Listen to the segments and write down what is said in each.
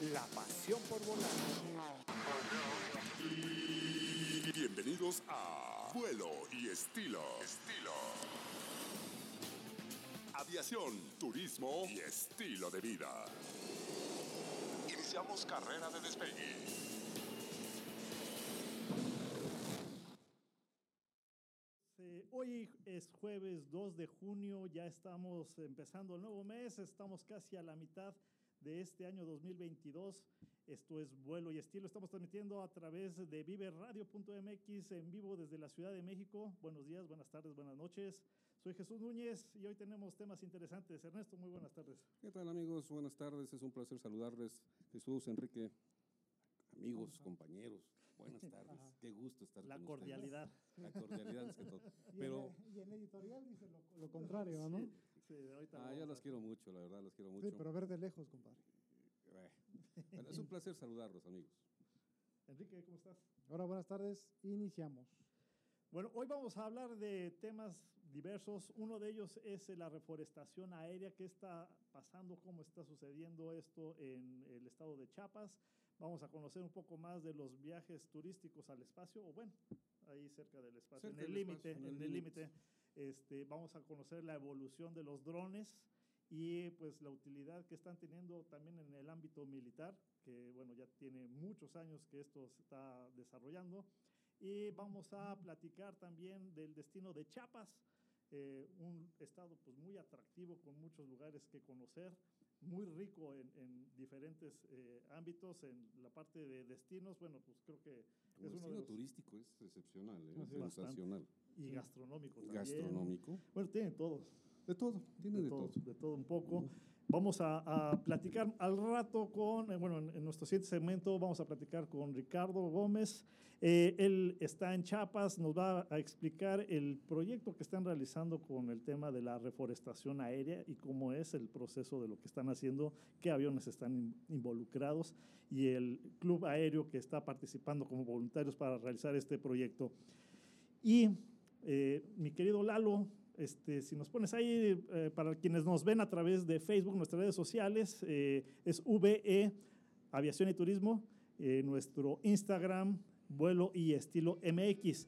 la pasión por volar. Bienvenidos a Vuelo y Estilo. Estilo. Aviación, turismo y estilo de vida. Iniciamos carrera de despegue. Hoy es jueves 2 de junio, ya estamos empezando el nuevo mes, estamos casi a la mitad de este año 2022. Esto es Vuelo y Estilo. Estamos transmitiendo a través de viveradio.mx en vivo desde la Ciudad de México. Buenos días, buenas tardes, buenas noches. Soy Jesús Núñez y hoy tenemos temas interesantes. Ernesto, muy buenas tardes. ¿Qué tal amigos? Buenas tardes. Es un placer saludarles. Jesús, Enrique, amigos, compañeros. Buenas tardes. Qué gusto estar La con cordialidad. ustedes. La cordialidad es que todo. Y, Pero en, y en editorial dice lo, lo contrario, ¿no? Sí, ahorita ah, yo las quiero mucho, la verdad, las quiero mucho. Sí, pero ver de lejos, compadre. Eh, bueno, es un placer saludarlos, amigos. Enrique, ¿cómo estás? Ahora, buenas tardes. Iniciamos. Bueno, hoy vamos a hablar de temas diversos. Uno de ellos es la reforestación aérea. ¿Qué está pasando? ¿Cómo está sucediendo esto en el estado de Chiapas? Vamos a conocer un poco más de los viajes turísticos al espacio, o bueno, ahí cerca del espacio, Cerca en el límite, en el límite. Este, vamos a conocer la evolución de los drones y pues la utilidad que están teniendo también en el ámbito militar, que bueno, ya tiene muchos años que esto se está desarrollando. Y vamos a platicar también del destino de Chiapas, eh, un estado pues muy atractivo con muchos lugares que conocer, muy rico en, en diferentes eh, ámbitos, en la parte de destinos, bueno, pues creo que Como es uno destino de los, turístico es excepcional, ¿eh? Es. sensacional. Y gastronómico también. Gastronómico. Bueno, tiene todo. De todo, tiene de, todo. de todo un poco. Vamos a, a platicar al rato con, eh, bueno, en, en nuestro siguiente segmento vamos a platicar con Ricardo Gómez. Eh, él está en Chiapas, nos va a explicar el proyecto que están realizando con el tema de la reforestación aérea y cómo es el proceso de lo que están haciendo, qué aviones están in- involucrados y el club aéreo que está participando como voluntarios para realizar este proyecto. Y eh, mi querido Lalo, este, si nos pones ahí, eh, para quienes nos ven a través de Facebook, nuestras redes sociales, eh, es VE Aviación y Turismo, eh, nuestro Instagram, vuelo y estilo MX.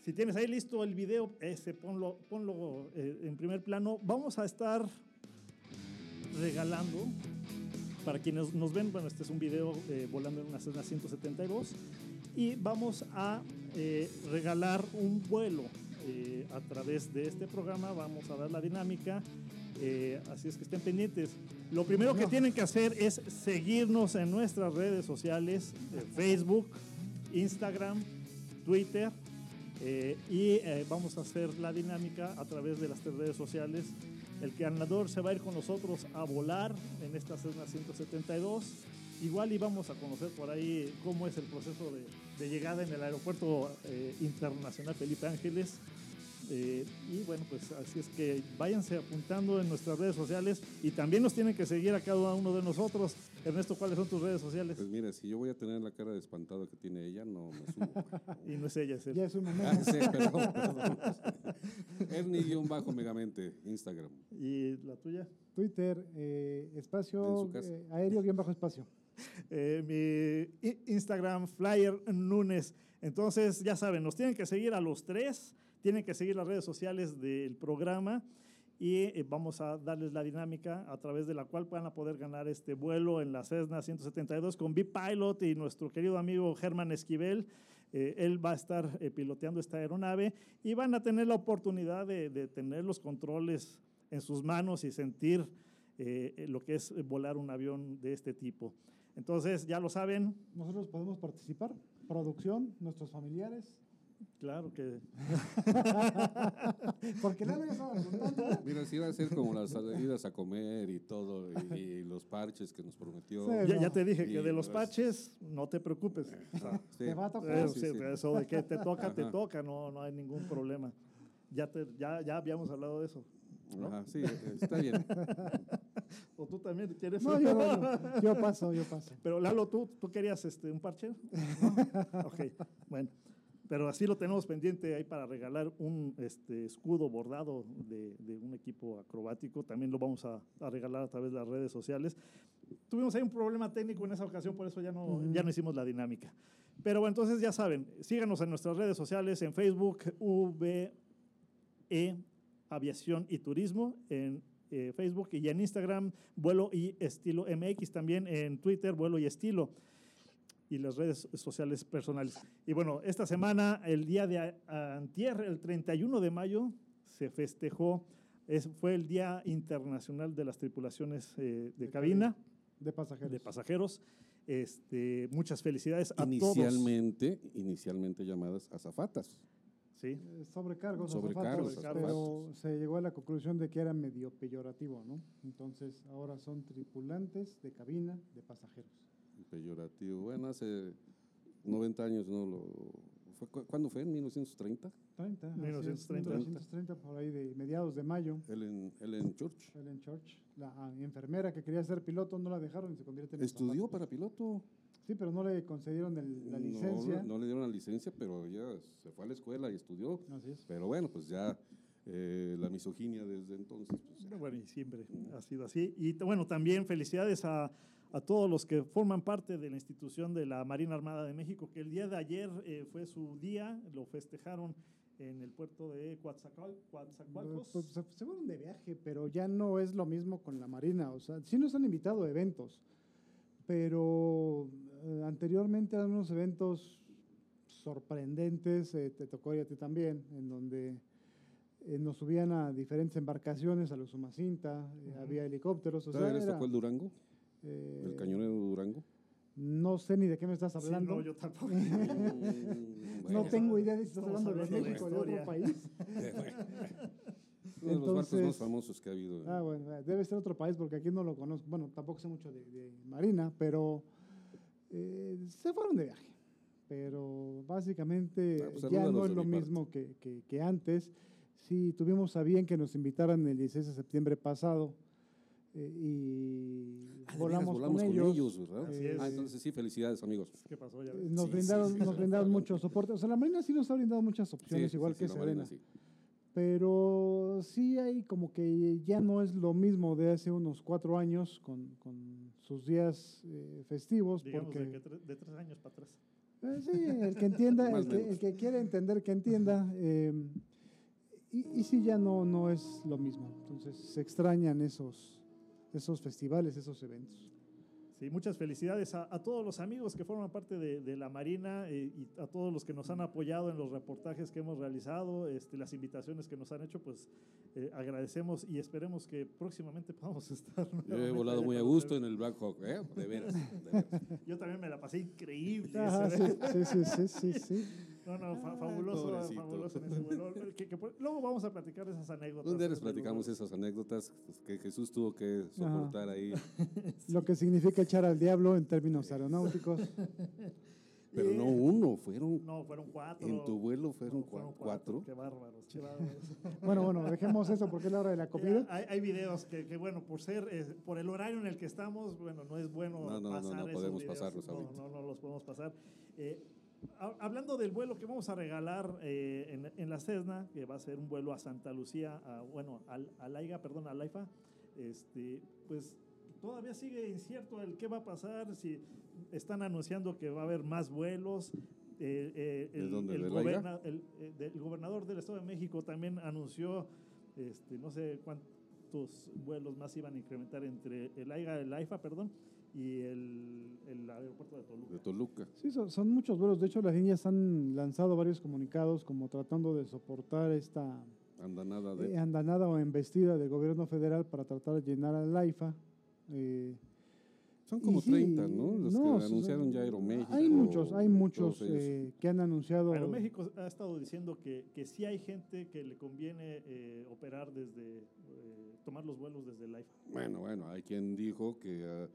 Si tienes ahí listo el video, ese ponlo, ponlo eh, en primer plano. Vamos a estar regalando, para quienes nos ven, bueno, este es un video eh, volando en una Cessna 172 y vamos a eh, regalar un vuelo eh, a través de este programa. Vamos a dar la dinámica, eh, así es que estén pendientes. Lo primero que tienen que hacer es seguirnos en nuestras redes sociales, Facebook, Instagram, Twitter, y vamos a hacer la dinámica a través de las tres redes sociales. El ganador se va a ir con nosotros a volar en esta Cessna 172. Igual y vamos a conocer por ahí cómo es el proceso de, de llegada en el aeropuerto eh, internacional Felipe Ángeles. Eh, y bueno, pues así es que váyanse apuntando en nuestras redes sociales y también nos tienen que seguir a cada uno de nosotros. Ernesto, ¿cuáles son tus redes sociales? Pues mira, si yo voy a tener la cara de espantado que tiene ella, no me subo. Y no es ella, es él. Ya es un momento. Ah, sí, perdón, perdón. Ernie-Bajo-Megamente, Instagram. ¿Y la tuya? Twitter, eh, espacio eh, aéreo guion bajo espacio. Eh, mi Instagram, Flyer Nunes. Entonces, ya saben, nos tienen que seguir a los tres, tienen que seguir las redes sociales del programa y eh, vamos a darles la dinámica a través de la cual van a poder ganar este vuelo en la Cessna 172 con B-Pilot y nuestro querido amigo Germán Esquivel. Eh, él va a estar eh, piloteando esta aeronave y van a tener la oportunidad de, de tener los controles en sus manos y sentir eh, lo que es volar un avión de este tipo. Entonces, ya lo saben, Nosotros podemos participar, producción, nuestros familiares. claro que Porque Lalo ya estaba apuntando. Mira, sí va a ser como las salidas a comer y todo, y, y los parches que nos prometió. Sí. ya, no. ya te dije Y que de los pues- paches, no te preocupes. O sea, Sí. Te va a tocar. Eh, Sí, sí, sí. Eso de que te toca, te Ajá. toca, no, no hay ningún problema. Ya, te, ya, ya habíamos hablado de eso. ¿no? Ajá, sí, eh, está bien. ¿O tú también quieres? No, yo, no, no, yo paso, yo paso. Pero Lalo, ¿tú, tú querías este, un parche? ¿No? ok, bueno. Pero así lo tenemos pendiente ahí para regalar un este, escudo bordado de, de un equipo acrobático. También lo vamos a, a regalar a través de las redes sociales. Tuvimos ahí un problema técnico en esa ocasión, por eso ya no, ya no hicimos la dinámica. Pero bueno, entonces ya saben, síganos en nuestras redes sociales, en Facebook, VE Aviación y Turismo, en eh, Facebook y en Instagram, Vuelo y Estilo MX, también en Twitter, Vuelo y Estilo y las redes sociales personales. Y bueno, esta semana, el día de antier, el 31 de mayo, se festejó, es, fue el Día Internacional de las Tripulaciones eh, de, De cabina, De pasajeros. de pasajeros. Este, muchas felicidades a todos. Inicialmente, inicialmente llamadas azafatas. Sí, Eh, Sobrecargos, Sobrecargos, azafatos, pero se llegó a la conclusión de que era medio peyorativo, ¿no? Entonces, ahora son tripulantes de cabina de pasajeros. Peyorativo. Bueno, hace 90 años no lo. Fue, cu- ¿Cuándo fue? ¿En 1930? 30, así es, 1930. 1930, por ahí de mediados de mayo. Ellen, Ellen Church. Ellen Church, la ah, enfermera que quería ser piloto, no la dejaron y se convierte en Estudió para piloto. Sí, pero no le concedieron el- la licencia. No, le dieron la licencia, pero ella se fue a la escuela y estudió. Así es. Pero bueno, pues ya eh, la misoginia desde entonces. Pues ya. bueno, y siempre ha sido así. Y bueno, también felicidades a, a todos los que forman parte de la institución de la Marina Armada de México, que el día de ayer eh, fue su día, lo festejaron en el puerto de Coatzacoal- Coatzacoalcos. Pues, se, se fueron de viaje, pero ya no es lo mismo con la Marina. O sea, sí nos han invitado a eventos, pero eh, anteriormente eran unos eventos sorprendentes, eh, te tocó y a ti también, en donde eh, nos subían a diferentes embarcaciones, a los Sumacinta, eh, había helicópteros, o sea, ¿Todavía les era, tocó el Durango? eh, ¿El cañonero Durango? No sé ni de qué me estás Sí, hablando. no, yo tampoco. No Bueno, tengo idea de si estás hablando de de México o de otro país. Uno de los barcos más famosos que ha habido. Ah, bueno, debe ser otro país porque aquí no lo conozco. Bueno, tampoco sé mucho de, de Marina, pero eh, se fueron de viaje. Pero básicamente Ah, pues, ya no es lo mismo que, que- que antes. Sí, tuvimos a bien que nos invitaran el 16 de septiembre pasado eh, y Ah, de veras, volamos, volamos con, ellos. ¿verdad? Así es. Ah, entonces sí, felicidades, amigos. ¿Qué pasó? Ya Eh, ves. Nos Sí, brindaron, sí, sí, nos brindaron mucho soporte. O sea, la Marina sí nos ha brindado muchas opciones, Sí, igual sí, que Marina, Serena. sí. Pero sí hay como que ya no es lo mismo de hace unos cuatro años con, con sus días eh, festivos, Digamos porque de, que tre- de tres años para atrás. eh, sí, el que entienda, el que, el que quiere entender, que entienda. eh, y, y sí ya no, no es lo mismo. Entonces se extrañan esos, esos festivales, esos eventos. Sí, muchas felicidades a, a todos los amigos que forman parte de, de la Marina eh, y a todos los que nos han apoyado en los reportajes que hemos realizado, este, las invitaciones que nos han hecho, pues eh, agradecemos y esperemos que próximamente podamos estar. Yo he volado muy a gusto en el Black Hawk, ¿eh? De veras. de veras. Yo también me la pasé increíble. Ajá, ese- sí, sí, sí, sí, sí, sí. No, no, fa- fabuloso, pobrecito. fabuloso en ese vuelo. Que- que por- luego vamos a platicar de esas anécdotas. Un día les platicamos esas anécdotas pues, que Jesús tuvo que soportar ahí. Lo que significa echar al diablo en términos aeronáuticos. Pero no uno, fueron. No, fueron cuatro. En tu vuelo fueron, No, cua- cuatro. Qué bárbaros, qué bárbaros. Bueno, bueno, dejemos eso porque es la hora de la comida. Hay, hay videos que, que, bueno, por ser, eh, por el horario en el que estamos, bueno, no es bueno No, no, no, pasar no esos podemos videos. pasarlos no, ahorita. no, no los podemos pasar. Ha- hablando del vuelo que vamos a regalar eh, en, en la Cessna, que va a ser un vuelo a Santa Lucía, a, bueno, al, a Laiga, perdón, a Laifa, este, pues todavía sigue incierto el qué va a pasar, si están anunciando que va a haber más vuelos. eh, eh, ¿De el, dónde? el goberna- el, eh, del gobernador del Estado de México también anunció, este, no sé cuántos vuelos más iban a incrementar entre el AIGA y el AIFA, perdón, y el, el aeropuerto de Toluca. De Toluca. Sí, son, son muchos vuelos. De hecho, las líneas han lanzado varios comunicados como tratando de soportar esta Andanada eh, de. andanada o embestida del gobierno federal para tratar de llenar al AIFA. eh, Son como y sí, 30, ¿no? Los no, que son- anunciaron ya Aeroméxico. Hay muchos, hay muchos eh, que han anunciado. Aeroméxico ha estado diciendo que, que sí hay gente que le conviene eh, operar desde, eh, tomar los vuelos desde el AIFA. Bueno, bueno, hay quien dijo que ah,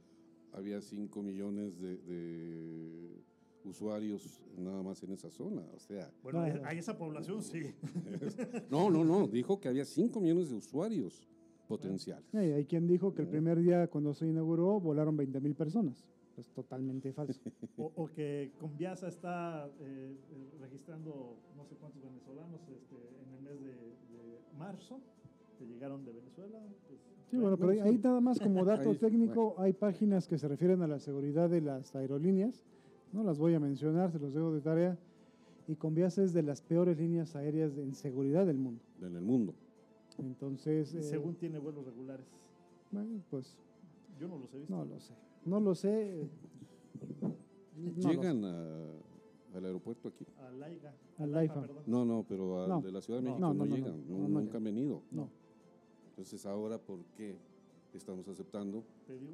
había 5 millones de, de usuarios nada más en esa zona. O sea, Bueno, No, hay- esa población, sí. no, no, no, dijo que había 5 millones de usuarios potenciales. Eh, hay quien dijo que el primer día cuando se inauguró volaron 20 mil personas. Es totalmente falso. O, o que Conviasa está eh, eh, registrando no sé cuántos venezolanos este, en el mes de, de marzo que llegaron de Venezuela. pues, Sí, bueno, pero ahí, ahí nada más como dato técnico, hay páginas que se refieren a la seguridad de las aerolíneas. No las voy a mencionar, se los dejo de tarea. Y Conviasa es de las peores líneas aéreas en seguridad del mundo. En el mundo. Entonces, eh, según tiene vuelos regulares. bueno, pues Yo no los he visto. no lo sé. No lo sé. lo Llegan a- al aeropuerto aquí. A Laiga. Al a AIFA. perdón. No, no, pero al No. de la Ciudad de. México No, no, no, no, llegan, no, nu- no nunca han venido. No. Entonces, ahora, ¿por qué estamos aceptando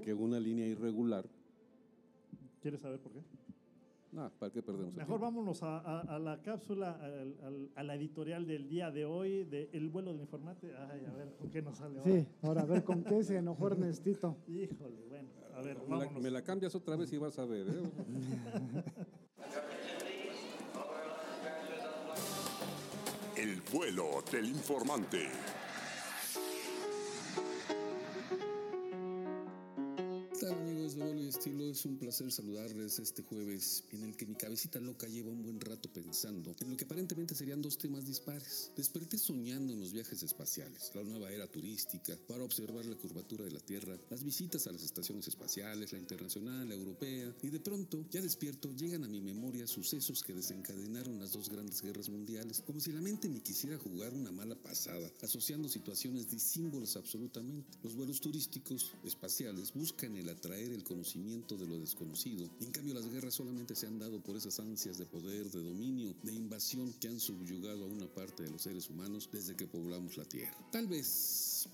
que una línea irregular, ¿Quieres saber por qué? nah, ¿para qué perdemos Mejor vámonos a, a- a la cápsula, a la editorial del día de hoy, de El vuelo del informante. Ay, a ver, ¿con qué nos sale ahora? Sí, ahora a ver con qué se enojó Ernestito. Híjole, bueno, a ver, Me la, vámonos. me la cambias otra vez y vas a ver. ¿eh? El vuelo del informante. Estilo? Es un placer saludarles este jueves en el que mi cabecita loca lleva un buen rato pensando en lo que aparentemente serían dos temas dispares. Desperté soñando en los viajes espaciales, la nueva era turística, para observar la curvatura de la Tierra, las visitas a las estaciones espaciales, la internacional, la europea, y de pronto, ya despierto, llegan a mi memoria sucesos que desencadenaron las dos grandes guerras mundiales, como si la mente me quisiera jugar una mala pasada, asociando situaciones disímbolos absolutamente. Los vuelos turísticos espaciales buscan el atraer el conocimiento de lo desconocido. En cambio, las guerras solamente se han dado por esas ansias de poder, de dominio, de invasión que han subyugado a una parte de los seres humanos desde que poblamos la Tierra. Tal vez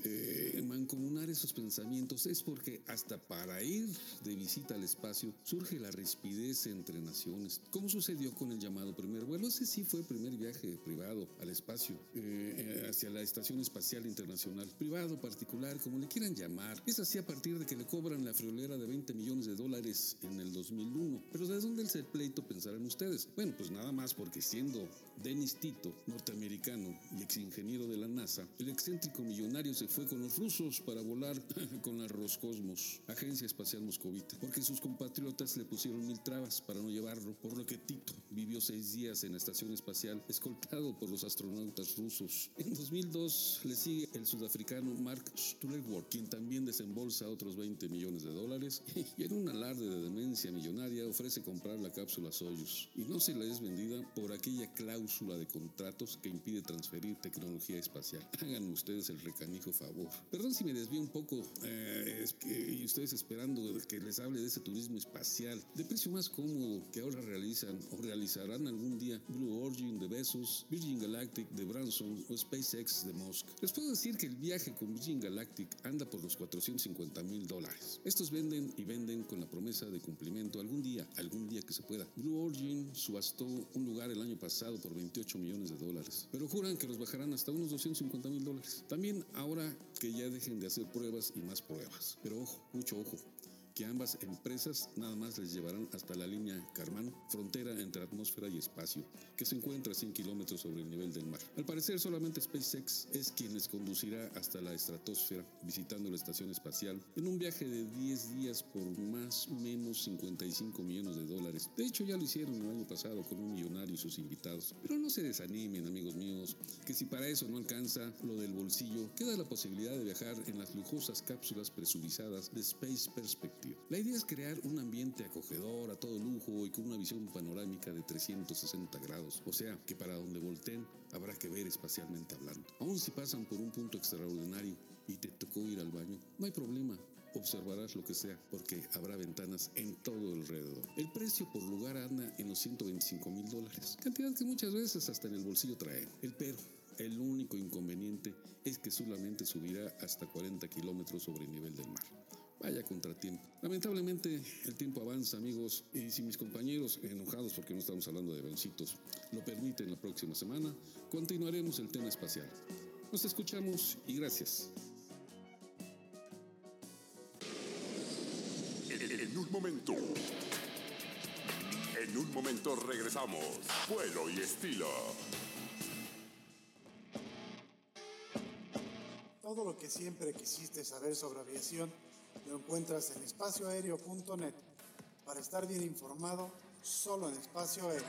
eh, mancomunar esos pensamientos es porque hasta para ir de visita al espacio surge la rispidez entre naciones, como sucedió con el llamado primer vuelo. Ese sí fue primer viaje privado al espacio, eh, hacia la Estación Espacial Internacional. Privado, particular, como le quieran llamar. Es así a partir de que le cobran la friolera de 20 millones de dólares en el 2001. Pero ¿de dónde es el pleito pensarán ustedes? Bueno, pues nada más porque siendo Dennis Tito, norteamericano y ex ingeniero de la NASA, el excéntrico millonario se fue con los rusos para volar con la Roscosmos, Agencia Espacial Moscovita, porque sus compatriotas le pusieron mil trabas para no llevarlo, por lo que Tito vivió seis días en la estación espacial escoltado por los astronautas rusos. En 2002 le sigue el sudafricano Mark Stulleworth, quien también desembolsa otros 20 millones de dólares y en un alarde de demencia millonaria ofrece comprar la cápsula Soyuz y no se la es vendida por aquella cláusula de contratos que impide transferir tecnología espacial. Hagan ustedes el recanijo favor. Perdón si me desvío un poco, eh, es que y ustedes esperando que les hable de ese turismo espacial de precio más cómodo que ahora realizan o realizarán algún día Blue Origin de Bezos, Virgin Galactic de Branson o SpaceX de Musk. Les puedo decir que el viaje con Virgin Galactic anda por los 450 mil dólares. Estos venden y venden con la promesa de cumplimiento algún día, algún día que se pueda. Blue Origin subastó un lugar el año pasado por 28 millones de dólares, pero juran que los bajarán hasta unos 250 mil dólares. También ahora que ya dejen de hacer pruebas y más pruebas. Pero ojo, mucho ojo que ambas empresas nada más les llevarán hasta la línea Carmano, frontera entre atmósfera y espacio, que se encuentra a 100 kilómetros sobre el nivel del mar. Al parecer, solamente SpaceX es quien les conducirá hasta la estratosfera, visitando la estación espacial, en un viaje de 10 días por más o menos 55 millones de dólares. De hecho, ya lo hicieron el año pasado con un millonario y sus invitados. Pero no se desanimen, amigos míos, que si para eso no alcanza lo del bolsillo, queda la posibilidad de viajar en las lujosas cápsulas presurizadas de Space Perspective. La idea es crear un ambiente acogedor, a todo lujo y con una visión panorámica de 360 grados. O sea, que para donde volteen habrá que ver espacialmente hablando. Aún si pasan por un punto extraordinario y te tocó ir al baño, no hay problema. observarás lo que sea, porque habrá ventanas en todo alrededor. El precio por lugar anda en los 125 mil dólares, cantidad que muchas veces hasta en el bolsillo trae. El pero el único inconveniente es que solamente subirá hasta 40 kilómetros sobre el nivel del mar. Vaya contratiempo. Lamentablemente el tiempo avanza, amigos, y si mis compañeros, enojados porque no estamos hablando de avioncitos, lo permiten la próxima semana, continuaremos el tema espacial. Nos escuchamos y gracias. En un momento. En un momento regresamos. Vuelo y estilo. Todo lo que siempre quisiste saber sobre aviación lo encuentras en espacioaéreo.net. Para estar bien informado, solo en espacio aéreo.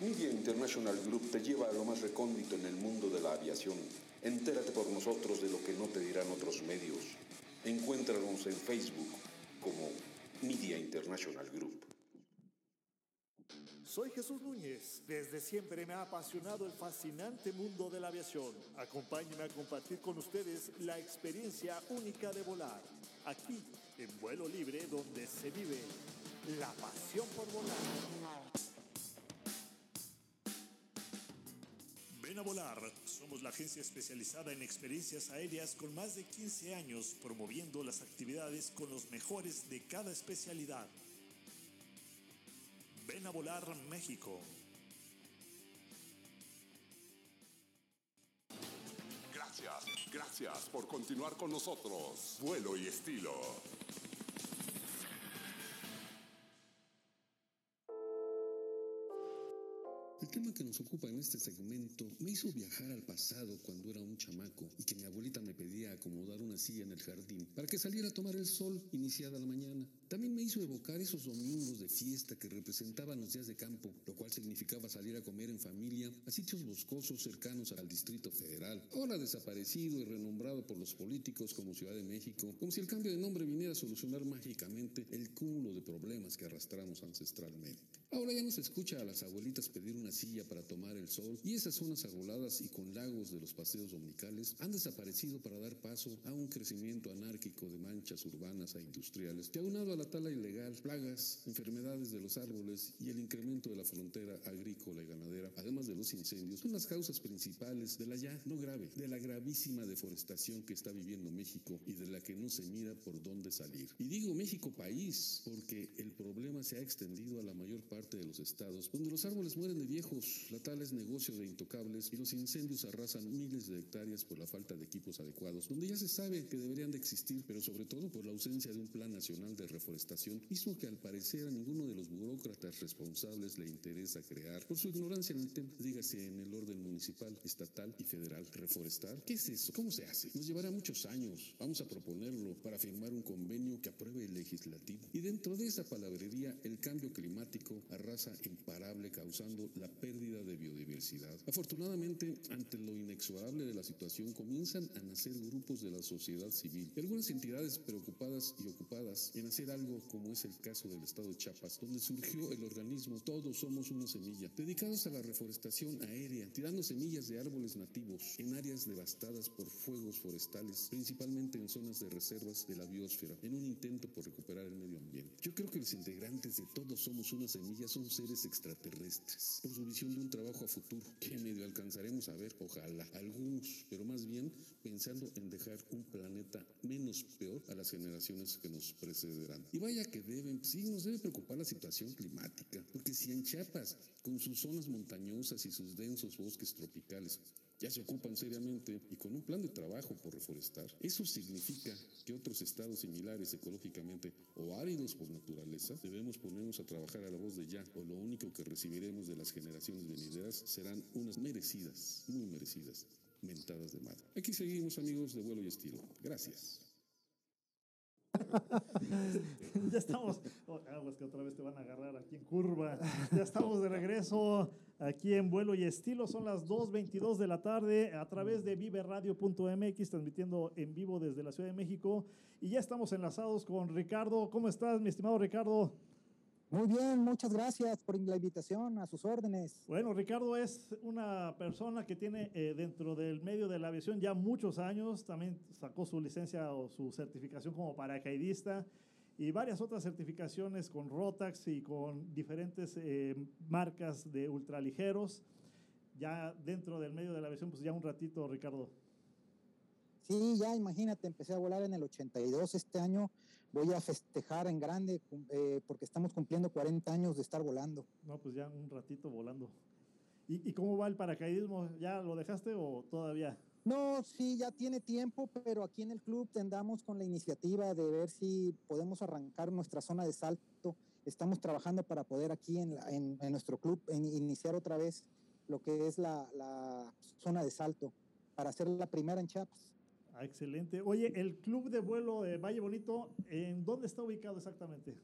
Media International Group te lleva a lo más recóndito en el mundo de la aviación. Entérate por nosotros de lo que no te dirán otros medios. Encuéntranos en Facebook como Media International Group. Soy Jesús Núñez. Desde siempre me ha apasionado el fascinante mundo de la aviación. Acompáñenme a compartir con ustedes la experiencia única de volar. Aquí, en vuelo libre, donde se vive la pasión por volar. Ven a volar. Somos la agencia especializada en experiencias aéreas con más de 15 años promoviendo las actividades con los mejores de cada especialidad. Ven a volar México. Gracias, gracias por continuar con nosotros. Vuelo y estilo. El tema que nos ocupa en este segmento me hizo viajar al pasado cuando era un chamaco y que mi abuelita me pedía acomodar una silla en el jardín para que saliera a tomar el sol iniciada la mañana. También me hizo evocar esos domingos de fiesta que representaban los días de campo, lo cual significaba salir a comer en familia a sitios boscosos cercanos al Distrito Federal, ahora desaparecido y renombrado por los políticos como Ciudad de México, como si el cambio de nombre viniera a solucionar mágicamente el cúmulo de problemas que arrastramos ancestralmente. Ahora ya no se escucha a las abuelitas pedir una silla para tomar el sol y esas zonas arboladas y con lagos de los paseos dominicales han desaparecido para dar paso a un crecimiento anárquico de manchas urbanas e industriales que aunado a la tala ilegal, plagas, enfermedades de los árboles y el incremento de la frontera agrícola y ganadera, además de los incendios, son las causas principales de la ya no grave, de la gravísima deforestación que está viviendo México y de la que no se mira por dónde salir. Y digo México país porque el problema se ha extendido a la mayor parte de los estados, donde los árboles mueren de viejos, la tala es negocio de intocables y los incendios arrasan miles de hectáreas por la falta de equipos adecuados, donde ya se sabe que deberían de existir, pero sobre todo por la ausencia de un plan nacional de reforestación, mismo que al parecer a ninguno de los burócratas responsables le interesa crear, por su ignorancia en el tema, dígase en el orden municipal, estatal y federal. ¿Reforestar? ¿Qué es eso? ¿Cómo se hace? Nos llevará muchos años. Vamos a proponerlo para firmar un convenio que apruebe el legislativo. Y dentro de esa palabrería, el cambio climático arrasa imparable causando la pérdida de biodiversidad. Afortunadamente, ante lo inexorable de la situación, comienzan a nacer grupos de la sociedad civil algunas entidades preocupadas y ocupadas en hacer algo como es el caso del estado de Chiapas, donde surgió el organismo Todos Somos una Semilla, dedicados a la reforestación aérea, tirando semillas de árboles nativos en áreas devastadas por fuegos forestales, principalmente en zonas de reservas de la biosfera, en un intento por recuperar el medio ambiente. Yo creo que los integrantes de Todos Somos una Semilla son seres extraterrestres, por su visión de un trabajo a futuro, que medio alcanzaremos a ver, ojalá, algunos, pero más bien pensando en dejar un planeta menos peor a las generaciones que nos precederán. Y vaya que deben, sí, nos debe preocupar la situación climática, porque si en Chiapas, con sus zonas montañosas y sus densos bosques tropicales, ya se ocupan seriamente y con un plan de trabajo por reforestar. Eso significa que otros estados similares ecológicamente o áridos por naturaleza debemos ponernos a trabajar a la voz de ya o lo único que recibiremos de las generaciones venideras serán unas merecidas, muy merecidas, mentadas de madre. Aquí seguimos amigos de vuelo y estilo. Gracias. ya estamos. Oh, que otra vez te van a agarrar aquí en curva. Ya estamos de regreso aquí en vuelo y estilo. Son las 2.22 de la tarde a través de viveradio.mx, transmitiendo en vivo desde la Ciudad de México. Y ya estamos enlazados con Ricardo. ¿Cómo estás, mi estimado Ricardo? Muy bien, muchas gracias por la invitación, a sus órdenes. Bueno, Ricardo es una persona que tiene eh, dentro del medio de la aviación ya muchos años, también sacó su licencia o su certificación como paracaidista y varias otras certificaciones con Rotax y con diferentes eh, marcas de ultraligeros. Ya dentro del medio de la aviación, pues ya un ratito, Ricardo. Sí, ya imagínate, empecé a volar en el 82 este año voy a festejar en grande eh, porque estamos cumpliendo 40 años de estar volando. No, pues ya un ratito volando. ¿Y, cómo va el paracaidismo? ¿Ya lo dejaste o todavía? No, sí, ya tiene tiempo, pero aquí en el club tendamos con la iniciativa de ver si podemos arrancar nuestra zona de salto. Estamos trabajando para poder aquí en, en, nuestro club iniciar otra vez lo que es la, la zona de salto para hacer la primera en Chiapas. Ah, excelente. Oye, el club de vuelo de Valle Bonito, ¿en dónde está ubicado exactamente?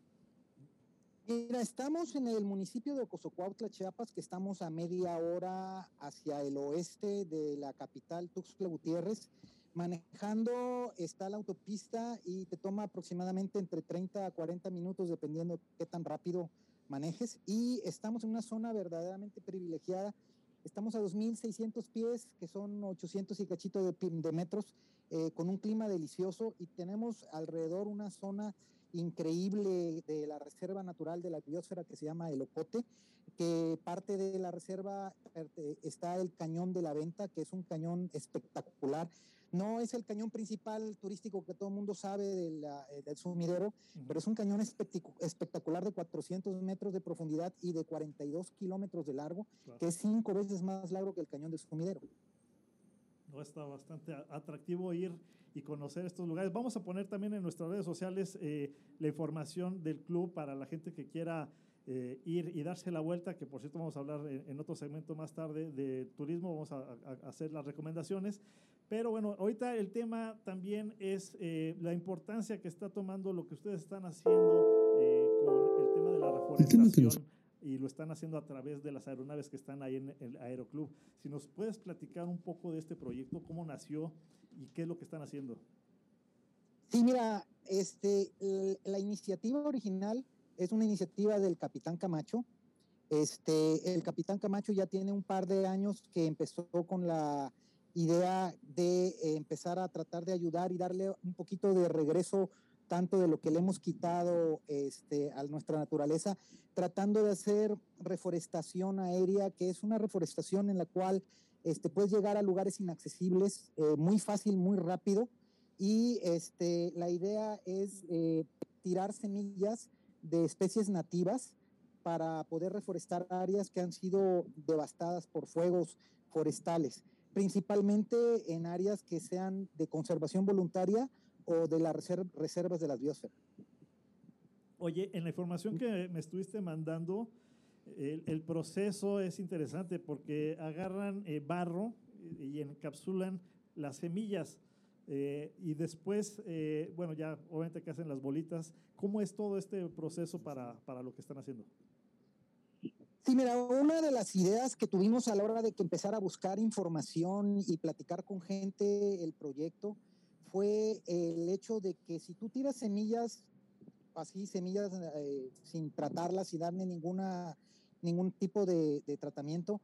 Mira, estamos en el municipio de Ocosocuautla, Chiapas, que estamos a media hora hacia el oeste de la capital, Tuxtla Gutiérrez. Manejando está la autopista y te toma aproximadamente entre 30 a 40 minutos, dependiendo qué tan rápido manejes. Y estamos en una zona verdaderamente privilegiada. Estamos a 2.600 pies, que son 800 y cachito de, metros eh, con un clima delicioso y tenemos alrededor una zona increíble de la reserva natural de la biosfera que se llama El Ocote, que parte de la reserva eh, está el cañón de la venta, que es un cañón espectacular. No es el cañón principal turístico que todo el mundo sabe eh, del sumidero, pero es un cañón espectacular de 400 metros de profundidad y de 42 kilómetros de largo, que es cinco veces más largo que el cañón de sumidero. ¿no? Está bastante atractivo ir y conocer estos lugares. Vamos a poner también en nuestras redes sociales eh, la información del club para la gente que quiera eh, ir y darse la vuelta, que por cierto vamos a hablar en, otro segmento más tarde de turismo, vamos a, hacer las recomendaciones. Pero bueno, ahorita el tema también es eh, la importancia que está tomando lo que ustedes están haciendo con el tema de la reforestación y lo están haciendo a través de las aeronaves que están ahí en el Aeroclub. Si nos puedes platicar un poco de este proyecto, cómo nació y qué es lo que están haciendo. Sí, mira, este, la iniciativa original es una iniciativa del Capitán Camacho. Este, el Capitán Camacho ya tiene un par de años que empezó con la idea de eh, empezar a tratar de ayudar y darle un poquito de regreso tanto de lo que le hemos quitado este, a nuestra naturaleza, tratando de hacer reforestación aérea, que es una reforestación en la cual este, puedes llegar a lugares inaccesibles eh, muy fácil, muy rápido. Y este, la idea es eh, tirar semillas de especies nativas para poder reforestar áreas que han sido devastadas por fuegos forestales, principalmente en áreas que sean de conservación voluntaria o de las reservas de la biosfera. Oye, en la información que me estuviste mandando, el, proceso es interesante porque agarran eh, barro y encapsulan las semillas eh, y después, eh, bueno, ya obviamente que hacen las bolitas. ¿Cómo es todo este proceso para, para lo que están haciendo? Sí, mira, una de las ideas que tuvimos a la hora de empezar a buscar información y platicar con gente el proyecto fue el hecho de que si tú tiras semillas, así semillas eh, sin tratarlas, y darle ninguna, ningún tipo de, tratamiento,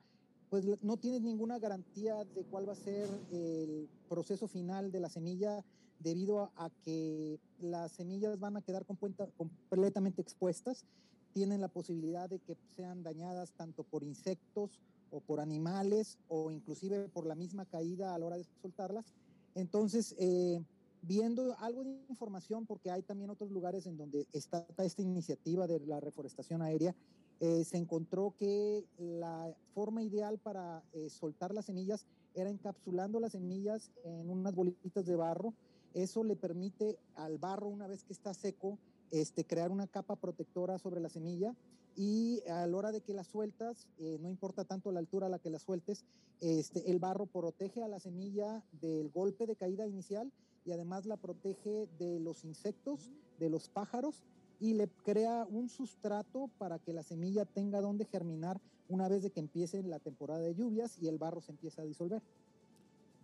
pues no tienes ninguna garantía de cuál va a ser el proceso final de la semilla debido a, que las semillas van a quedar completamente expuestas, tienen la posibilidad de que sean dañadas tanto por insectos o por animales o inclusive por la misma caída a la hora de soltarlas entonces, eh, viendo algo de información, porque hay también otros lugares en donde está esta iniciativa de la reforestación aérea, eh, se encontró que la forma ideal para eh, soltar las semillas era encapsulando las semillas en unas bolitas de barro. Eso le permite al barro, una vez que está seco, este, crear una capa protectora sobre la semilla y a la hora de que la sueltas, eh, no importa tanto la altura a la que la sueltes, este, el barro protege a la semilla del golpe de caída inicial y además la protege de los insectos, de los pájaros y le crea un sustrato para que la semilla tenga donde germinar una vez de que empiece la temporada de lluvias y el barro se empieza a disolver.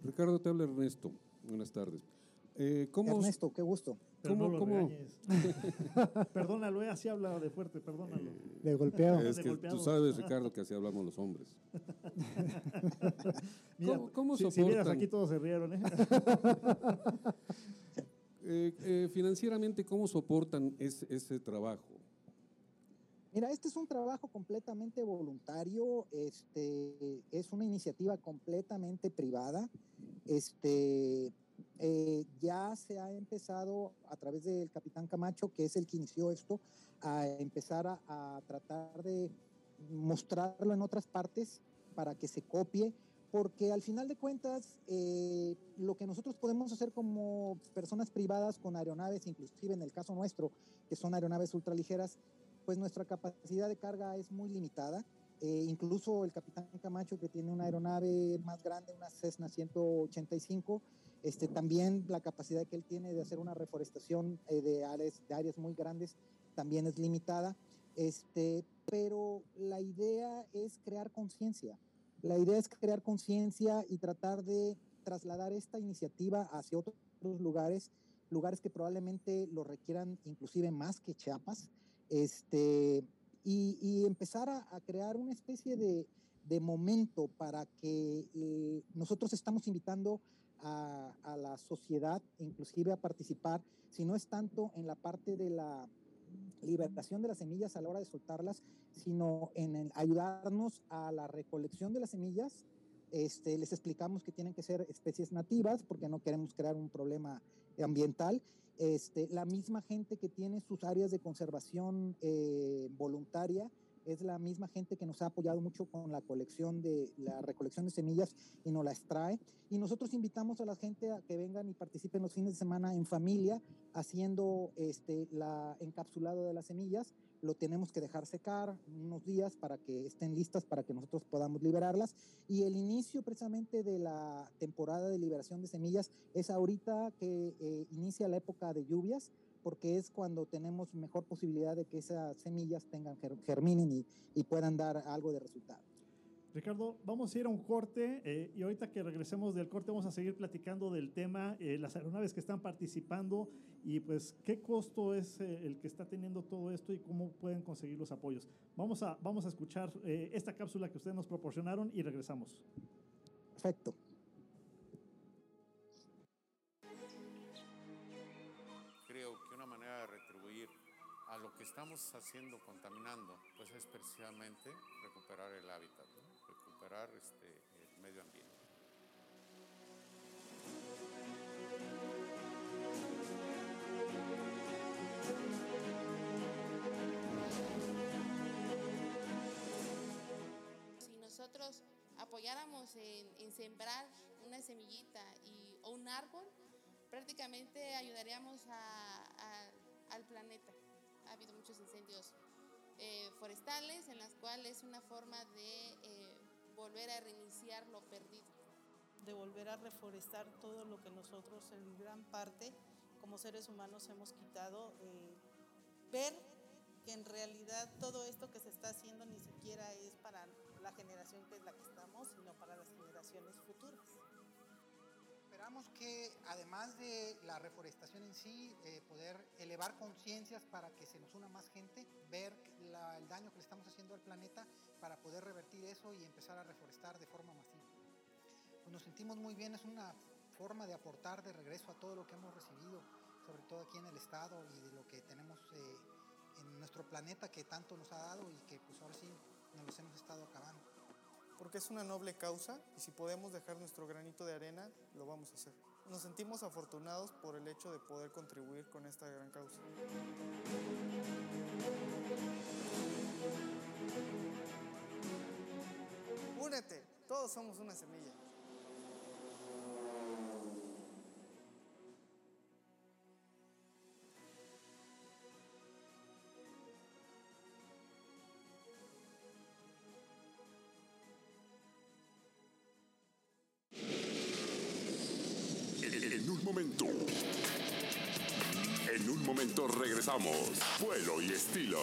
Ricardo, te habla Ernesto. Buenas tardes. Eh, ¿cómo, Ernesto, qué gusto. Pero ¿Cómo- no lo cómo? perdónalo, eh, así habla de fuerte, perdónalo. De golpeado. Es que tú sabes, Ricardo, que así hablamos los hombres. Mira, ¿Cómo- cómo si, si aquí todos se rieron, ¿eh? Eh, eh, financieramente, ¿cómo soportan ese, ese trabajo? Mira, este es un trabajo completamente voluntario, este, es una iniciativa completamente privada. Este, eh, ya se ha empezado a través del capitán Camacho, que es el que inició esto, a empezar a, a tratar de mostrarlo en otras partes para que se copie, porque al final de cuentas, eh, lo que nosotros podemos hacer como personas privadas con aeronaves, inclusive en el caso nuestro, que son aeronaves ultraligeras, pues nuestra capacidad de carga es muy limitada. Eh, incluso el capitán Camacho, que tiene una aeronave más grande, una Cessna 185, este, también la capacidad que él tiene de hacer una reforestación eh, de, áreas, de áreas muy grandes también es limitada. Este, pero la idea es crear conciencia. La idea es crear conciencia y tratar de trasladar esta iniciativa hacia otros lugares, lugares que probablemente lo requieran inclusive más que Chiapas, este, y, y empezar a, crear una especie de, de momento para que eh, nosotros estamos invitando a, la sociedad, inclusive a participar, si no es tanto en la parte de la liberación de las semillas a la hora de soltarlas, sino en ayudarnos a la recolección de las semillas. Este, les explicamos que tienen que ser especies nativas porque no queremos crear un problema ambiental este, la misma gente que tiene sus áreas de conservación eh, voluntaria es la misma gente que nos ha apoyado mucho con la colección de la recolección de semillas y nos las trae. Y nosotros invitamos a la gente a que vengan y participen los fines de semana en familia haciendo este la encapsulado de las semillas. Lo tenemos que dejar secar unos días para que estén listas para que nosotros podamos liberarlas. Y el inicio precisamente de la temporada de liberación de semillas es ahorita que eh, inicia la época de lluvias porque es cuando tenemos mejor posibilidad de que esas semillas tengan germinen y, y puedan dar algo de resultado. Ricardo, vamos a ir a un corte eh, y ahorita que regresemos del corte vamos a seguir platicando del tema, eh, las aeronaves que están participando y pues qué costo es eh, el que está teniendo todo esto y cómo pueden conseguir los apoyos. Vamos a, vamos a escuchar eh, esta cápsula que ustedes nos proporcionaron y regresamos. Perfecto. A lo que estamos haciendo contaminando, pues es precisamente recuperar el hábitat, recuperar este, el medio ambiente. Si nosotros apoyáramos en, sembrar una semillita y, o un árbol, prácticamente ayudaríamos a, al planeta. Ha habido muchos incendios eh, forestales en las cuales es una forma de eh, volver a reiniciar lo perdido. De volver a reforestar todo lo que nosotros en gran parte como seres humanos hemos quitado. Eh, ver que en realidad todo esto que se está haciendo ni siquiera es para la generación que es la que estamos, sino para las generaciones futuras. Que además de la reforestación en sí, eh, poder elevar conciencias para que se nos una más gente, ver el daño que le estamos haciendo al planeta para poder revertir eso y empezar a reforestar de forma masiva. Pues nos sentimos muy bien, es una forma de aportar de regreso a todo lo que hemos recibido, sobre todo aquí en el estado y de lo que tenemos eh, en nuestro planeta que tanto nos ha dado y que pues ahora sí nos los hemos estado acabando porque es una noble causa y si podemos dejar nuestro granito de arena, lo vamos a hacer. Nos sentimos afortunados por el hecho de poder contribuir con esta gran causa. Únete, todos somos una semilla. Momento regresamos. Vuelo y estilo.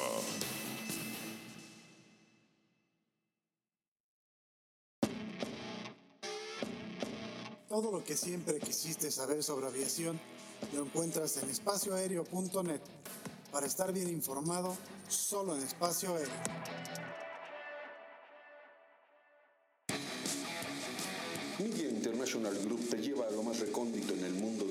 Todo lo que siempre quisiste saber sobre aviación lo encuentras en espacioaéreo.net para estar bien informado solo en espacio aéreo. Media International Group te lleva a lo más recóndito en el mundo de la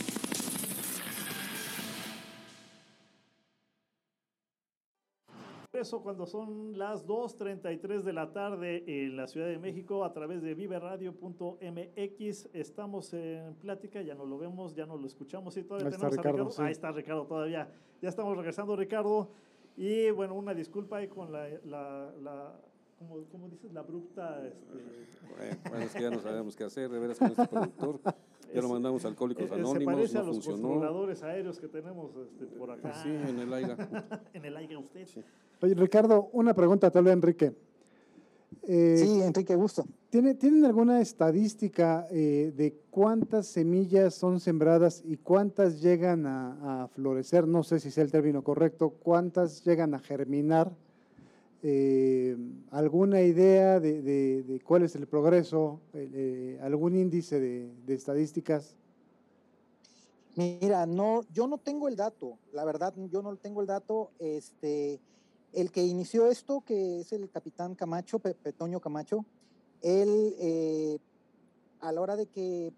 Eso cuando son las 2.33 de la tarde en la Ciudad de México a través de viveradio.mx. Estamos en plática, ya no lo vemos, ya no lo escuchamos y todavía Ahí está tenemos a Ricardo, Ricardo. sí. Ahí está Ricardo todavía. Ya estamos regresando, Ricardo. Y bueno, una disculpa ahí con la, la, la ¿cómo, cómo dices? La abrupta... Este, Bueno, bueno, es que ya no sabemos qué hacer, de veras, con este productor. Ya lo mandamos a Alcohólicos eh, eh, Anónimos, Se parece no a los funcionó. controladores aéreos que tenemos este, por acá. Sí, en el aire. en el aire usted. Oye, Ricardo, una pregunta tal vez, Enrique. Eh, Sí, Enrique, gusto. ¿tiene- ¿Tienen alguna estadística eh, de cuántas semillas son sembradas y cuántas llegan a, a florecer? No sé si sea el término correcto. ¿Cuántas llegan a germinar? Eh, ¿Alguna idea de, de- de cuál es el progreso? Eh, ¿Algún índice de, de estadísticas? Mira, no, yo no tengo el dato, la verdad, yo no tengo el dato. Este, el que inició esto, que es el capitán Camacho, Pe- Petoño Camacho, él, eh, a la hora de que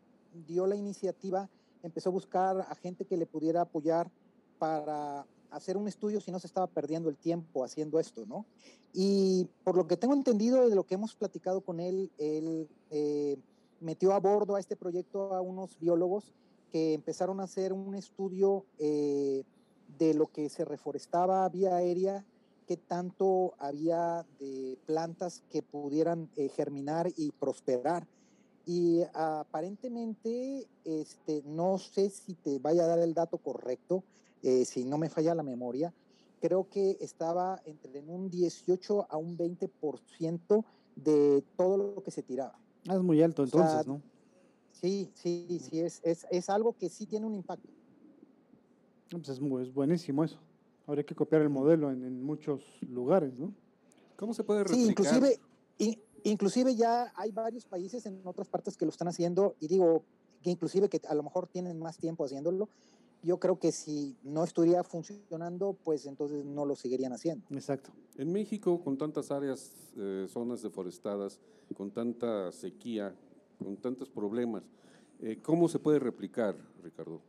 dio la iniciativa, empezó a buscar a gente que le pudiera apoyar para hacer un estudio si no se estaba perdiendo el tiempo haciendo esto, ¿no? Y por lo que tengo entendido de lo que hemos platicado con él, él eh, metió a bordo a este proyecto a unos biólogos que empezaron a hacer un estudio eh, de lo que se reforestaba vía aérea, qué tanto había de plantas que pudieran eh, germinar y prosperar. Y aparentemente, este, no sé si te vaya a dar el dato correcto, eh, si no me falla la memoria, creo que estaba entre en un 18 a un 20% de todo lo que se tiraba. Ah, es muy alto O sea, entonces, ¿no? Sí, sí, sí, es, es, es algo que sí tiene un impacto. Pues es, mu- es buenísimo eso. Habría que copiar el modelo en, en muchos lugares, ¿no? ¿Cómo se puede Sí, inclusive, in- inclusive ya hay varios países en otras partes que lo están haciendo y digo que inclusive que a lo mejor tienen más tiempo haciéndolo. Yo creo que si no estuviera funcionando, pues entonces no lo seguirían haciendo. Exacto. En México, con tantas áreas, eh, zonas deforestadas, con tanta sequía, con tantos problemas, eh, ¿cómo se puede replicar, Ricardo?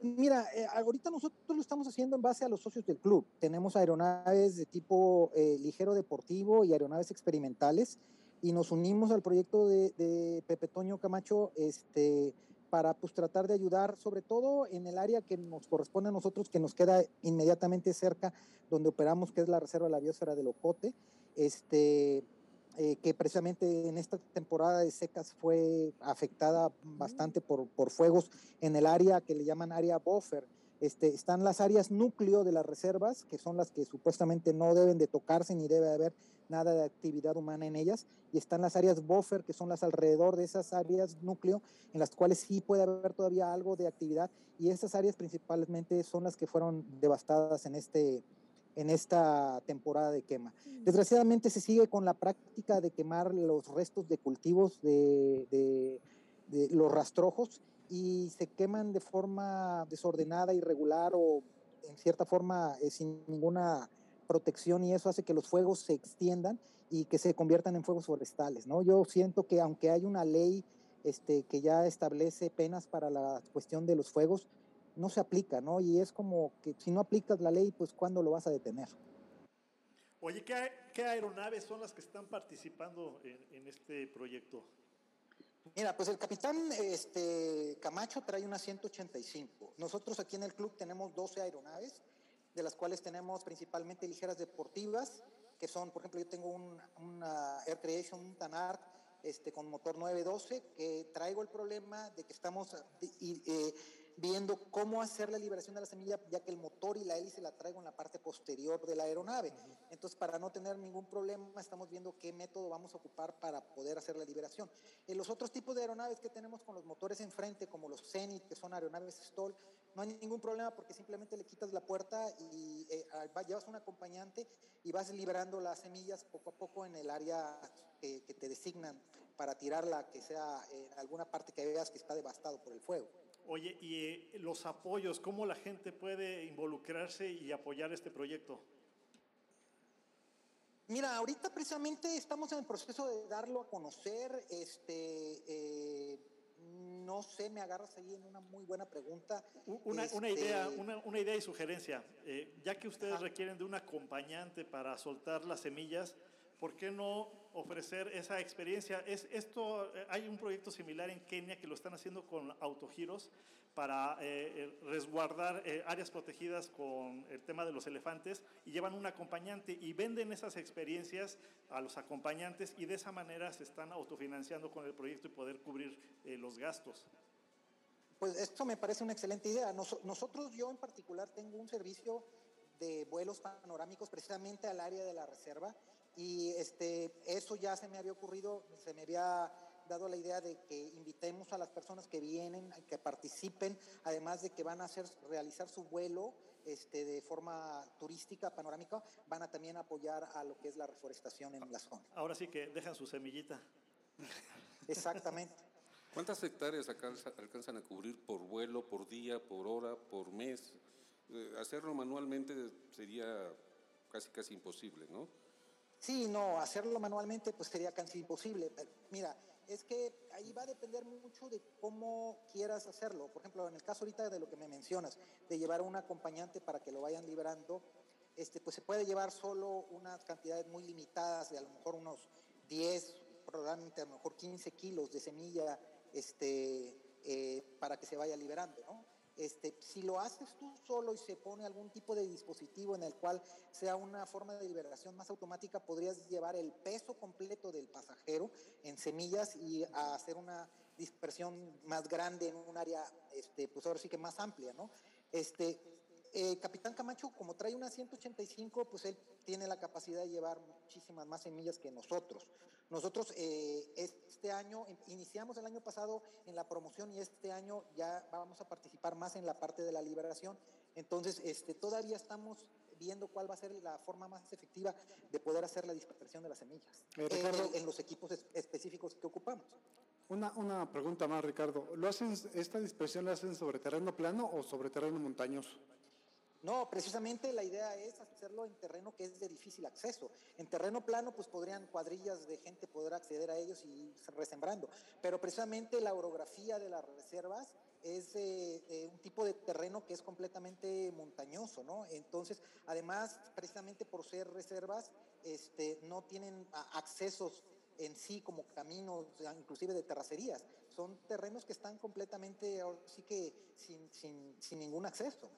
Mira, eh, ahorita nosotros lo estamos haciendo en base a los socios del club. Tenemos aeronaves de tipo eh, ligero deportivo y aeronaves experimentales y nos unimos al proyecto de, de Pepe Toño Camacho este, para pues, tratar de ayudar, sobre todo en el área que nos corresponde a nosotros, que nos queda inmediatamente cerca donde operamos, que es la Reserva de la Biosfera del Ocote, este, eh, que precisamente en esta temporada de secas fue afectada bastante por, por fuegos en el área que le llaman área buffer. Este, están las áreas núcleo de las reservas, que son las que supuestamente no deben de tocarse ni debe haber nada de actividad humana en ellas, y están las áreas buffer, que son las alrededor de esas áreas núcleo, en las cuales sí puede haber todavía algo de actividad, y esas áreas principalmente son las que fueron devastadas en este, en esta temporada de quema. Desgraciadamente se sigue con la práctica de quemar los restos de cultivos de, de- de los rastrojos y se queman de forma desordenada, irregular o en cierta forma eh, sin ninguna protección y eso hace que los fuegos se extiendan y que se conviertan en fuegos forestales, ¿no? Yo siento que aunque hay una ley este, que ya establece penas para la cuestión de los fuegos, no se aplica, ¿no? Y es como que si no aplicas la ley, pues ¿cuándo lo vas a detener? Oye, ¿qué, qué aeronaves son las que están participando en, en este proyecto? Mira, pues el capitán este, Camacho trae una 185. Nosotros aquí en el club tenemos 12 aeronaves, de las cuales tenemos principalmente ligeras deportivas, que son, por ejemplo, yo tengo un, una Air Creation, un Tanart, este, con motor 912, que traigo el problema de que estamos eh, viendo cómo hacer la liberación de la semilla, ya que el motor y la hélice la traigo en la parte posterior de la aeronave. Entonces, para no tener ningún problema, estamos viendo qué método vamos a ocupar para poder hacer la liberación. En los otros tipos de aeronaves que tenemos con los motores enfrente, como los Zenit, que son aeronaves Stoll, no hay ningún problema porque simplemente le quitas la puerta y eh, llevas un acompañante y vas liberando las semillas poco a poco en el área que, que te designan para tirarla, que sea en alguna parte que veas que está devastado por el fuego. Oye, y eh, los apoyos, ¿cómo la gente puede involucrarse y apoyar este proyecto? Mira, ahorita precisamente estamos en el proceso de darlo a conocer. Este, eh, no sé, me agarras ahí en una muy buena pregunta. Una, Este, una idea, una, una idea y sugerencia. Eh, ya que ustedes requieren de un acompañante para soltar las semillas, ¿por qué no ofrecer esa experiencia? Es, esto, eh, hay un proyecto similar en Kenia que lo están haciendo con autogiros para eh, eh, resguardar áreas protegidas con el tema de los elefantes y llevan un acompañante y venden esas experiencias a los acompañantes y de esa manera se están autofinanciando con el proyecto y poder cubrir los gastos. Pues esto me parece una excelente idea. Nos- nosotros, yo en particular, tengo un servicio de vuelos panorámicos precisamente al área de la reserva y este, eso ya se me había ocurrido, se me había dado la idea de que invitemos a las personas que vienen, que participen, además de que van a hacer, realizar su vuelo este, de forma turística, panorámica, van a también apoyar a lo que es la reforestación en la zona. Ahora sí que dejan su semillita. Exactamente. ¿Cuántas hectáreas alcanza- alcanzan a cubrir por vuelo, por día, por hora, por mes? Eh, hacerlo manualmente sería casi casi imposible, ¿no? Sí, no, hacerlo manualmente pues sería casi imposible. Pero, mira, es que ahí va a depender mucho de cómo quieras hacerlo. Por ejemplo, en el caso ahorita de lo que me mencionas, de llevar a un acompañante para que lo vayan liberando, este, pues se puede llevar solo unas cantidades muy limitadas, de a lo mejor unos 10, probablemente a lo mejor 15 kilos de semilla este, eh, para que se vaya liberando, ¿no? Este, si lo haces tú solo y se pone algún tipo de dispositivo en el cual sea una forma de liberación más automática, podrías llevar el peso completo del pasajero en semillas y hacer una dispersión más grande en un área, este, pues ahora sí que más amplia, ¿no? Este, eh, Capitán Camacho, como trae una 185, pues él tiene la capacidad de llevar muchísimas más semillas que nosotros. Nosotros eh, este año, in- iniciamos el año pasado en la promoción y este año ya vamos a participar más en la parte de la liberación. Entonces, este, todavía estamos viendo cuál va a ser la forma más efectiva de poder hacer la dispersión de las semillas Eh, en- los equipos es- específicos que ocupamos. Una, una pregunta más, Ricardo. ¿Lo hacen, ¿Esta dispersión la hacen sobre terreno plano o sobre terreno montañoso? No, precisamente la idea es hacerlo en terreno que es de difícil acceso. En terreno plano, pues podrían cuadrillas de gente poder acceder a ellos y ir resembrando. Pero precisamente la orografía de las reservas es eh, eh, un tipo de terreno que es completamente montañoso, ¿no? Entonces, además, precisamente por ser reservas, este, no tienen accesos en sí como caminos, inclusive de terracerías. Son terrenos que están completamente, sí que sin ningún acceso.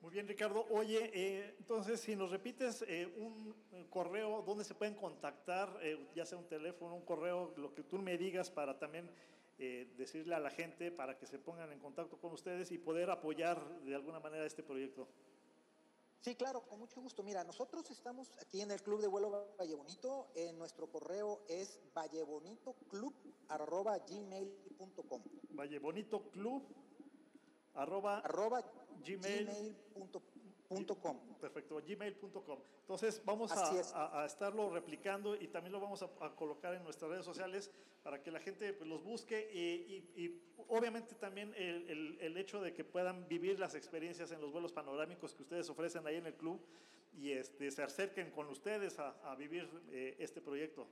Muy bien, Ricardo. Oye, eh, entonces, si nos repites eh, un eh, correo donde se pueden contactar, eh, ya sea un teléfono, un correo, lo que tú me digas para también decirle a la gente para que se pongan en contacto con ustedes y poder apoyar de alguna manera este proyecto. Sí, claro, con mucho gusto. Mira, nosotros estamos aquí en el Club de Vuelo Valle Bonito. Eh, nuestro correo es vallebonitoclub.gmail.com Valle Bonito Club arroba, arroba gmail, gmail.com. Perfecto, gmail.com. Entonces vamos a, es. a- a estarlo replicando y también lo vamos a, a colocar en nuestras redes sociales para que la gente pues, los busque y, y- y obviamente también el, el- el hecho de que puedan vivir las experiencias en los vuelos panorámicos que ustedes ofrecen ahí en el club y este, se acerquen con ustedes a, a vivir eh, este proyecto.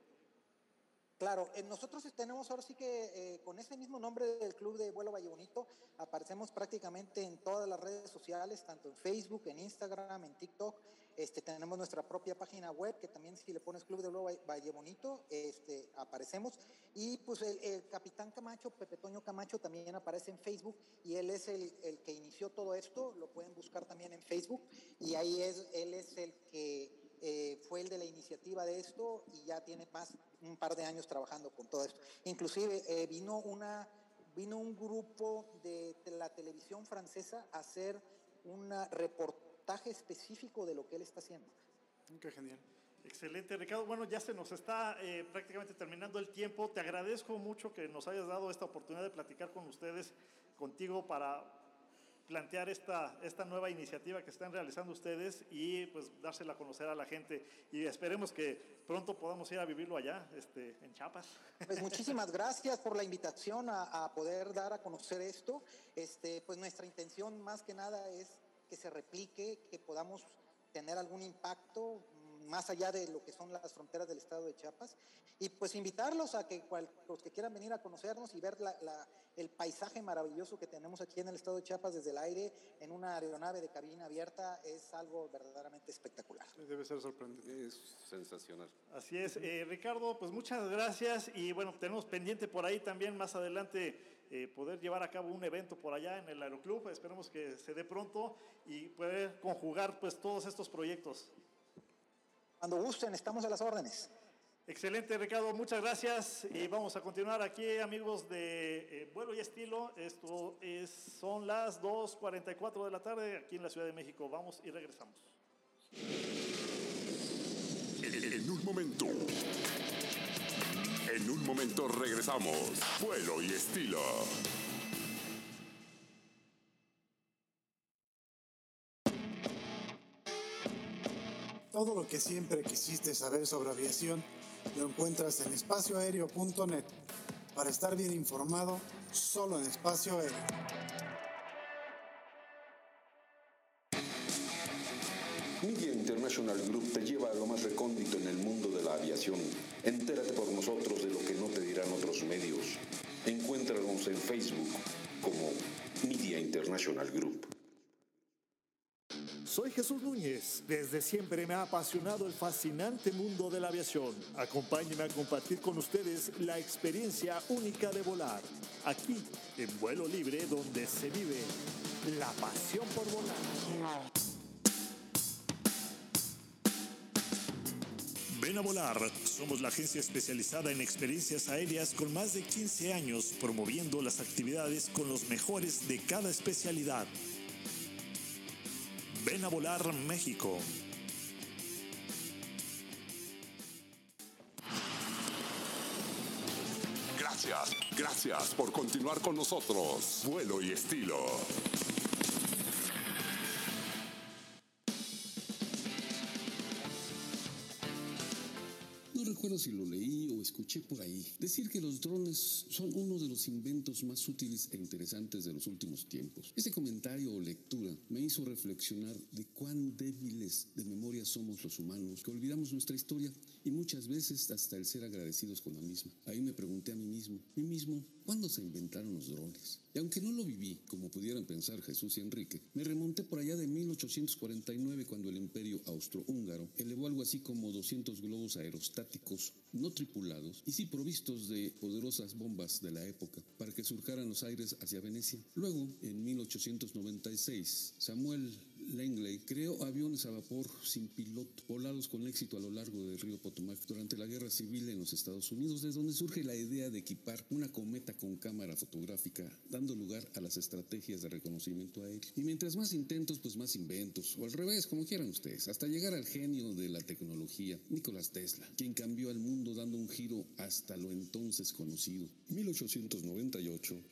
Claro, eh, nosotros tenemos ahora sí que eh, con ese mismo nombre del Club de Vuelo Valle Bonito, aparecemos prácticamente en todas las redes sociales, tanto en Facebook, en Instagram, en TikTok. Este, tenemos nuestra propia página web, que también si le pones Club de Vuelo Valle Bonito, este, aparecemos. Y pues el, capitán Camacho, Pepe Toño Camacho, también aparece en Facebook y él es el, que inició todo esto, lo pueden buscar también en Facebook y ahí es, él es el que eh, fue el de la iniciativa de esto y ya tiene más un par de años trabajando con todo esto. Inclusive eh, vino una vino un grupo de, la televisión francesa a hacer un reportaje específico de lo que él está haciendo. Qué genial. Excelente, Ricardo. Bueno, ya se nos está eh, prácticamente terminando el tiempo. Te agradezco mucho que nos hayas dado esta oportunidad de platicar con ustedes, contigo, para plantear esta, esta nueva iniciativa que están realizando ustedes y pues dársela a conocer a la gente. Y esperemos que pronto podamos ir a vivirlo allá, este, en Chiapas. Pues muchísimas gracias por la invitación a, poder dar a conocer esto. Este, pues nuestra intención más que nada es que se replique, que podamos tener algún impacto más allá de lo que son las fronteras del estado de Chiapas. Y pues invitarlos a que los que quieran venir a conocernos y ver la, el paisaje maravilloso que tenemos aquí en el estado de Chiapas desde el aire, en una aeronave de cabina abierta, es algo verdaderamente espectacular. Debe ser sorprendente. Es sensacional. Así es. Eh, Ricardo, pues muchas gracias y bueno, tenemos pendiente por ahí también más adelante. Eh, poder llevar a cabo un evento por allá en el Aeroclub. Esperemos que se dé pronto y poder conjugar pues todos estos proyectos. Cuando gusten, estamos a las órdenes. Excelente, Ricardo. Muchas gracias. Y vamos a continuar aquí, amigos de eh, Vuelo y Estilo. Esto es, son las 2.44 de la tarde aquí en la Ciudad de México. Vamos y regresamos. En un momento. En un momento regresamos. Vuelo y Estilo. Todo lo que siempre quisiste saber sobre aviación lo encuentras en espacioaéreo.net para estar bien informado solo en espacio aéreo. Media International Group te lleva a lo más recóndito en el mundo de la aviación. Entérate por nosotros de lo que no te dirán otros medios. Encuéntranos en Facebook como Media International Group. Soy Jesús Núñez. Desde siempre me ha apasionado el fascinante mundo de la aviación. Acompáñenme a compartir con ustedes la experiencia única de volar. Aquí, en vuelo libre, donde se vive la pasión por volar. Ven a volar. Somos la agencia especializada en experiencias aéreas con más de 15 años promoviendo las actividades con los mejores de cada especialidad. Ven a volar México. Gracias, gracias por continuar con nosotros. Vuelo y estilo. No recuerdo si lo leí o escuché por ahí decir que los drones son uno de los inventos más útiles e interesantes de los últimos tiempos. Ese comentario o lectura me hizo reflexionar de cuán débiles de memoria somos los humanos, que olvidamos nuestra historia y muchas veces hasta el ser agradecidos con la misma. Ahí me pregunté a mí mismo, mí mismo, ¿cuándo se inventaron los drones? Y aunque no lo viví, como pudieran pensar Jesús y Enrique, me remonté por allá de 1849 cuando el imperio austrohúngaro elevó algo así como 200 globos aerostáticos no tripulados y sí provistos de poderosas bombas de la época para que surcaran los aires hacia Venecia. Luego, en 1896, Samuel Langley creó aviones a vapor sin piloto, volados con éxito a lo largo del río Potomac durante la Guerra Civil en los Estados Unidos, de donde surge la idea de equipar una cometa con cámara fotográfica, dando lugar a las estrategias de reconocimiento aéreo. Y mientras más intentos, pues más inventos, o al revés, como quieran ustedes, hasta llegar al genio de la tecnología, Nicolás Tesla, quien cambió al mundo dando un giro hasta lo entonces conocido. 1898,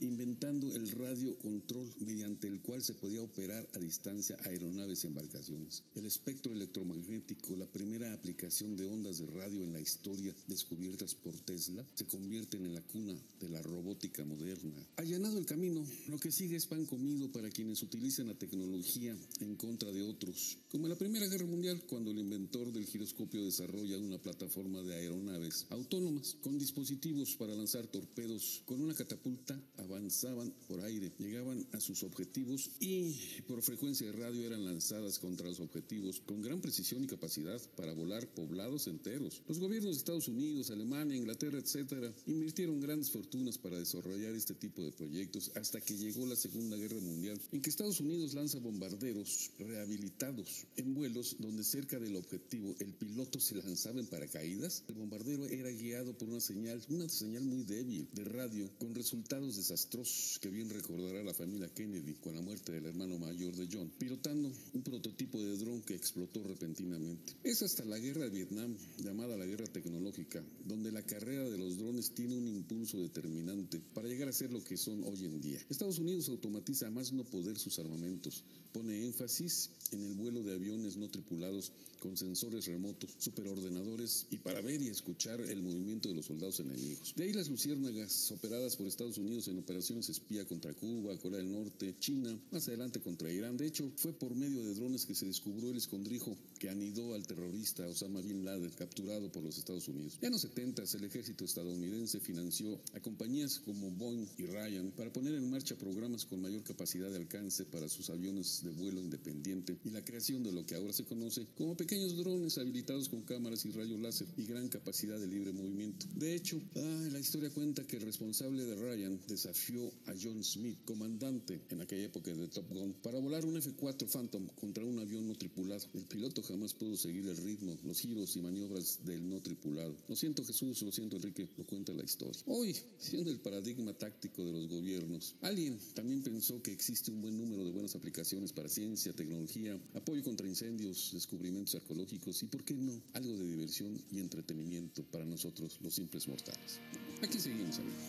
inventando el radio control mediante el cual se podía operar a distancia aeronaves y embarcaciones. El espectro electromagnético, la primera aplicación de ondas de radio en la historia descubiertas por Tesla, se convierten en la cuna de la robótica moderna. Allanado el camino, lo que sigue es pan comido para quienes utilizan la tecnología en contra de otros, como en la Primera Guerra Mundial, cuando el inventor del giroscopio desarrolla una plataforma de aeronaves autónomas con dispositivos para lanzar torpedos con una catapulta, avanzaban por aire, llegaban a sus objetivos y por frecuencia de radio eran lanzadas contra los objetivos con gran precisión y capacidad para volar poblados enteros. Los gobiernos de Estados Unidos, Alemania, Inglaterra, etcétera, invirtieron grandes fortunas para desarrollar este tipo de proyectos hasta que llegó la Segunda Guerra Mundial, en que Estados Unidos lanza bombarderos rehabilitados en vuelos donde cerca del objetivo el piloto se lanzaba en paracaídas. El bombardero era guiado por una señal, una señal muy débil de radio con resultados desastrosos que bien recordará la familia Kennedy con la muerte del hermano mayor de John, pilotando un prototipo de dron que explotó repentinamente. Es hasta la guerra de Vietnam, llamada la guerra tecnológica, donde la carrera de los drones tiene un impulso determinante para llegar a ser lo que son hoy en día. Estados Unidos automatiza a más no poder sus armamentos, pone énfasis en el vuelo de aviones no tripulados con sensores remotos, superordenadores y para ver y escuchar el movimiento de los soldados enemigos. De ahí las luciérnagas operadas por Estados Unidos en operaciones espía contra Cuba, Corea del Norte, China, más adelante contra Irán. De hecho, fue por medio de drones que se descubrió el escondrijo que anidó al terrorista Osama Bin Laden, capturado por los Estados Unidos. Ya en los 70 el ejército estadounidense financió a compañías como Boeing y Ryan para poner en marcha programas con mayor capacidad de alcance para sus aviones de vuelo independiente y la creación de lo que ahora se conoce como pequeños drones habilitados con cámaras y rayos láser y gran capacidad de libre movimiento. De hecho, ah, la historia cuenta que el responsable de Ryan desafió a John Smith, comandante en aquella época de Top Gun, para volar un F-4 Phantom contra un avión no tripulado. El piloto jamás pudo seguir el ritmo, los giros y maniobras del no tripulado. Lo siento Jesús, lo siento Enrique, lo cuenta la historia. Hoy, siendo el paradigma táctico de los gobiernos, alguien también pensó que existe un buen número de buenas aplicaciones para ciencia, tecnología, apoyo contra incendios, descubrimientos arqueológicos y, ¿por qué no?, algo de diversión y entretenimiento para nosotros, los simples mortales. Aquí seguimos, amigos.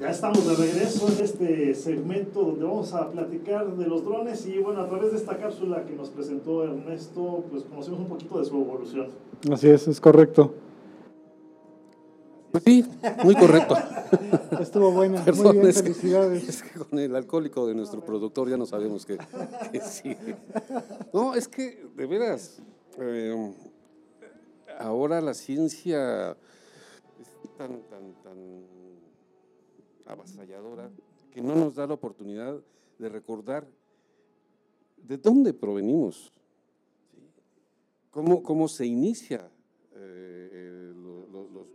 Ya estamos de regreso en este segmento donde vamos a platicar de los drones y bueno, a través de esta cápsula que nos presentó Ernesto, pues conocemos un poquito de su evolución. Así es, es correcto. Pues sí, muy correcto. Estuvo buena, Perdón, muy bien, es que- felicidades. es que con el alcohólico de nuestro productor ya no sabemos qué qué sigue. No, es que, de veras, eh, ahora la ciencia es tan, tan, tan avasalladora que no nos da la oportunidad de recordar de dónde provenimos, cómo, cómo se inicia, eh, eh, lo- lo- los- la evolu-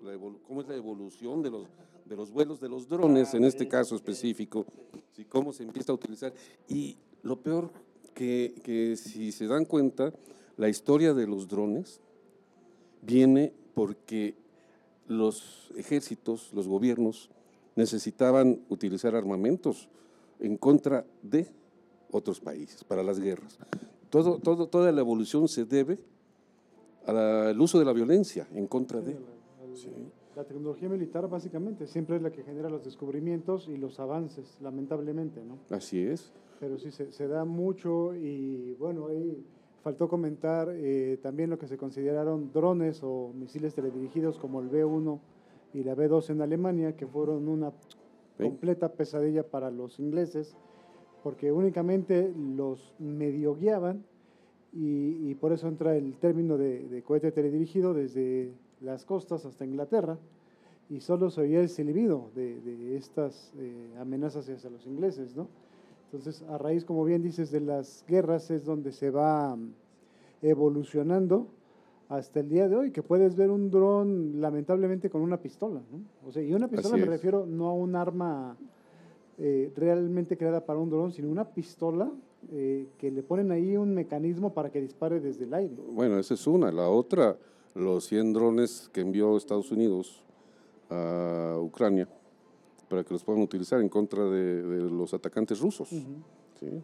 cómo es la evolución de los, de los vuelos de los drones, en este caso específico, ¿sí? cómo se empieza a utilizar. Y lo peor que, que si se dan cuenta, la historia de los drones viene porque los ejércitos, los gobiernos, necesitaban utilizar armamentos en contra de otros países para las guerras. Todo, todo, toda la evolución se debe al uso de la violencia en contra de. Sí. La tecnología militar básicamente siempre es la que genera los descubrimientos y los avances, lamentablemente, ¿no? Así es. Pero sí se, se da mucho y bueno, ahí faltó comentar eh, también lo que se consideraron drones o misiles teledirigidos como el B-1 y la B-2 en Alemania, que fueron una Sí. completa pesadilla para los ingleses, porque únicamente los medio guiaban y, y por eso entra el término de, de cohete teledirigido desde las costas hasta Inglaterra y solo se oía el silbido de, de estas eh, amenazas hacia los ingleses, ¿no? Entonces, a raíz, como bien dices, de las guerras es donde se va mm, evolucionando hasta el día de hoy, que puedes ver un dron lamentablemente con una pistola, ¿no? O sea, y una pistola Así me es. refiero no a un arma eh, realmente creada para un dron, sino una pistola eh, que le ponen ahí un mecanismo para que dispare desde el aire. Bueno, esa es una. La otra, los 100 drones que envió Estados Unidos a Ucrania para que los puedan utilizar en contra de, de los atacantes rusos. ¿sí?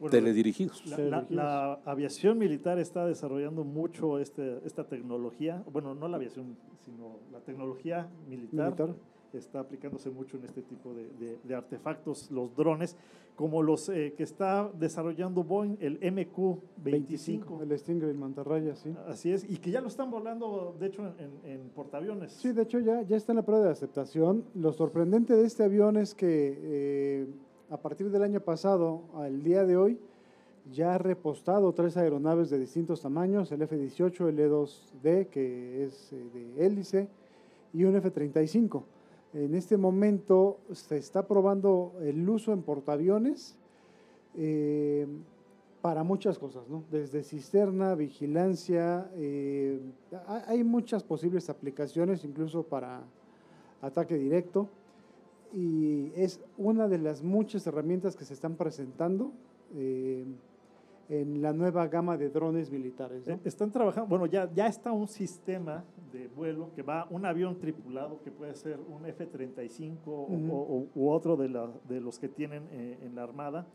Bueno, Teledirigidos. La, la- la aviación militar está desarrollando mucho este, esta tecnología, bueno, no la aviación, sino la tecnología militar, Militar. Está aplicándose mucho en este tipo de, de- de artefactos, los drones, como los eh, que está desarrollando Boeing, el MQ-25. El Stingray Mantarraya, sí. Así es, y que ya lo están volando, de hecho, en, en portaaviones. Sí, de hecho ya, ya está en la prueba de aceptación. Lo sorprendente de este avión es que eh, a partir del año pasado al día de hoy ya ha repostado tres aeronaves de distintos tamaños, el F-18, el E-2D, que es eh, de hélice, y un F-35. En este momento se está probando el uso en portaaviones eh, para muchas cosas. Desde cisterna, vigilancia, eh, ha- hay muchas posibles aplicaciones, incluso para ataque directo, y es una de las muchas herramientas que se están presentando eh, en la nueva gama de drones militares. ¿no? Eh, Están trabajando, bueno, ya, ya está un sistema de vuelo que va, un avión tripulado que puede ser un F-35 o- Ujú. o, u otro de, la- de los que tienen eh, en la Armada,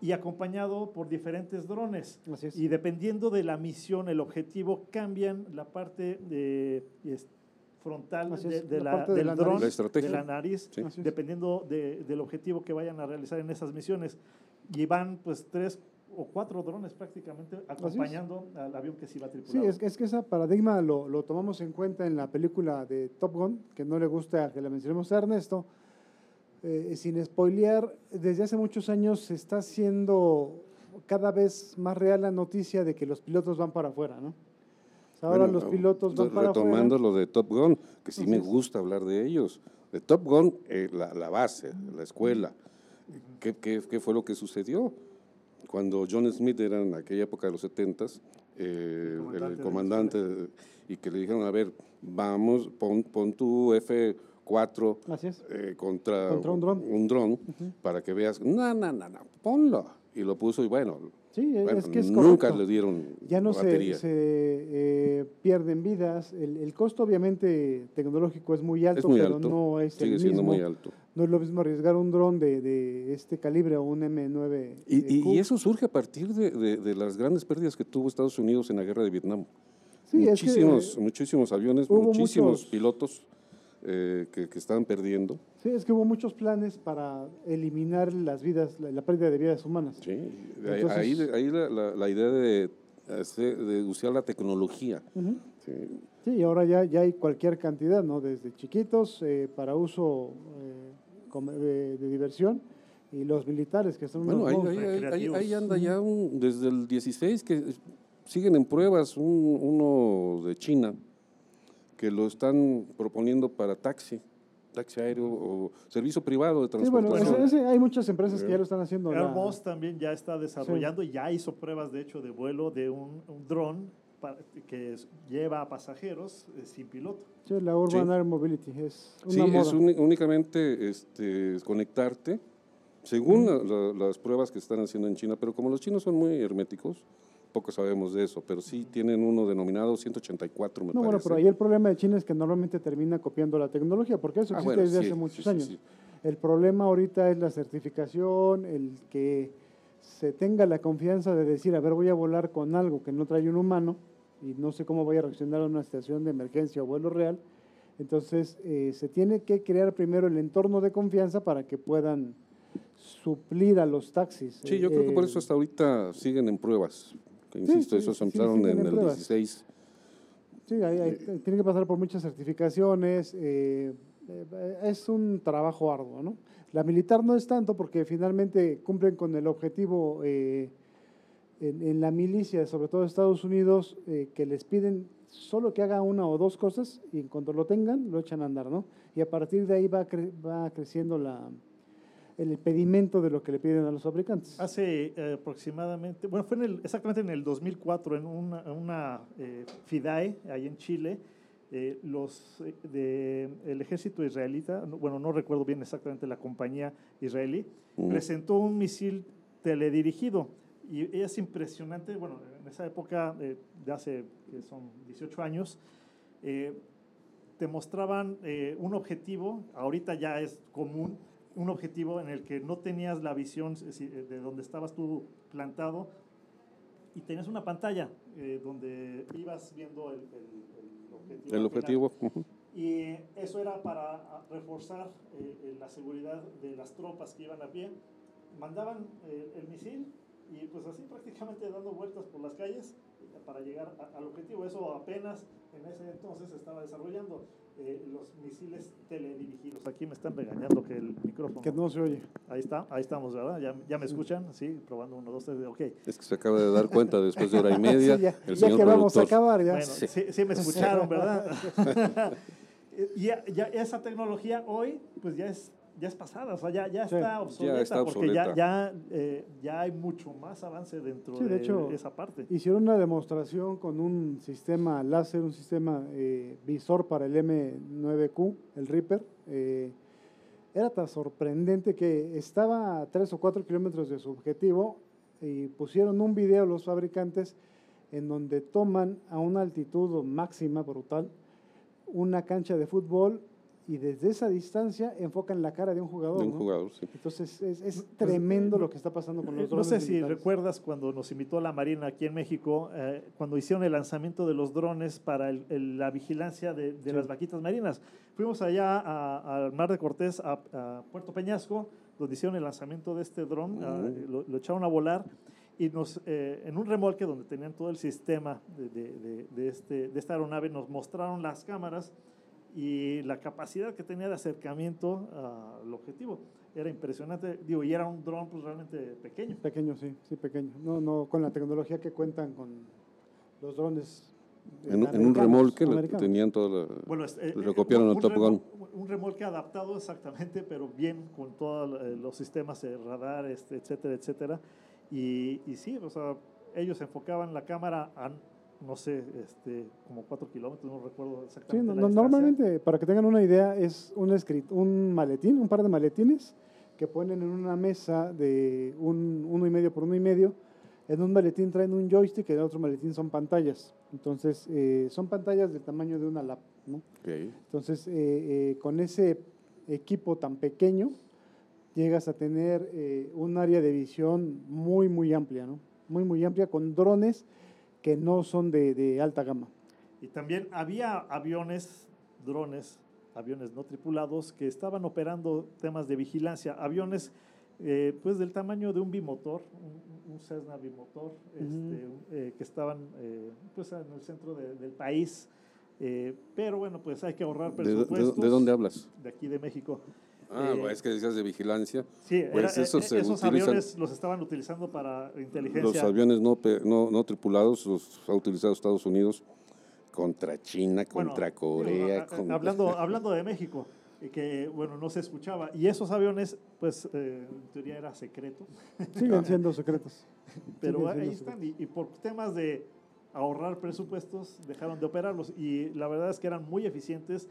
y acompañado por diferentes drones. Y dependiendo de la misión, el objetivo, cambian la parte de, es- frontal Así de, es, de la la, del dron, de la nariz, Sí. Así es. dependiendo de- del objetivo que vayan a realizar en esas misiones. Y van pues tres o cuatro drones prácticamente acompañando al avión que sí va Sí, tripulado. es, que- es que ese paradigma lo, lo tomamos en cuenta en la película de Top Gun, que no le gusta que la mencionemos a Ernesto. Eh, sin spoilear, desde hace muchos años se está haciendo cada vez más real la noticia de que los pilotos van para afuera, ¿no? O sea, ahora Bueno, los pilotos van para afuera. Retomando lo de Top Gun, que sí Así me gusta hablar de ellos. De Top Gun, eh, la, la base, la escuela. ¿Qué, qué, qué fue lo que sucedió? Cuando John Smith era en aquella época de los 70 el, comandante de y que le dijeron, a ver, vamos, pon, pon tu F4 Así es. eh, contra, Contra un dron. un dron para que veas, no, no, no, no, ponlo. Y lo puso y bueno, Sí, es que es nunca correcto. le dieron Ya no se, batería. se, eh, pierden vidas. El, el costo, obviamente, tecnológico es muy alto, Es muy pero alto, no es sigue el siendo mismo. muy alto. No es lo mismo arriesgar un dron de, de este calibre o un M9. Y, y- y eso surge a partir de, de- de las grandes pérdidas que tuvo Estados Unidos en la guerra de Vietnam. Sí, es que, muchísimos, eh, muchísimos aviones, muchísimos muchos- pilotos eh, que, que estaban perdiendo. Sí, es que hubo muchos planes para eliminar las vidas, la, la pérdida de vidas humanas. Sí, ahí, Entonces- ahí, ahí la, la- la idea de, hacer- de usar la tecnología. Sí. Sí, y ahora ya, ya hay cualquier cantidad, ¿no? Desde chiquitos eh, para uso eh, eh, de diversión y los militares que son Bueno, unos ahí, monstruos. ahí- ahí- ahí- ahí anda ya un- desde el 16 que siguen en pruebas un- uno de China que lo están proponiendo para taxi, taxi aéreo o servicio privado de Sí, bueno, ese- ese- hay muchas empresas que ya lo están haciendo. la- Airbus también ya está desarrollando y ya hizo pruebas de hecho de vuelo de un, un dron que es- lleva a pasajeros eh, sin piloto. Sí, la Urban Sí. Air Mobility es una Sí, moda. es uni- únicamente este, conectarte, según la- la- las pruebas que están haciendo en China, pero como los chinos son muy herméticos, poco sabemos de eso, pero sí tienen uno denominado 184, me No, bueno, pero ahí el problema de China es que normalmente termina copiando la tecnología, porque eso Ah, existe bueno, desde sí, hace muchos sí, años. sí. El problema ahorita es la certificación, el que se tenga la confianza de decir, a ver, voy a volar con algo que no trae un humano y no sé cómo voy a reaccionar a una estación de emergencia o vuelo real. Entonces, eh, se tiene que crear primero el entorno de confianza para que puedan suplir a los taxis. Sí, yo creo que por Eh, eso hasta ahorita siguen en pruebas. Que Insisto, esos empezaron en, el pruebas. 16. Sí, hay- hay- tiene que pasar por muchas certificaciones. eh, eh, es un trabajo arduo, ¿no? La militar no es tanto porque finalmente cumplen con el objetivo eh, en, en la milicia, sobre todo Estados Unidos, eh, que les piden solo que haga una o dos cosas y en cuanto lo tengan, lo echan a andar, ¿no? Y a partir de ahí va, cre- va creciendo la, el pedimento de lo que le piden a los fabricantes. Hace eh, aproximadamente, bueno, fue en el- exactamente en el 2004, en una, una eh, FIDAE, ahí en Chile, eh, los eh, de, el ejército israelita, no- bueno, no recuerdo bien exactamente la compañía israelí, Mm. presentó un misil teledirigido. Y es impresionante, bueno, en esa época, eh, de hace, que son 18 años, eh, te mostraban eh, un objetivo, ahorita ya es común, un objetivo en el que no tenías la visión de donde estabas tú plantado y tenías una pantalla eh, donde ibas viendo el, el- el objetivo. El. Y eso era para ah, reforzar eh, eh, la seguridad de las tropas que iban a pie. Mandaban eh, el misil y pues así prácticamente dando vueltas por las calles para llegar a- al objetivo. Eso apenas en ese entonces se estaba desarrollando eh, los misiles teledirigidos. Aquí me están regañando que el micrófono. Que no se oye. Ahí está, ahí estamos, ¿verdad? ¿Ya, ya me escuchan? Sí, probando uno, dos, tres, ok. Es que se acaba de dar cuenta después de hora y media. Sí, ya- el ya señor que vamos a productor. acabar, ya. Bueno, Sí. sí, sí me escucharon, ¿verdad? y ya, ya esa tecnología hoy, pues ya es, ya es pasada, o sea, ya, ya Sí. está obsoleta, está porque ya, obsoleta. ya, eh, ya hay mucho más avance dentro Sí, de, de hecho, esa parte. hicieron una demostración con un sistema láser, un sistema eh, visor para el M9Q, el Reaper. eh, era tan sorprendente que estaba a 3 o 4 kilómetros de su objetivo y pusieron un video los fabricantes en donde toman a una altitud máxima brutal una cancha de fútbol y desde esa distancia enfocan la cara de un jugador. De un ¿no? jugador, sí. Entonces es, es tremendo lo que está pasando con los Eh, No drones. sé si militares. recuerdas cuando nos invitó la Marina aquí en México, eh, cuando hicieron el lanzamiento de los drones para el- el- la vigilancia de, de Sí. las vaquitas marinas. Fuimos allá al Mar de Cortés, a, a Puerto Peñasco, donde hicieron el lanzamiento de este dron, ah, lo, lo echaron a volar y nos, eh, en un remolque donde tenían todo el sistema de, de- de- de este, de esta aeronave, nos mostraron las cámaras y la capacidad que tenía de acercamiento al objetivo. Era impresionante, digo, y era un dron pues realmente pequeño. Pequeño, sí, sí, pequeño. No, no, con la tecnología que cuentan con los drones. eh, En, en un remolque le- tenían toda la. Bueno, es- eh, lo eh, copiaron un, al Top Gun. un remolque adaptado exactamente, pero bien con todos eh, los sistemas de radar, este, etcétera, etcétera. Y, y sí, o sea, ellos enfocaban la cámara a, no sé, este, como cuatro kilómetros, no recuerdo Sí, exactamente. no- la no- distancia. normalmente, para que tengan una idea, es un, escrit- un maletín, un par de maletines que ponen en una mesa de un uno y medio por uno y medio. En un maletín traen un joystick y en el otro maletín son pantallas. Entonces, eh, son pantallas del tamaño de una lap. ¿no? Entonces, eh, eh, con ese equipo tan pequeño, llegas a tener eh, un área de visión muy, muy amplia, ¿no? Muy, muy amplia, con drones que no son de, de alta gama. Y también había aviones, drones, aviones no tripulados que estaban operando temas de vigilancia, aviones eh, pues del tamaño de un bimotor, un, un Cessna bimotor, este, eh, que estaban eh, pues en el centro de- del país. Eh, pero bueno, pues hay que ahorrar ¿De, de- presupuestos. de dónde hablas? De aquí de México. Ah, Eh, es que decías de vigilancia. Sí, pues era- esos eh, se esos utilizan- aviones los estaban utilizando para inteligencia. Los aviones no, no, no tripulados los ha utilizado Estados Unidos contra China, Bueno, contra digo, Corea. a- a- con- hablando, hablando de México, eh, que bueno, no se escuchaba. Y esos aviones, pues eh, en teoría era secreto. Siguen siendo secretos. Pero Siguen ahí están. Y, y por temas de ahorrar presupuestos, dejaron de operarlos. Y la verdad es que eran muy eficientes.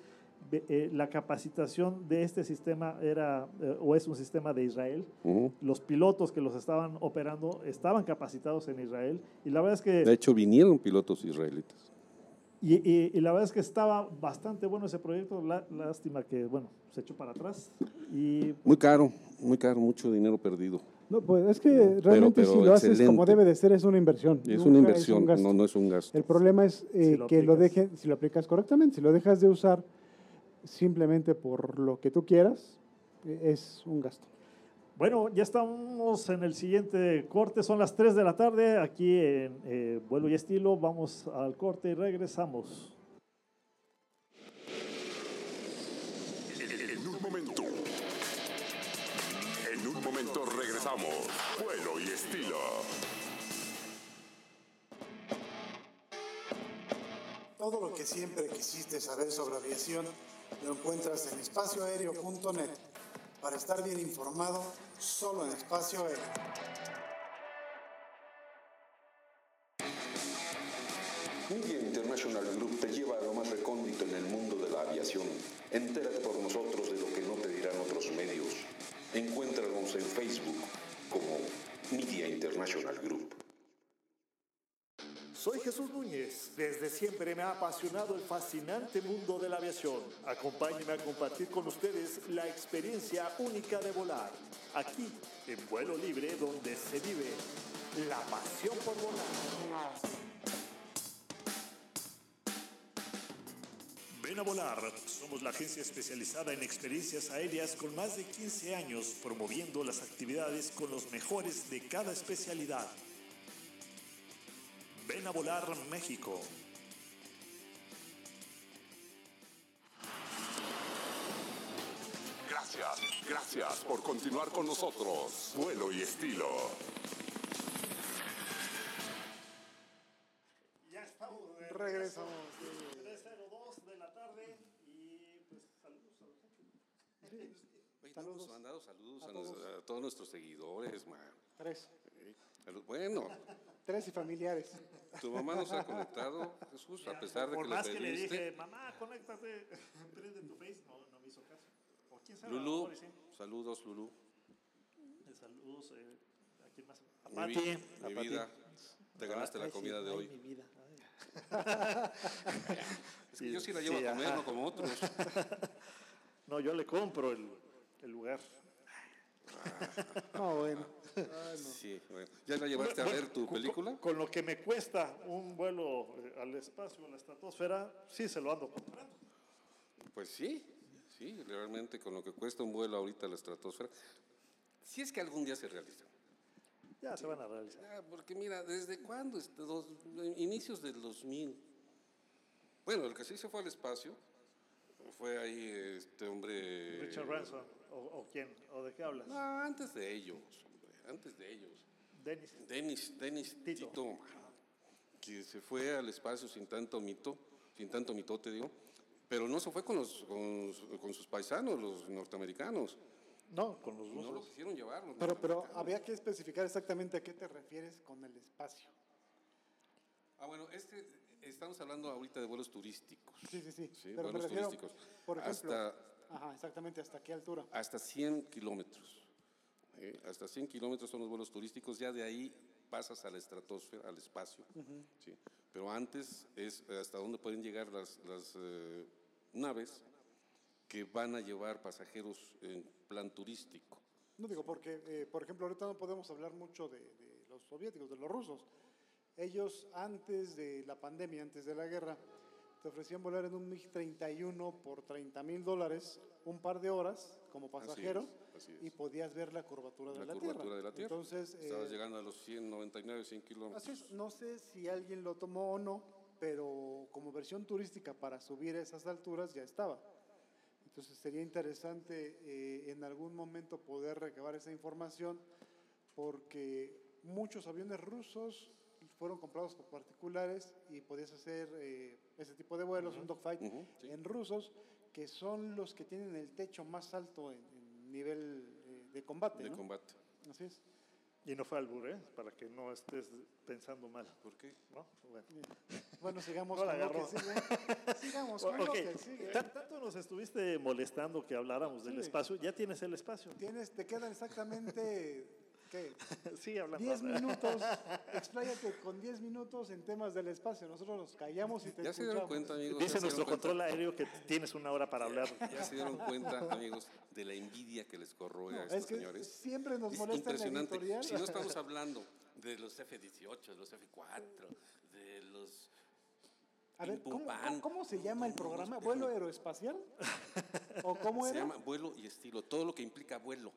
Eh, la capacitación de este sistema era eh, o es un sistema de Israel. Ujú. Los pilotos que los estaban operando estaban capacitados en Israel. Y la verdad es que De hecho, vinieron pilotos israelitas. y, y- y la verdad es que estaba bastante bueno ese proyecto. lá- lástima que, bueno, se echó para atrás. Y Muy caro, muy caro, mucho dinero perdido. No, pues es que realmente pero si lo haces como debe de ser es una inversión. Es una inversión, un no, no es un gasto. El problema es eh, Si que lo dejen, si lo aplicas correctamente, si lo dejas de usar simplemente por lo que tú quieras, eh, es un gasto. bueno, ya estamos en el siguiente corte. Son las 3 de la tarde aquí en eh, Vuelo y Estilo. Vamos al corte y regresamos. En un momento. En un momento regresamos. Vuelo y estilo. Todo lo que siempre quisiste saber sobre aviación lo encuentras en espacioaéreo.net. Para estar bien informado, solo en espacio aéreo. Media International Group te lleva a lo más recóndito en el mundo de la aviación. Entérate por nosotros de lo que no te dirán otros medios. Encuéntranos en Facebook como Media International Group. Soy Jesús Núñez. Desde siempre me ha apasionado el fascinante mundo de la aviación. Acompáñenme a compartir con ustedes la experiencia única de volar. Aquí, en vuelo libre, donde se vive la pasión por volar. Ven a volar. Somos la agencia especializada en experiencias aéreas con más de 15 años promoviendo las actividades con los mejores de cada especialidad. Ven a volar México. Gracias, gracias por continuar con nosotros. Vuelo y estilo. Ya estamos de Regresamos. regreso. 3.02 de la tarde y pues saludos a los Oye, no Saludos. hemos mandado saludos A a, nos- todos. a todos nuestros seguidores, man. Tres. Bueno, Tres y familiares. tu mamá nos ha conectado, Jesús, a pesar de Por que le más que le pediste. dije, mamá, conéctate, prende tu face, no, no me hizo caso. O quién sabe, Lulú, mejor sí. saludos, Lulú. Eh, Saludos, eh, ¿a quién más? A Mi, Pati. a mi Pati. vida, te ganaste la Ay, sí, comida de ay, hoy. mi vida, Es que yo sí la llevo a comer, ajá. no como otros. No, yo le compro el, el lugar. No, bueno. Sí, bueno. ¿Ya la llevaste a ver tu con- película? Con, lo que me cuesta un vuelo eh, al espacio, a la estratosfera, sí se lo ando comprando. Pues sí, sí, realmente con lo que cuesta un vuelo ahorita a la estratosfera. Si es que algún día se realiza. Ya se van a realizar. Ah, porque mira, ¿desde cuándo? Dos- inicios del 2000. Bueno, el que sí se fue al espacio fue ahí este hombre... Richard Branson, o, o quién, o de qué hablas. No, antes de ellos, antes de ellos. Dennis. Dennis, Dennis Tito, que se fue al espacio sin tanto mito, sin tanto mitote, digo, pero no se fue con, los, con, con sus paisanos, los norteamericanos. No, con los No lo quisieron llevar. los Pero, pero había que especificar exactamente a qué te refieres con el espacio. Ah, bueno, este, estamos hablando ahorita de vuelos turísticos. Sí, sí, sí. Sí, pero me vuelos refiero, turísticos. por ejemplo, Hasta, ajá, exactamente, ¿hasta qué altura? hasta 100 kilómetros. ¿Eh? Hasta 100 kilómetros son los vuelos turísticos, ya de ahí pasas a la estratosfera, al espacio. ¿sí? Pero antes es hasta dónde pueden llegar las, las eh, naves que van a llevar pasajeros en plan turístico. No digo, porque, eh, por ejemplo, ahorita no podemos hablar mucho de, de los soviéticos, de los rusos. Ellos, antes de la pandemia, antes de la guerra, te ofrecían volar en un MiG-31 por 30 mil dólares un par de horas como pasajero así es. y podías ver la curvatura de La la, curvatura Tierra. de la Tierra. Entonces, Estabas eh, llegando a los 199, 100 kilómetros. Así es, no sé si alguien lo tomó o no, pero como versión turística para subir a esas alturas ya estaba. Entonces sería interesante eh, en algún momento poder recabar esa información porque muchos aviones rusos fueron comprados por particulares y podías hacer eh, ese tipo de vuelos, un dogfight, sí. en rusos, que son los que tienen el techo más alto en, en nivel eh, de combate. De ¿no? combate. Así es. Y no fue albur, ¿eh? Para que no estés pensando mal. ¿Por qué? ¿No? Bueno. Bueno, sigamos No con lo que sigue. Sigamos con Ok, lo que sigue. tan- Tanto nos estuviste molestando que habláramos del espacio. Ya tienes el espacio. Tienes, te quedan exactamente, ¿qué? Sigue hablando. 10 minutos. Expláyate con 10 minutos en temas del espacio. Nosotros nos callamos y te Ya se escuchamos. dieron cuenta, amigos. Dice se nuestro cuenta- control aéreo que tienes una hora para hablar. Ya se dieron cuenta, amigos, de la envidia que les corroe a estos es que señores. siempre nos Es molesta en la impresionante. editorial. Si no estamos hablando de los F-18, de los F-4, de los... A ver, ¿cómo, se llama el programa? ¿Vuelo aeroespacial? ¿O cómo Se llama vuelo y estilo, todo lo que implica vuelo.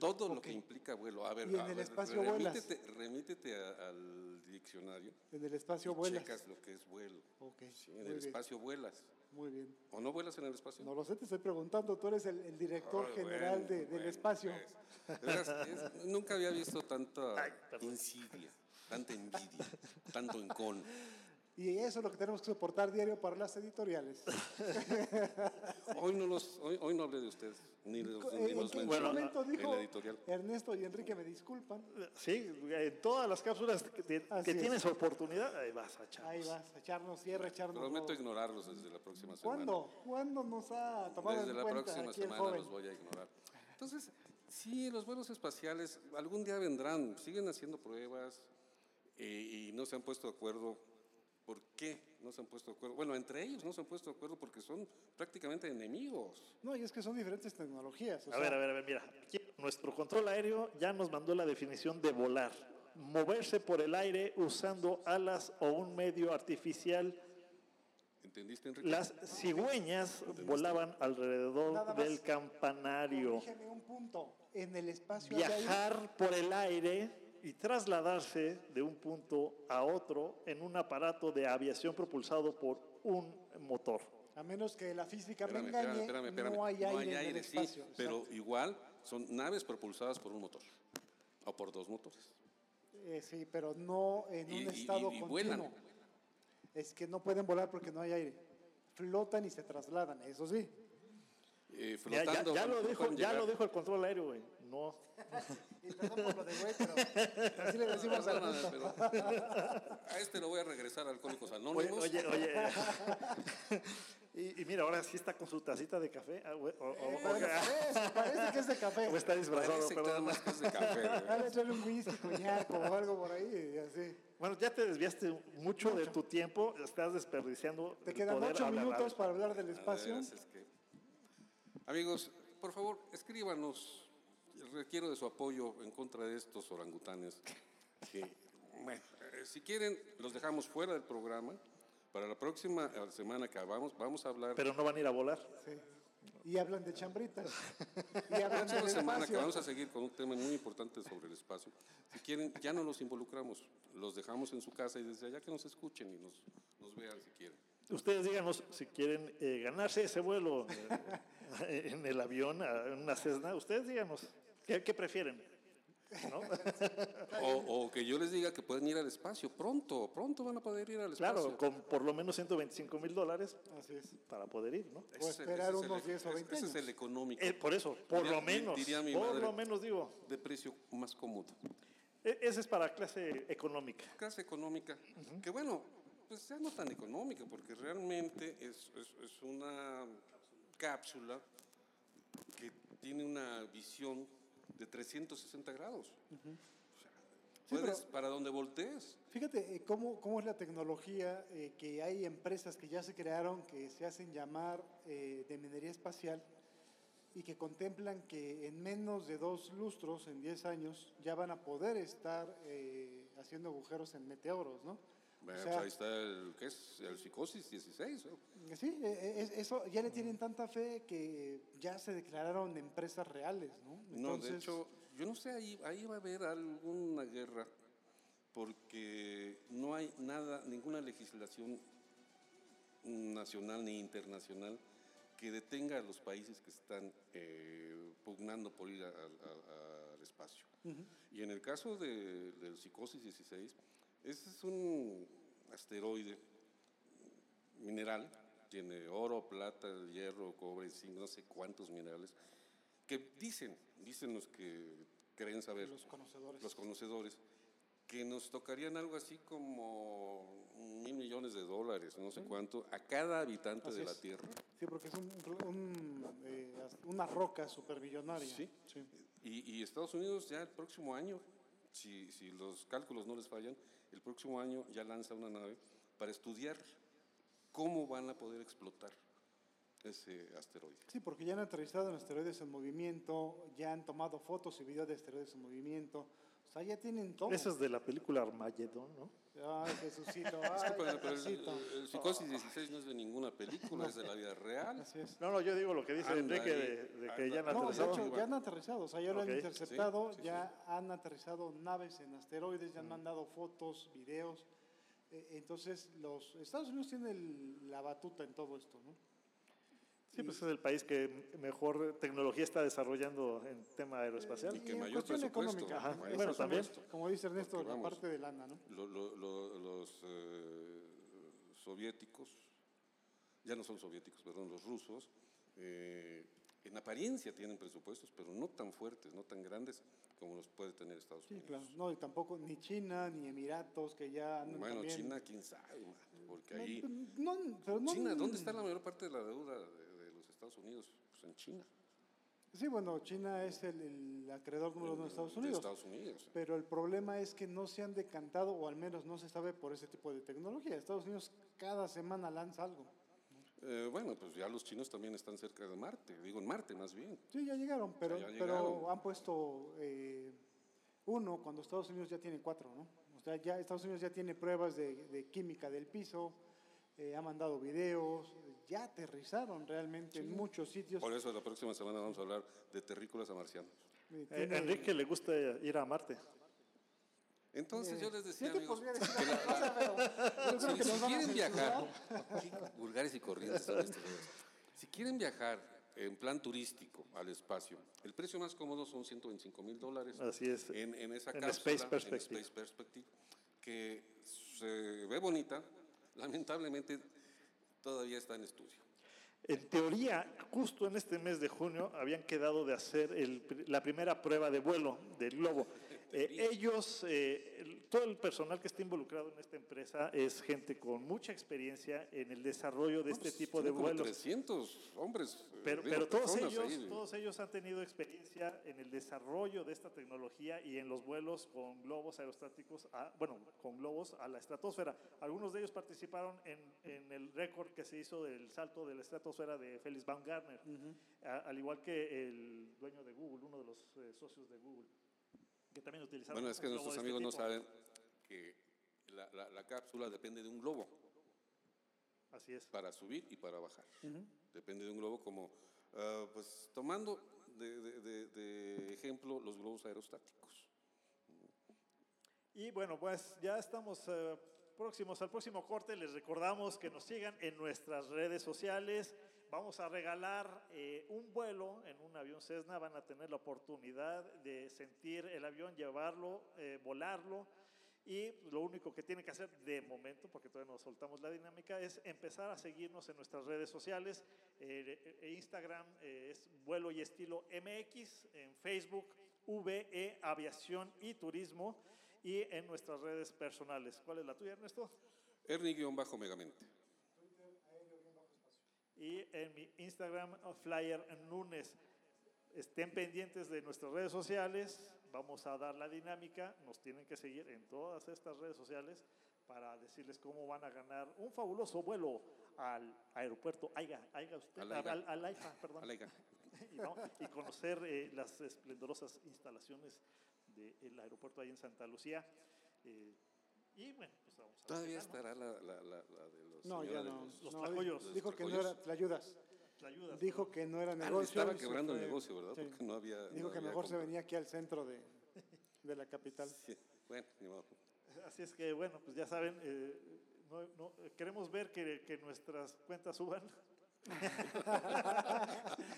Todo lo que implica vuelo. A ver, Y en a el ver, espacio vuelas. remítete, remítete a- al diccionario. En el espacio y vuelas. checas lo que es vuelo. Ok, Sí, muy en el bien. espacio vuelas. Muy bien. ¿O no vuelas en el espacio? No lo sé, te estoy preguntando. Tú eres el, el director Ay, general bueno, de- del bueno, espacio. pues. Es- nunca había visto tanta insidia, tanta envidia, tanto encon. Y eso es lo que tenemos que soportar diario para las editoriales. Hoy no, los, hoy, hoy no hablé de ustedes, ni los, Eh, ni ¿En los qué mencioné momento en dijo la editorial. Ernesto y Enrique me disculpan? Sí, en todas las cápsulas que, que Así es. tienes oportunidad, ahí vas a echar. Ahí vas, a echarnos cierre, echarnos Prometo ignorarlos desde la próxima semana. ¿Cuándo? ¿Cuándo nos ha tomado Desde en la cuenta próxima aquí el semana joven? los voy a ignorar. Entonces, sí, los vuelos espaciales algún día vendrán, siguen haciendo pruebas eh, y no se han puesto de acuerdo. ¿Por qué no se han puesto de acuerdo? Bueno, entre ellos no se han puesto de acuerdo porque son prácticamente enemigos. No, y es que son diferentes tecnologías. o A sea, ver, a ver, a ver, mira. Aquí nuestro control aéreo ya nos mandó la definición de volar. Moverse por el aire usando alas o un medio artificial ¿Entendiste, Enrique? Las cigüeñas volaban alrededor Nada más. del campanario. Un punto. En el espacio. Viajar por el aire y trasladarse de un punto a otro en un aparato de aviación propulsado por un motor. A menos que la física Espérame, me engañe, espérame, espérame. no hay aire, en el sí, espacio. pero Exacto. igual son naves propulsadas por un motor o por dos motores. Eh, sí, pero no en Y- un y- estado y- y continuo. vuelan. Es que no pueden volar porque no hay aire. Flotan y se trasladan, eso sí. Eh, Ya, ya- flotando, ya lo ya dijo el control aéreo, güey. No. Y perdón por lo de güey, pero así le decimos al Perdóname, punto. pero a este lo voy a regresar a Alcohólicos Oye, Anónimos. oye, oye. y, y mira, ahora sí está con su tacita de café. ah, o- o- Parece, parece que es de café. o está disfrazado, Parece que nada perdón. más que es de café. Dale, echarle un whisky, coñac o algo por ahí y así. Bueno, ya te desviaste mucho, de tu tiempo, estás desperdiciando. Te quedan poder ocho hablar. minutos para hablar del espacio. veras es que- Amigos, por favor, escríbanos. Requiero de su apoyo en contra de estos orangutanes. Que, bueno, eh, si quieren, los dejamos fuera del programa. Para la próxima semana que vamos, vamos a hablar. Pero no van a ir a volar. Sí. Y hablan de chambritas. Y La hablan semana que vamos a seguir con un tema muy importante sobre el espacio. Si quieren, ya no los involucramos, los dejamos en su casa y desde allá que nos escuchen y nos, nos vean si quieren. Ustedes díganos si quieren eh, ganarse ese vuelo eh, en el avión, a- en una Cessna. Ustedes díganos, ¿qué, qué prefieren? ¿No? O, o que yo les diga que pueden ir al espacio pronto, pronto van a poder ir al espacio. Claro, con por lo menos 125 mil dólares Así es. para poder ir, ¿no? O Ese- esperar ese es el- unos 10 o 20 Ese es años. el económico. Eh, por eso, por Diría- lo menos, diría mi por madre. lo menos digo, de precio más cómodo. e- ese es para clase económica. Clase económica, que bueno, pues ya no tan económica, porque realmente es, es- es una cápsula que tiene una visión de 360 grados. O sea, puedes, pero- para donde voltees. Fíjate eh, cómo, cómo es la tecnología, eh, que hay empresas que ya se crearon que se hacen llamar eh, de minería espacial y que contemplan que en menos de dos lustros, en 10 años, ya van a poder estar haciendo agujeros en meteoros, ¿no? Bueno, sea- pues ahí está el, ¿qué es? El psicosis 16. ¿no? Sí, eh, es- eso ya le tienen tanta fe que ya se declararon empresas reales, ¿no? No, de hecho, yo no sé, ahí, ahí va a haber alguna guerra, porque no hay nada, ninguna legislación nacional ni internacional que detenga a los países que están eh, pugnando por ir al espacio. Y en el caso de- del Psicosis 16, ese es un asteroide mineral, tiene oro, plata, hierro, cobre, zinc, no sé cuántos minerales, que dicen, dicen los que creen saber, Los conocedores. los conocedores, que nos tocarían algo así como mil millones de dólares, no sé cuánto, a cada habitante Así de la es. Tierra. Sí, porque es un, un, eh, una roca supermillonaria. Sí. Y, y Estados Unidos ya el próximo año, si, si los cálculos no les fallan, el próximo año ya lanza una nave para estudiar cómo van a poder explotar ese asteroide. Sí, porque ya han aterrizado en asteroides en movimiento, ya han tomado fotos y videos de asteroides en movimiento. Sea, ya tienen todo. Eso es de la película Armageddon, ¿no? Ay, Jesucito, ay, pero el, Jesucito. el- el Psicosis 16 no es de ninguna película, es de la vida real. Así es. No, no, yo digo lo que dice Enrique de, de que ya han No, de aterrizado. hecho, ya han aterrizado, o sea, ya lo han interceptado, Sí, sí, ya han aterrizado naves en asteroides, ya han mandado fotos, videos. Eh, entonces, los Estados Unidos tienen la batuta en todo esto, ¿no? Sí, pues es el país que mejor tecnología está desarrollando en tema aeroespacial. Y que en mayor cuestión presupuesto. económica. Ajá, Eso bueno, también. Como dice Ernesto, Porque la vamos, parte de lana, ¿no? Lo- lo- lo- los eh, soviéticos, ya no son soviéticos, perdón, los rusos, eh, en apariencia tienen presupuestos, pero no tan fuertes, no tan grandes como los puede tener Estados Sí, Unidos. claro. No, y tampoco ni China ni Emiratos, que ya Bueno, también. China, quién sabe, man, porque No, ahí... no, pero no- China, ¿dónde está la mayor parte de la deuda Estados Unidos? Pues en China. Sí, bueno, China es el, el acreedor número uno de Estados De Unidos. Estados Unidos. Pero el problema es que no se han decantado, o al menos no se sabe por ese tipo de tecnología. Estados Unidos cada semana lanza algo. Eh, bueno, pues ya los chinos también están cerca de Marte, digo en Marte más bien. Sí, ya llegaron, pero, ya pero han puesto eh, uno cuando Estados Unidos ya tiene cuatro, ¿no? O sea, ya Estados Unidos ya tiene pruebas de, de química del piso, eh, ha mandado videos, ya aterrizaron realmente en muchos sitios. Por eso la próxima semana vamos a hablar de terrícolas a marcianos. Eh, Eh, Enrique le gusta ir a Marte. Entonces Eh, yo les decía, amigos, podría decir que la- otra cosa, pero yo creo si, que quieren viajar, vulgares y corrientes son estos, amigos. si quieren viajar en plan turístico al espacio, el precio más cómodo son 125 mil dólares. Así es. En, en esa En cápsula, Space Perspective. en Space Perspective, que se ve bonita, lamentablemente todavía está en estudio. En teoría, justo en este mes de junio habían quedado de hacer el la primera prueba de vuelo del globo. Eh, ellos, eh, todo el personal que está involucrado en esta empresa es gente con mucha experiencia en el desarrollo de este tipo de Tiene como vuelos. 300 hombres. eh, Pero, digo, pero todos ellos, ahí. todos ellos han tenido experiencia en el desarrollo de esta tecnología y en los vuelos con globos aerostáticos, a- bueno, con globos a la estratosfera. Algunos de ellos participaron en, en el récord que se hizo del salto de la estratosfera de Felix Baumgartner, a- al igual que el dueño de Google, uno de los eh, socios de Google, que también utilizaron Bueno, es que nuestros este amigos no tipo. saben que la, la- la cápsula depende de un globo. Así es. Para subir y para bajar. Depende de un globo como, ah, pues tomando de, de- de- de ejemplo los globos aerostáticos. Y bueno, pues ya estamos eh, próximos al próximo corte. Les recordamos que nos sigan en nuestras redes sociales. Vamos a regalar eh, un vuelo en un avión Cessna. Van a tener la oportunidad de sentir el avión, llevarlo, eh, volarlo. Y lo único que tienen que hacer de momento, porque todavía no soltamos la dinámica, es empezar a seguirnos en nuestras redes sociales. Eh, Instagram es Vuelo y Estilo MX, en Facebook VE Aviación y Turismo y en nuestras redes personales. ¿Cuál es la tuya, Ernesto? Ernie-megamente. Y en mi Instagram, Flyer Nunes. Estén pendientes de nuestras redes sociales. Vamos a dar la dinámica. Nos tienen que seguir en todas estas redes sociales para decirles cómo van a ganar un fabuloso vuelo al aeropuerto Aiga, Aiga usted, Al Aiga. al- al AIFA, perdón. Al Aiga. y, ¿no? y conocer eh, las esplendorosas instalaciones del aeropuerto ahí en Santa Lucía. Eh, y bueno, pues vamos a Todavía ver estará la, la, la, la de los. No, ya no. Los, Los no, tlacoyos. Dijo que no era tlayudas. Tlayudas, Dijo que no era Ah, negocio. estaba y se quebrando el fue- negocio, ¿verdad? sí. Porque no había. Dijo no que había mejor se compra. venía aquí al centro de, de la capital. Sí, Bueno, ni modo. Así es que, bueno, pues ya saben, eh, no- no- queremos ver que, que nuestras cuentas suban.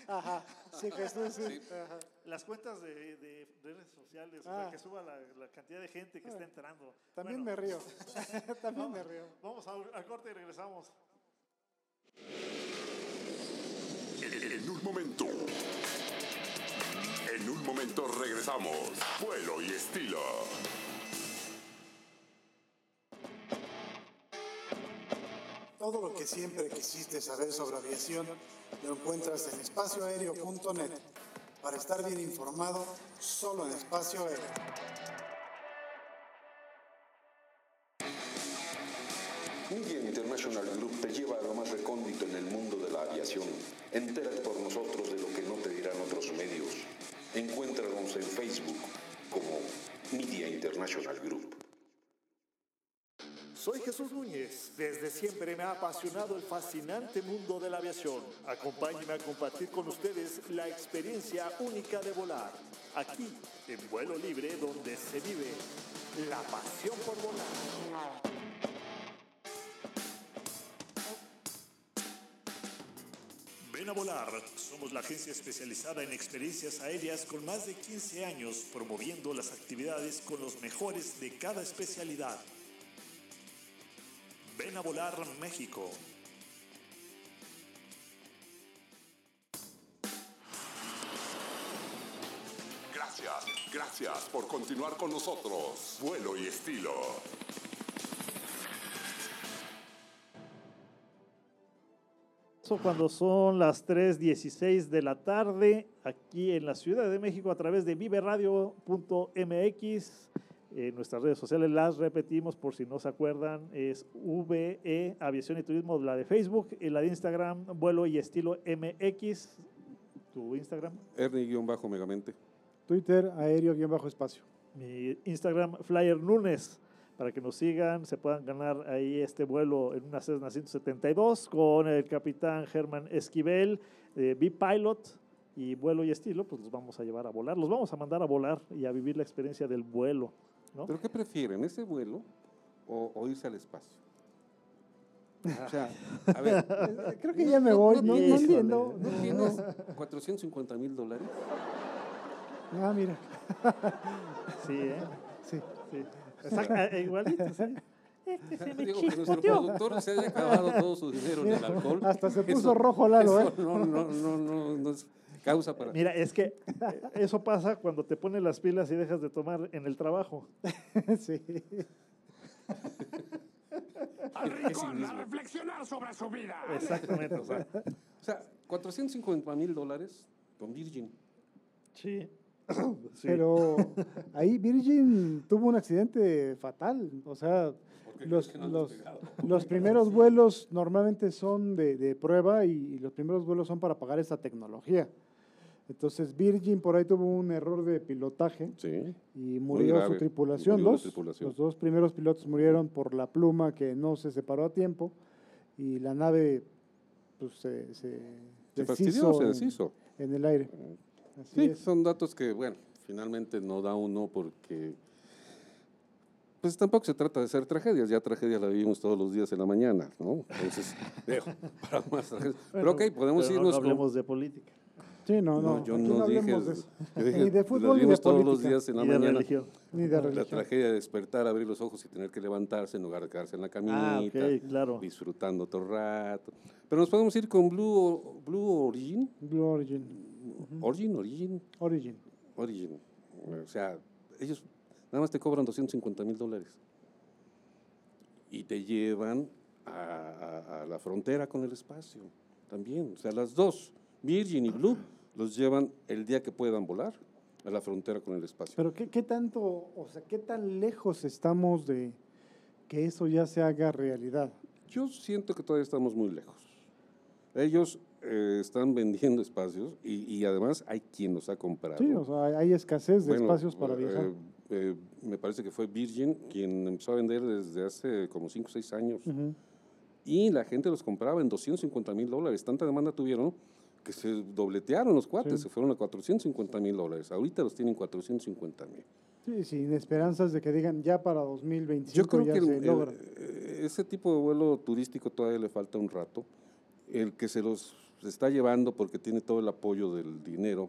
Ajá, sí, Jesús, sí. Sí. Ajá. Las cuentas de, de redes sociales, o sea, Ah. que suba la, la cantidad de gente que está entrando. También Bueno, me río. También vamos, me río. Vamos al, al corte y regresamos. En un momento. En un momento regresamos. Vuelo y estilo. Todo lo que siempre quisiste saber sobre aviación lo encuentras en espacioaéreo.net. Para estar bien informado, solo en espacio aéreo. Media International Group te lleva a lo más recóndito en el mundo de la aviación. Entérate por nosotros de lo que no te dirán otros medios. Encuéntranos en Facebook como Media International Group. Soy Jesús Núñez. Desde siempre me ha apasionado el fascinante mundo de la aviación. Acompáñenme a compartir con ustedes la experiencia única de volar. Aquí, en vuelo libre, donde se vive la pasión por volar. Ven a volar. Somos la agencia especializada en experiencias aéreas con más de 15 años promoviendo las actividades con los mejores de cada especialidad. Ven a volar México. Gracias, gracias por continuar con nosotros. Vuelo y estilo. Eso cuando son las 3.16 de la tarde aquí en la Ciudad de México a través de viveradio.mx. Eh, nuestras redes sociales las repetimos por si no se acuerdan. Es VE Aviación y Turismo, la de Facebook, y la de Instagram, Vuelo y Estilo MX. Tu Instagram. Ernie-megamente. Twitter, aéreo-espacio. Mi Instagram, Flyer Nunes. para que nos sigan, se puedan ganar ahí este vuelo en una Cessna 172 con el capitán Germán Esquivel, eh, B-Pilot y vuelo y estilo, pues los vamos a llevar a volar, los vamos a mandar a volar y a vivir la experiencia del vuelo. ¿No? ¿Pero qué prefieren, ese vuelo o, o irse al espacio? O sea, a ver. Creo que ya me voy, no, entiendo. ¿No tienes 450 mil dólares? Ah, mira. Sí, ¿eh? Sí. sí. Exacto, eh, igualito, sí. Digo, que nuestro productor se haya acabado todo su dinero en el alcohol. hasta se puso rojo Lalo, ¿eh? No, no, no, no, causa para... Mira, es que eso pasa cuando te pones las pilas y dejas de tomar en el trabajo. sí. Al rincón a reflexionar sobre su vida. Exactamente. O sea, O sea, 450 mil dólares con Virgin. sí. Pero ahí Virgin tuvo un accidente fatal. O sea, los, no los, primeros vuelos normalmente son de, de prueba y los primeros vuelos son para pagar esta tecnología. Entonces Virgin por ahí tuvo un error de pilotaje Sí. y murió su tripulación. Murió Dos, tripulación. Los dos primeros pilotos murieron por la pluma que no se separó a tiempo y la nave pues, se, se, Se deshizo. En, el aire. Así Sí, es. son datos que, bueno, finalmente no da uno porque... Pues tampoco se trata de ser tragedias, ya tragedias la vivimos todos los días en la mañana, ¿no? Entonces, dejo para más tragedias. Pero ok, podemos pero no- irnos no con- hablemos de política. Sí, no, No, no. yo no dije, hablemos de eso. yo dije, ni de fútbol ni de los días en la Ni de mañana. religión. Ni de La religión. tragedia de despertar, abrir los ojos y tener que levantarse en lugar de quedarse en la camita, Ah, ok, claro. disfrutando otro rato. Pero nos podemos ir con Blue, Blue Origin, Blue Origin. Origin, Origin, Origin. Origin. O sea, ellos nada más te cobran 250 mil dólares y te llevan a, a- a la frontera con el espacio también. O sea, las dos, Virgin y Blue, los llevan el día que puedan volar a la frontera con el espacio. Pero ¿qué, qué tanto, o sea, qué tan lejos estamos de que eso ya se haga realidad? Yo siento que todavía estamos muy lejos. Ellos eh, están vendiendo espacios y, y además hay quien los ha comprado. Sí, o sea, hay- escasez de Bueno, espacios para eh, viajar. eh, me parece que fue Virgin quien empezó a vender desde hace como 5 o 6 años. Y la gente los compraba en 250 mil dólares. Tanta demanda tuvieron que se dobletearon los cuates, Sí. se fueron a 450 mil dólares. Ahorita los tienen 450 mil. Sí, sin esperanzas de que digan ya para 2025 Yo creo ya que el- se el- logra. eh, ese tipo de vuelo turístico todavía le falta un rato. El que se los está llevando porque tiene todo el apoyo del dinero,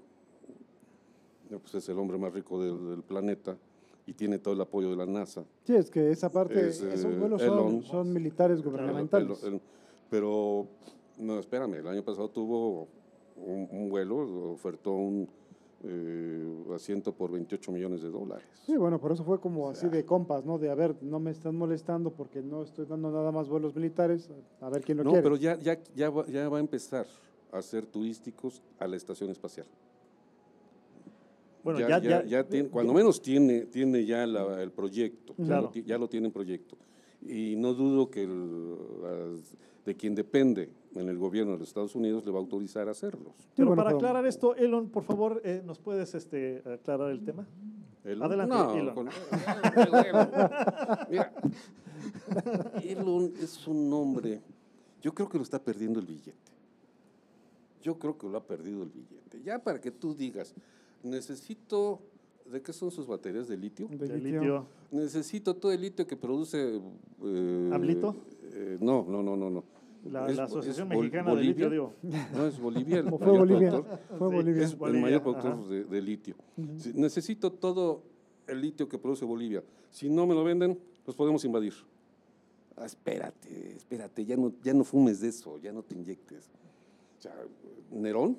eh, pues es el hombre más rico del, del planeta y tiene todo el apoyo de la NASA. Sí, es que esa parte, es, esos eh, vuelos son, Elon. son militares gubernamentales. El- el- pero, no, espérame, el año pasado tuvo un, un vuelo, ofertó un eh, asiento por 28 millones de dólares. Sí, bueno, por eso fue como así de compas, ¿no? De a ver, no me están molestando porque no estoy dando nada más vuelos militares, a ver quién lo No, quiere. pero ya, ya, ya, va, ya va a empezar a ser turísticos a la estación espacial. Bueno, ya, ya- ya, ya- ya tiene- cuando menos tiene, tiene ya la- el proyecto, ya, lo, ya lo tiene en proyecto. Y no dudo que el, las- de quien depende en el gobierno de los Estados Unidos le va a autorizar a hacerlos. Pero bueno, para pero- aclarar esto, Elon, por favor, eh, ¿nos puedes este, aclarar el tema? Elon- Adelante, no, Elon. con- Elon. Mira, Elon es un hombre, yo creo que lo está perdiendo el billete. Yo creo que lo ha perdido el billete. Ya para que tú digas, necesito, ¿de qué son sus baterías? ¿De litio? De De litio. litio. Necesito todo el litio que produce... eh, ¿Ablito? eh, no, no, no, no. no. La, Es- la Asociación Mexicana de Litio, Bolivia. digo. No, es Bolivia el O fue mayor Bolivia. productor. Fue. Bolivia. Es Bolivia, el mayor productor de, de litio. Si- necesito todo el litio que produce Bolivia. Si no me lo venden, los podemos invadir. Ah, espérate, espérate, ya no, ya no fumes de eso, ya no te inyectes. O sea, Nerón,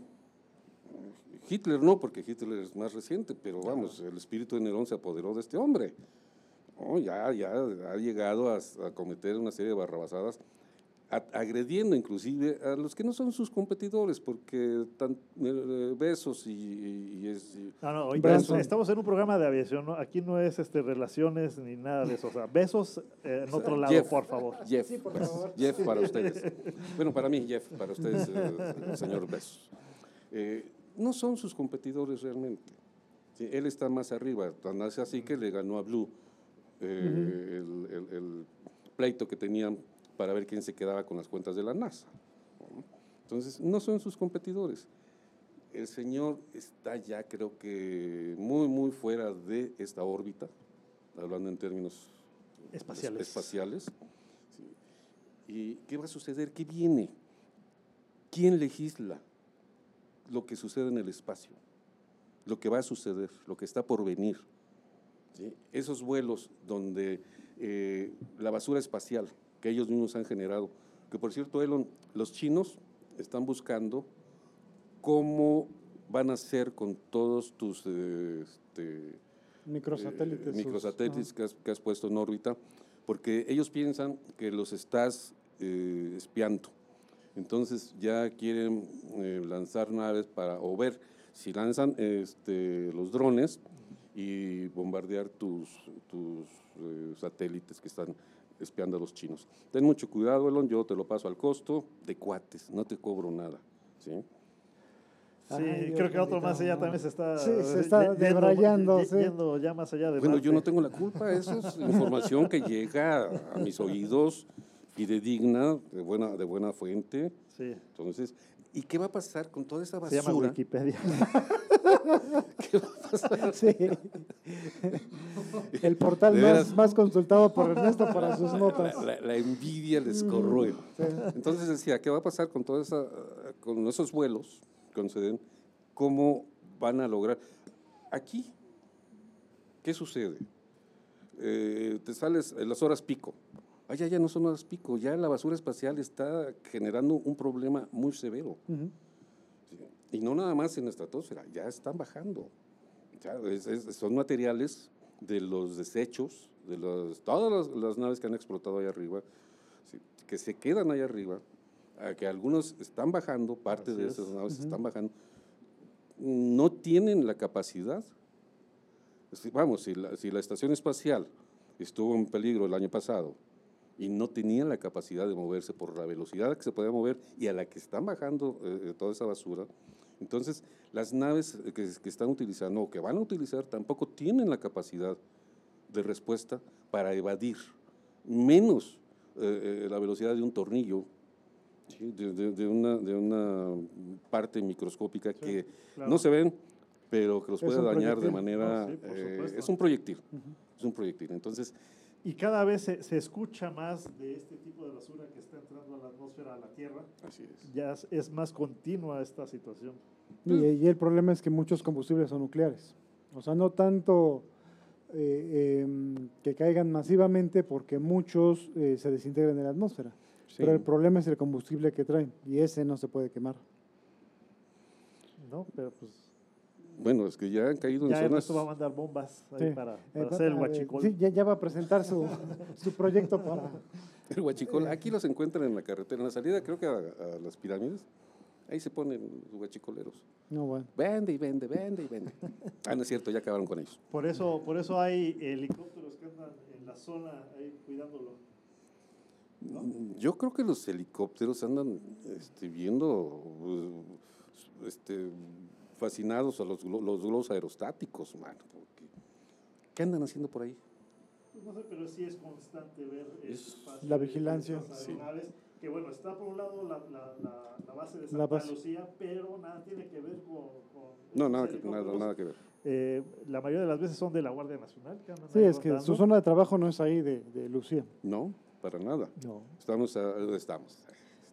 Hitler no, porque Hitler es más reciente, pero vamos, el espíritu de Nerón se apoderó de este hombre. No, ya, ya ha llegado a, a cometer una serie de barrabasadas, agrediendo inclusive a los que no son sus competidores, porque tan, eh, besos y, y- y es... y- No, no, oye, Branson. estamos en un programa de aviación, ¿no? Aquí no es este, relaciones ni nada de eso. O sea, besos eh, en otro lado, Jeff, por favor. Jeff, Sí, por pues, favor. Jeff para ustedes. Bueno, para mí, Jeff, para ustedes, eh, señor Besos. Eh, no son sus competidores realmente. Sí, él está más arriba, tan así que le ganó a Blue eh, el, el- el pleito que tenían para ver quién se quedaba con las cuentas de la NASA. Entonces, no son sus competidores. El señor está ya, creo que, muy, muy fuera de esta órbita, hablando en términos Espaciales. espaciales. Sí. ¿Y qué va a suceder? ¿Qué viene? ¿Quién legisla lo que sucede en el espacio? Lo que va a suceder, lo que está por venir. ¿sí? Esos vuelos donde eh, la basura espacial que ellos mismos han generado, que por cierto, Elon, los chinos están buscando cómo van a hacer con todos tus eh, este, Microsatélites. eh, microsatélites que has, que has puesto en órbita, porque ellos piensan que los estás eh, espiando. Entonces ya quieren eh, lanzar naves para, o ver si lanzan este, los drones y bombardear tus, tus satélites que están espiando a los chinos. Ten mucho cuidado, Elon, yo te lo paso al costo de cuates, no te cobro nada. ¿sí? Sí, Ay, creo que otro más allá no. también se está, Sí, se está yendo- debrayando, y- sí. yendo ya más allá de Bueno, yo Marte. no tengo la culpa, eso es información que llega a mis oídos fidedigna, de buena, de buena fuente. Sí. Entonces, ¿y qué va a pasar con toda esa Se llama basura? Wikipedia. ¿Qué va a pasar? Sí. El portal más, consultado por Ernesto para sus notas. La, la- la envidia les corroe. Entonces decía, ¿qué va a pasar con toda esa, con esos vuelos que conceden? ¿Cómo van a lograr? Aquí, ¿qué sucede? Eh, te sales en las horas pico. Ah, ya, no son horas pico, ya la basura espacial está generando un problema muy severo. Ujú. Y no nada más en la estratosfera, ya están bajando. Ya es- es- son materiales de los desechos, de los, todas las, las naves que han explotado allá arriba, que se quedan allá arriba, que algunos están bajando, parte Así de es. esas naves Ujú. están bajando, no tienen la capacidad. Vamos, si la, si la estación espacial estuvo en peligro el año pasado y no tenía la capacidad de moverse por la velocidad que se podía mover y a la que están bajando eh, toda esa basura, entonces las naves eh, que, que están utilizando o que van a utilizar tampoco tienen la capacidad de respuesta para evadir, menos eh, eh, la velocidad de un tornillo, ¿sí? de, de- de una, de una parte microscópica que claro. no se ven, pero que los puede dañar de proyectil. manera... No, sí, eh, es un proyectil, es un proyectil. Entonces, Y cada vez se, se escucha más de este tipo de basura que está entrando a la atmósfera, a la Tierra. así es. Ya es, es más continua esta situación. Y, y el problema es que muchos combustibles son nucleares. O sea, no tanto eh, em, que caigan masivamente porque muchos eh, se desintegran en la atmósfera. Pero el problema es el combustible que traen y ese no se puede quemar. ¿no? Pero pues Bueno, es que ya han caído en ya zonas... Ernesto va a mandar bombas ahí Sí. para, hacer el eh, huachicol. sí, ya, ya va a presentar su, su proyecto para... El huachicol, aquí los encuentran en la carretera, en la salida creo que a, a las pirámides, ahí se ponen los huachicoleros. No, bueno. Vende y vende, vende y vende. Ah, no es cierto, ya acabaron con ellos. Por eso, por eso hay helicópteros que andan en la zona ahí cuidándolo. Yo creo que los helicópteros andan este, viendo, uh, este, fascinados a los, los globos aerostáticos, mano. ¿Qué andan haciendo por ahí? Pues no sé, pero sí es constante ver Es- La vigilancia. aeronaves, que bueno, está por un lado la, la, la, la base de La Santa base. Lucía, pero nada tiene que ver con... con No, nada que, nada, nada que ver. Eh, la mayoría de las veces son de la Guardia Nacional. Que andan Sí, es que su zona de trabajo no es ahí de, de Lucía. No, para nada. No. Estamos, a- estamos,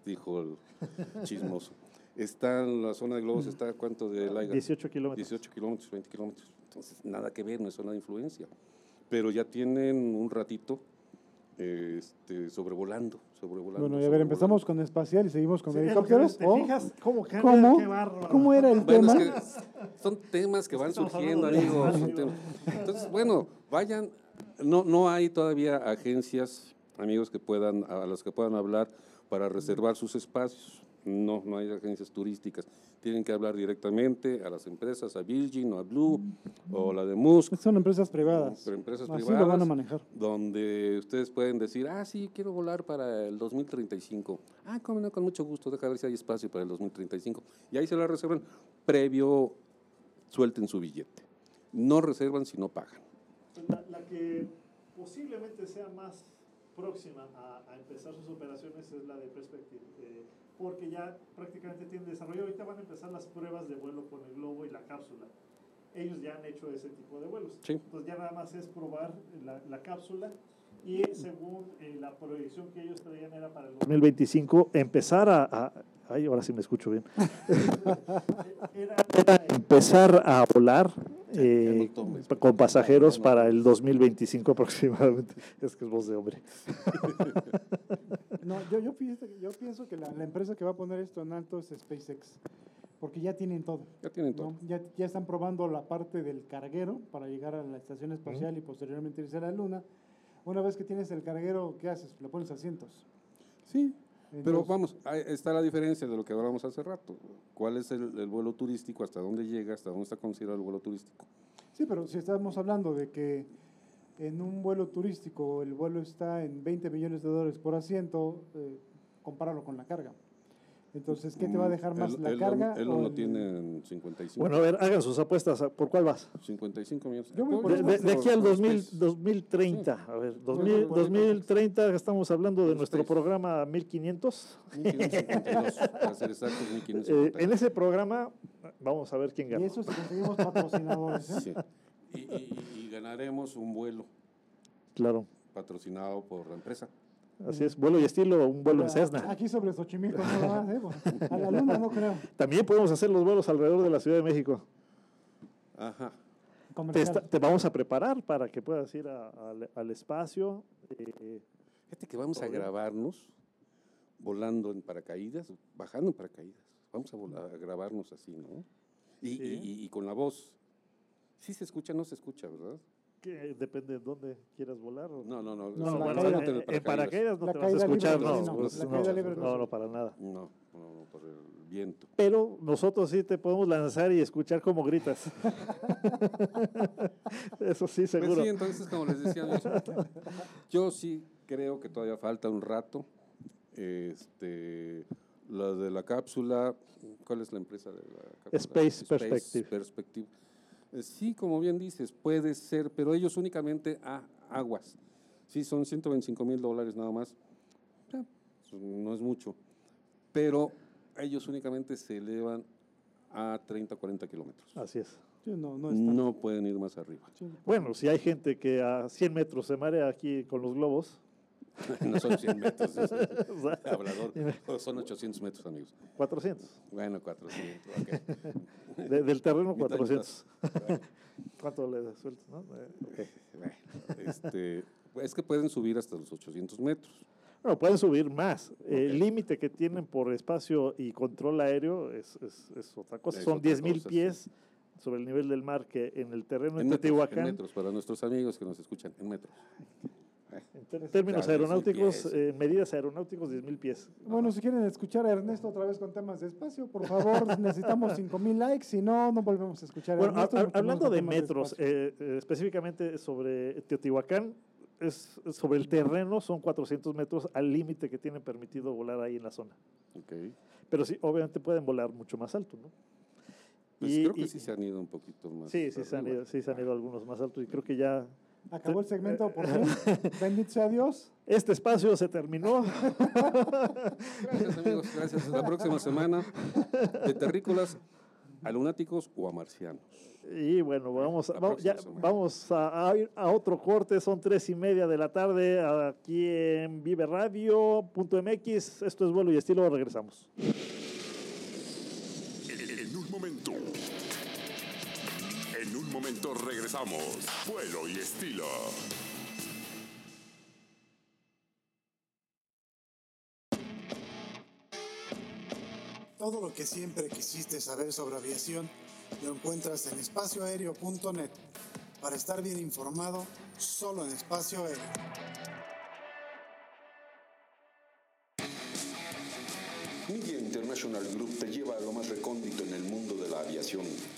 dijo el chismoso. Está en la zona de globos, está cuánto de Laiga? 18 kilómetros. 18 kilómetros, 20 kilómetros. Entonces, nada que ver, no es zona de influencia. Pero ya tienen un ratito eh, este, sobrevolando, sobrevolando. Bueno, y a ver, sobrevolando. empezamos con espacial y seguimos con Sí, helicópteros. ¿Te ¿o? fijas cómo cambia? ¿Cómo? Qué bárbaro. ¿Cómo era el Bueno, tema? es que son temas que van estamos surgiendo, amigos. Entonces, bueno, vayan. No, no hay todavía agencias, amigos, que puedan, a las que puedan hablar para reservar sus espacios. No, no hay agencias turísticas. Tienen que hablar directamente a las empresas, a Virgin o a Blue o la de Musk. Son empresas privadas. Pero empresas Así privadas. lo van a manejar. Donde ustedes pueden decir, ah, sí, quiero volar para el 2035. Ah, cómo no, con mucho gusto, deja ver si hay espacio para el 2035. Y ahí se la reservan previo, suelten su billete. No reservan si no pagan. La, la que posiblemente sea más próxima a, a empezar sus operaciones es la de Perspective, porque ya prácticamente tienen desarrollo. Ahorita van a empezar las pruebas de vuelo con el globo y la cápsula. Ellos ya han hecho ese tipo de vuelos. Sí. Entonces ya nada más es probar la, la cápsula y según eh, la proyección que ellos traían era para el 2025 empezar a, a ay, ahora sí me escucho bien. era, era empezar a volar eh, con pasajeros para el 2025 aproximadamente. Es que es voz de hombre. No, yo, yo, pienso, yo pienso que la, la empresa que va a poner esto en alto es SpaceX, porque ya tienen todo. Ya tienen ¿no? todo. Ya, ya están probando la parte del carguero para llegar a la estación espacial y posteriormente irse a la Luna. Una vez que tienes el carguero, ¿qué haces? Le pones asientos. Sí, pero vamos, ahí está la diferencia de lo que hablábamos hace rato. ¿Cuál es el, el vuelo turístico? ¿Hasta dónde llega? ¿Hasta dónde está considerado el vuelo turístico? Sí, pero si estamos hablando de que en un vuelo turístico el vuelo está en 20 millones de dólares por asiento, eh, compáralo con la carga. Entonces, ¿qué te va a dejar más, Él- la él carga Él o lo el- tiene en 55. Bueno, a ver, hagan sus apuestas. ¿Por cuál vas? 55 millones. Yo voy por De, de- de aquí al Por 2000, Space. 2030, a ver, Yo 2000, voy por ahí, 2030 estamos hablando de Por nuestro Space. programa 1500. 1552, para ser exactos, Eh, 1552. en ese programa vamos a ver quién Y gana. eso si conseguimos patrocinadores. ¿eh? Sí. Y, y- ganaremos un vuelo Claro, patrocinado por la empresa. así es. Vuelo y estilo, un vuelo en Cessna. Aquí sobre Xochimilco no más, ¿eh? A la luna no creo. También podemos hacer los vuelos alrededor de la Ciudad de México. Ajá. Te, está- te vamos a preparar para que puedas ir a- al- al espacio. eh, Fíjate que vamos a grabarnos volando en paracaídas, bajando en paracaídas. Vamos a, volar- a grabarnos así, ¿no? Y, Sí. y- y- y con la voz. Sí se escucha, no se escucha, ¿verdad? que depende de dónde quieras volar. o- No, no, no. No, bueno, caída- solamente en, en paracaídas no La te vas a escuchar. no, No, no, pues, la no, caída libre no no, se no, para nada. No, no, no, por el viento. Pero nosotros sí te podemos lanzar y escuchar cómo gritas. Eso sí, Pues seguro. sí, entonces, como les decía, yo, yo sí creo que todavía falta un rato. Este, la de la cápsula, ¿cuál es la empresa de la cápsula? Space Perspective. Perspective. Eh, Sí, como bien dices, puede ser, pero ellos únicamente a aguas. Sí, son 125 mil dólares nada más. Eh, pues, No es mucho. Pero ellos únicamente se elevan a 30, 40 kilómetros. Así es. Sí, no, no. No pueden ir más arriba. Sí. Bueno, si hay gente que a 100 metros se marea aquí con los globos, No son 100 metros, es hablador. Son 800 metros, amigos. 400. Bueno, 400. ok. De- del terreno, Mitad y 400. mitad. ¿Cuánto le sueltas? No? Eh, este, es que pueden subir hasta los 800 metros. Bueno, pueden subir más. El límite que tienen por espacio y control aéreo es, es- es otra cosa. Es Son otra 10 mil cosa, sí. pies sobre el nivel del mar que en el terreno En de metros, en Teotihuacán, metros, para nuestros amigos que nos escuchan, en metros. En términos 10,000 aeronáuticos, eh, medidas aeronáuticos, 10 mil pies. Bueno, si quieren escuchar a Ernesto otra vez con temas de espacio, por favor, necesitamos 5000 likes, si no, no volvemos a escuchar a Bueno, Ernesto. hablando de metros, eh, eh, específicamente sobre Teotihuacán, es, sobre el terreno son 400 metros al límite que tienen permitido volar ahí en la zona. Ok. Pero sí, obviamente pueden volar mucho más alto, ¿no? Pues Y- creo que y- sí se han ido un poquito más. Sí, sí se, han ido, sí se han ido algunos más altos y creo que ya... Acabó el segmento por fin. Bendito sea Dios. Este espacio se terminó. Gracias, amigos. Gracias. Hasta la próxima semana. De terrícolas a lunáticos o a marcianos. Y bueno, vamos, vamos, ya, a, a ir a otro corte, son tres y media de la tarde aquí en Vive Radio.mx. Esto es vuelo y estilo, regresamos. En un momento regresamos. Vuelo y estilo. Todo lo que siempre quisiste saber sobre aviación lo encuentras en espacioaéreo.net para estar bien informado solo en espacio aéreo. Media International Group te lleva a lo más recóndito en el mundo de la aviación.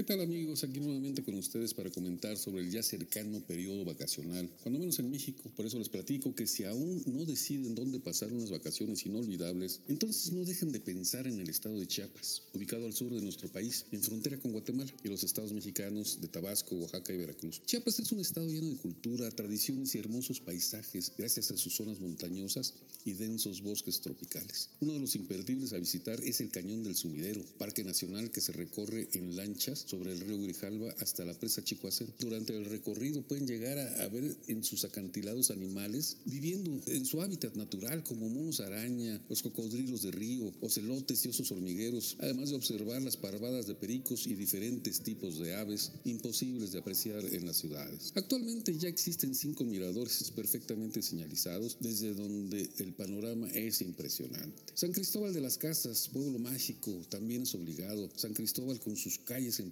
¿Qué tal amigos? Aquí nuevamente con ustedes para comentar sobre el ya cercano periodo vacacional, cuando menos en México. Por eso les platico que si aún no deciden dónde pasar unas vacaciones inolvidables, entonces no dejen de pensar en el estado de Chiapas, ubicado al sur de nuestro país, en frontera con Guatemala y los estados mexicanos de Tabasco, Oaxaca y Veracruz. Chiapas es un estado lleno de cultura, tradiciones y hermosos paisajes gracias a sus zonas montañosas y densos bosques tropicales. Uno de los imperdibles a visitar es el Cañón del Sumidero, parque nacional que se recorre en lanchas sobre el río Grijalva hasta la presa Chicoacén. Durante el recorrido pueden llegar a, a, ver en sus acantilados animales viviendo en su hábitat natural como monos araña, los cocodrilos de río, ocelotes y osos hormigueros, además de observar las parvadas de pericos y diferentes tipos de aves imposibles de apreciar en las ciudades. Actualmente ya existen cinco miradores perfectamente señalizados desde donde el panorama es impresionante. San Cristóbal de las Casas, pueblo mágico, también es obligado. San Cristóbal con sus calles en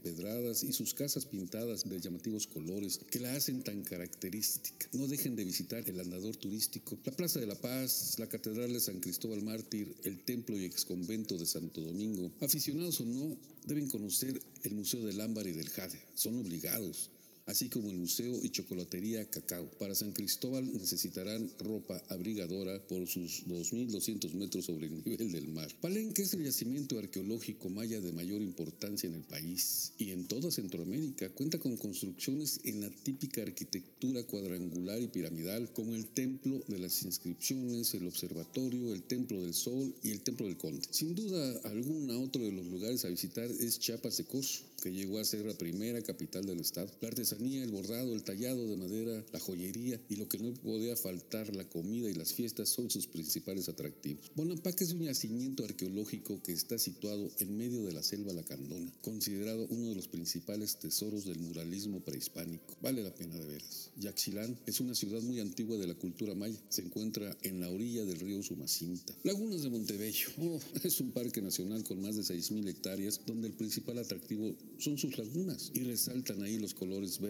y sus casas pintadas de llamativos colores que la hacen tan característica. No dejen de visitar el andador turístico, la Plaza de la Paz, la Catedral de San Cristóbal Mártir, el Templo y Exconvento de Santo Domingo. Aficionados o no, deben conocer el Museo del Ámbar y del Jade. Son obligados así como el Museo y Chocolatería Cacao. Para San Cristóbal necesitarán ropa abrigadora por sus 2.200 metros sobre el nivel del mar. Palenque es el yacimiento arqueológico maya de mayor importancia en el país y en toda Centroamérica. Cuenta con construcciones en la típica arquitectura cuadrangular y piramidal, como el Templo de las Inscripciones, el Observatorio, el Templo del Sol y el Templo del Conde. Sin duda alguna, otro de los lugares a visitar es Chiapas de Corzo, que llegó a ser la primera capital del estado. La el bordado, el tallado de madera, la joyería y lo que no podía faltar, la comida y las fiestas son sus principales atractivos. Bonampak es un yacimiento arqueológico que está situado en medio de la selva lacandona, considerado uno de los principales tesoros del muralismo prehispánico. Vale la pena de veras. Yaxchilán es una ciudad muy antigua de la cultura maya. Se encuentra en la orilla del río Sumacinta. Lagunas de Montebello. Oh, es un parque nacional con más de 6.000 hectáreas donde el principal atractivo son sus lagunas y resaltan ahí los colores verdes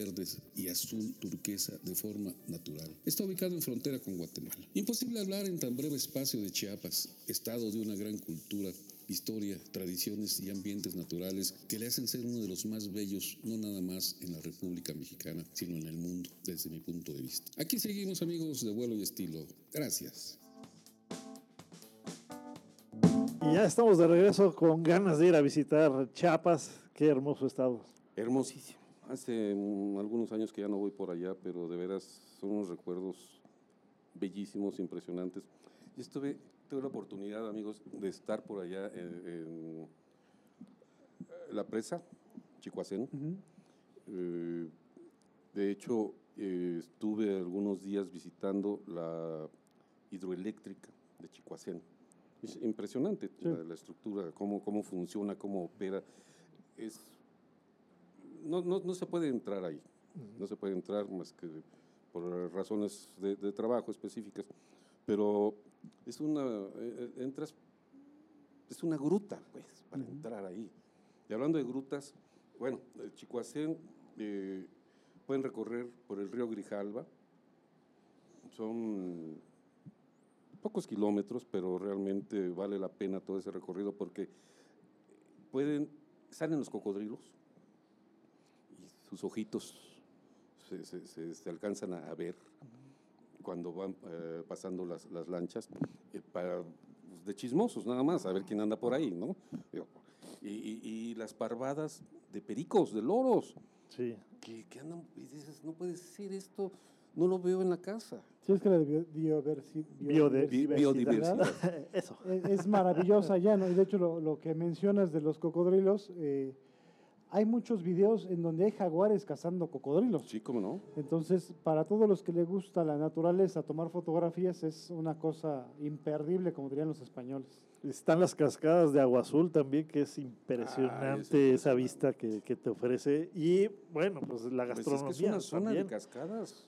y azul turquesa de forma natural. Está ubicado en frontera con Guatemala. Imposible hablar en tan breve espacio de Chiapas, estado de una gran cultura historia, tradiciones y ambientes naturales que le hacen ser uno de los más bellos, no nada más en la República Mexicana, sino en el mundo, desde mi punto de vista. Aquí seguimos amigos de vuelo y estilo. Gracias. Y ya estamos de regreso con ganas de ir a visitar Chiapas. Qué hermoso estado. Hermosísimo. Hace algunos años que ya no voy por allá, pero de veras son unos recuerdos bellísimos, impresionantes. Yo estuve, tuve la oportunidad, amigos, de estar por allá en, en la presa, Chicoacén. Uh -huh. eh, de hecho, eh, estuve algunos días visitando la hidroeléctrica de Chicoacén. Es impresionante sí. la, la, estructura, cómo, cómo funciona, cómo opera. Es, no, no, no se puede entrar ahí, uh -huh. no se puede entrar más que por razones de, de trabajo específicas, pero es una, eh, entras, es una gruta, pues, para uh -huh. entrar ahí. Y hablando de grutas, bueno, Chicoacén eh, pueden recorrer por el río Grijalva, son pocos kilómetros, pero realmente vale la pena todo ese recorrido porque pueden, salen los cocodrilos sus ojitos se, se, se, se alcanzan a, ver cuando van eh, pasando las, las lanchas, eh, para, pues, de chismosos nada más, a ver quién anda por ahí, ¿no? Y, y, y las parvadas de pericos, de loros, sí. que, que andan, y dices, no puede ser esto, no lo veo en la casa. Sí, es que la bio- bioversi- Biode- biodiversidad. Eso. Es, es maravillosa ya, ¿no? Y de hecho, lo, lo que mencionas de los cocodrilos, eh, hay muchos videos en donde hay jaguares cazando cocodrilos. Sí, cómo no. Entonces, para todos los que les gusta la naturaleza, tomar fotografías es una cosa imperdible, como dirían los españoles. Están las cascadas de agua azul también, que es Ah, impresionante esa vista que, que te ofrece. Y bueno, pues la Pues es gastronomía que es una zona también. de cascadas.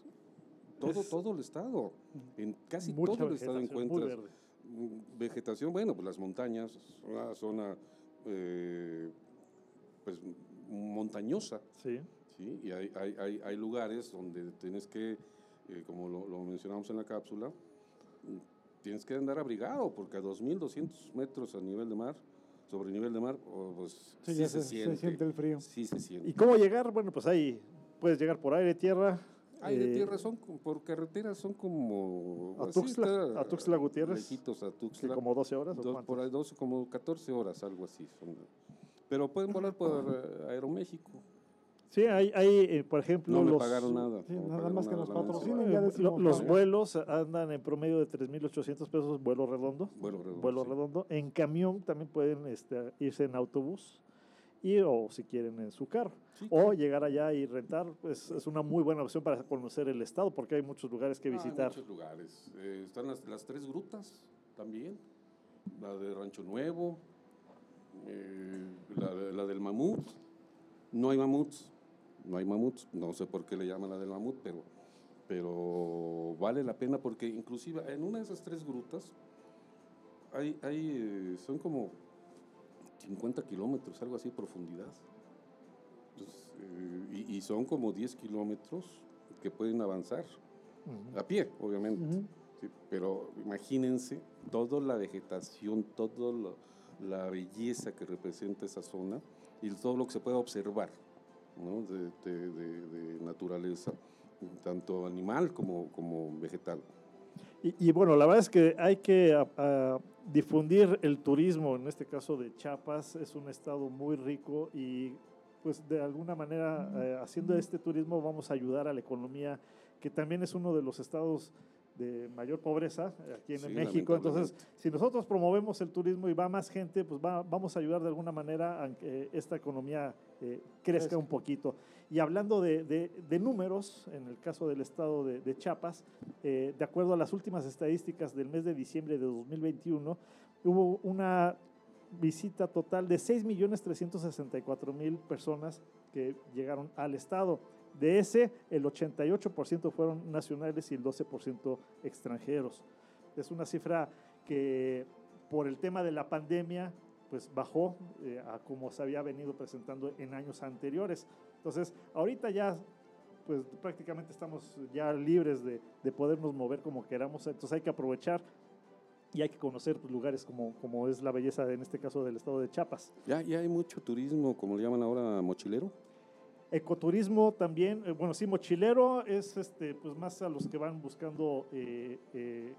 Todo, Es- todo el estado. En casi Mucha todo el estado encuentras verde. vegetación. Bueno, pues las montañas, una zona eh, pues montañosa. Sí. Sí, y hay, hay, hay, hay lugares donde tienes que, eh, como lo, lo mencionamos en la cápsula, tienes que andar abrigado porque a 2.200 metros a nivel de mar, sobre nivel de mar, oh, pues Sí, sí, ya se, se- se siente. siente el frío. Sí se siente. ¿Y cómo llegar? Bueno, pues ahí puedes llegar por aire, tierra. Aire, eh, tierra son por carretera son como A así Tuxtla- está, a Tuxtla Gutiérrez, lejitos a que Tuxtla. como 12 horas o por ahí 12 como 14 horas algo así son. Pero pueden volar por eh, Aeroméxico. Sí, hay, hay eh, por ejemplo, No me los, pagaron nada. Sí, no me nada pagaron más que nada, nos patrocinen, ya eh, decimos los vuelos andan en promedio de 3.800 pesos vuelo redondo. Vuelo redondo, Vuelo sí. redondo. En camión también pueden este, irse en autobús y o si quieren en su carro. o llegar allá y rentar, pues es una muy buena opción para conocer el estado porque hay muchos lugares que Ah, hay visitar. muchos lugares. Eh, están las, las tres grutas también. La de Rancho Nuevo, eh, la, de- la del mamut. No hay mamuts. No hay mamuts. No sé por qué le llaman la del mamut, pero, pero vale la pena porque inclusive en una de esas tres grutas hay, hay, eh, son como 50 kilómetros, algo así, de profundidad. Entonces, eh, y, y son como 10 kilómetros que pueden avanzar. A pie, obviamente. Ujú. Sí, pero imagínense toda la vegetación, toda lo- la belleza que representa esa zona y todo lo que se puede observar de, naturaleza, tanto animal como, como vegetal. Y, bueno, la verdad es que hay que difundir el turismo, en este caso de Chiapas, es un estado muy rico y pues de alguna manera eh, haciendo este turismo vamos a ayudar a la economía, que también es uno de los estados de mayor pobreza eh, aquí en Sí, México. Entonces, si nosotros promovemos el turismo y va más gente, pues va- vamos a ayudar de alguna manera a que esta economía eh, crezca un poquito. Y hablando de, de- de números, en el caso del estado de, de Chiapas, eh, de acuerdo a las últimas estadísticas del mes de diciembre de 2021, hubo una visita total de 6.364.000 personas que llegaron al estado. De ese, el 88% fueron nacionales y el 12% extranjeros. Es una cifra que por el tema de la pandemia pues bajó eh, a como se había venido presentando en años anteriores. Entonces, ahorita ya pues prácticamente estamos ya libres de, de podernos mover como queramos, entonces hay que aprovechar y hay que conocer pues, lugares como, como es la belleza en este caso del estado de Chiapas. Ya, ya hay mucho turismo, como le llaman ahora, mochilero. Ecoturismo también, eh, bueno, sí, mochilero es este, pues más a los que van buscando eh, eh,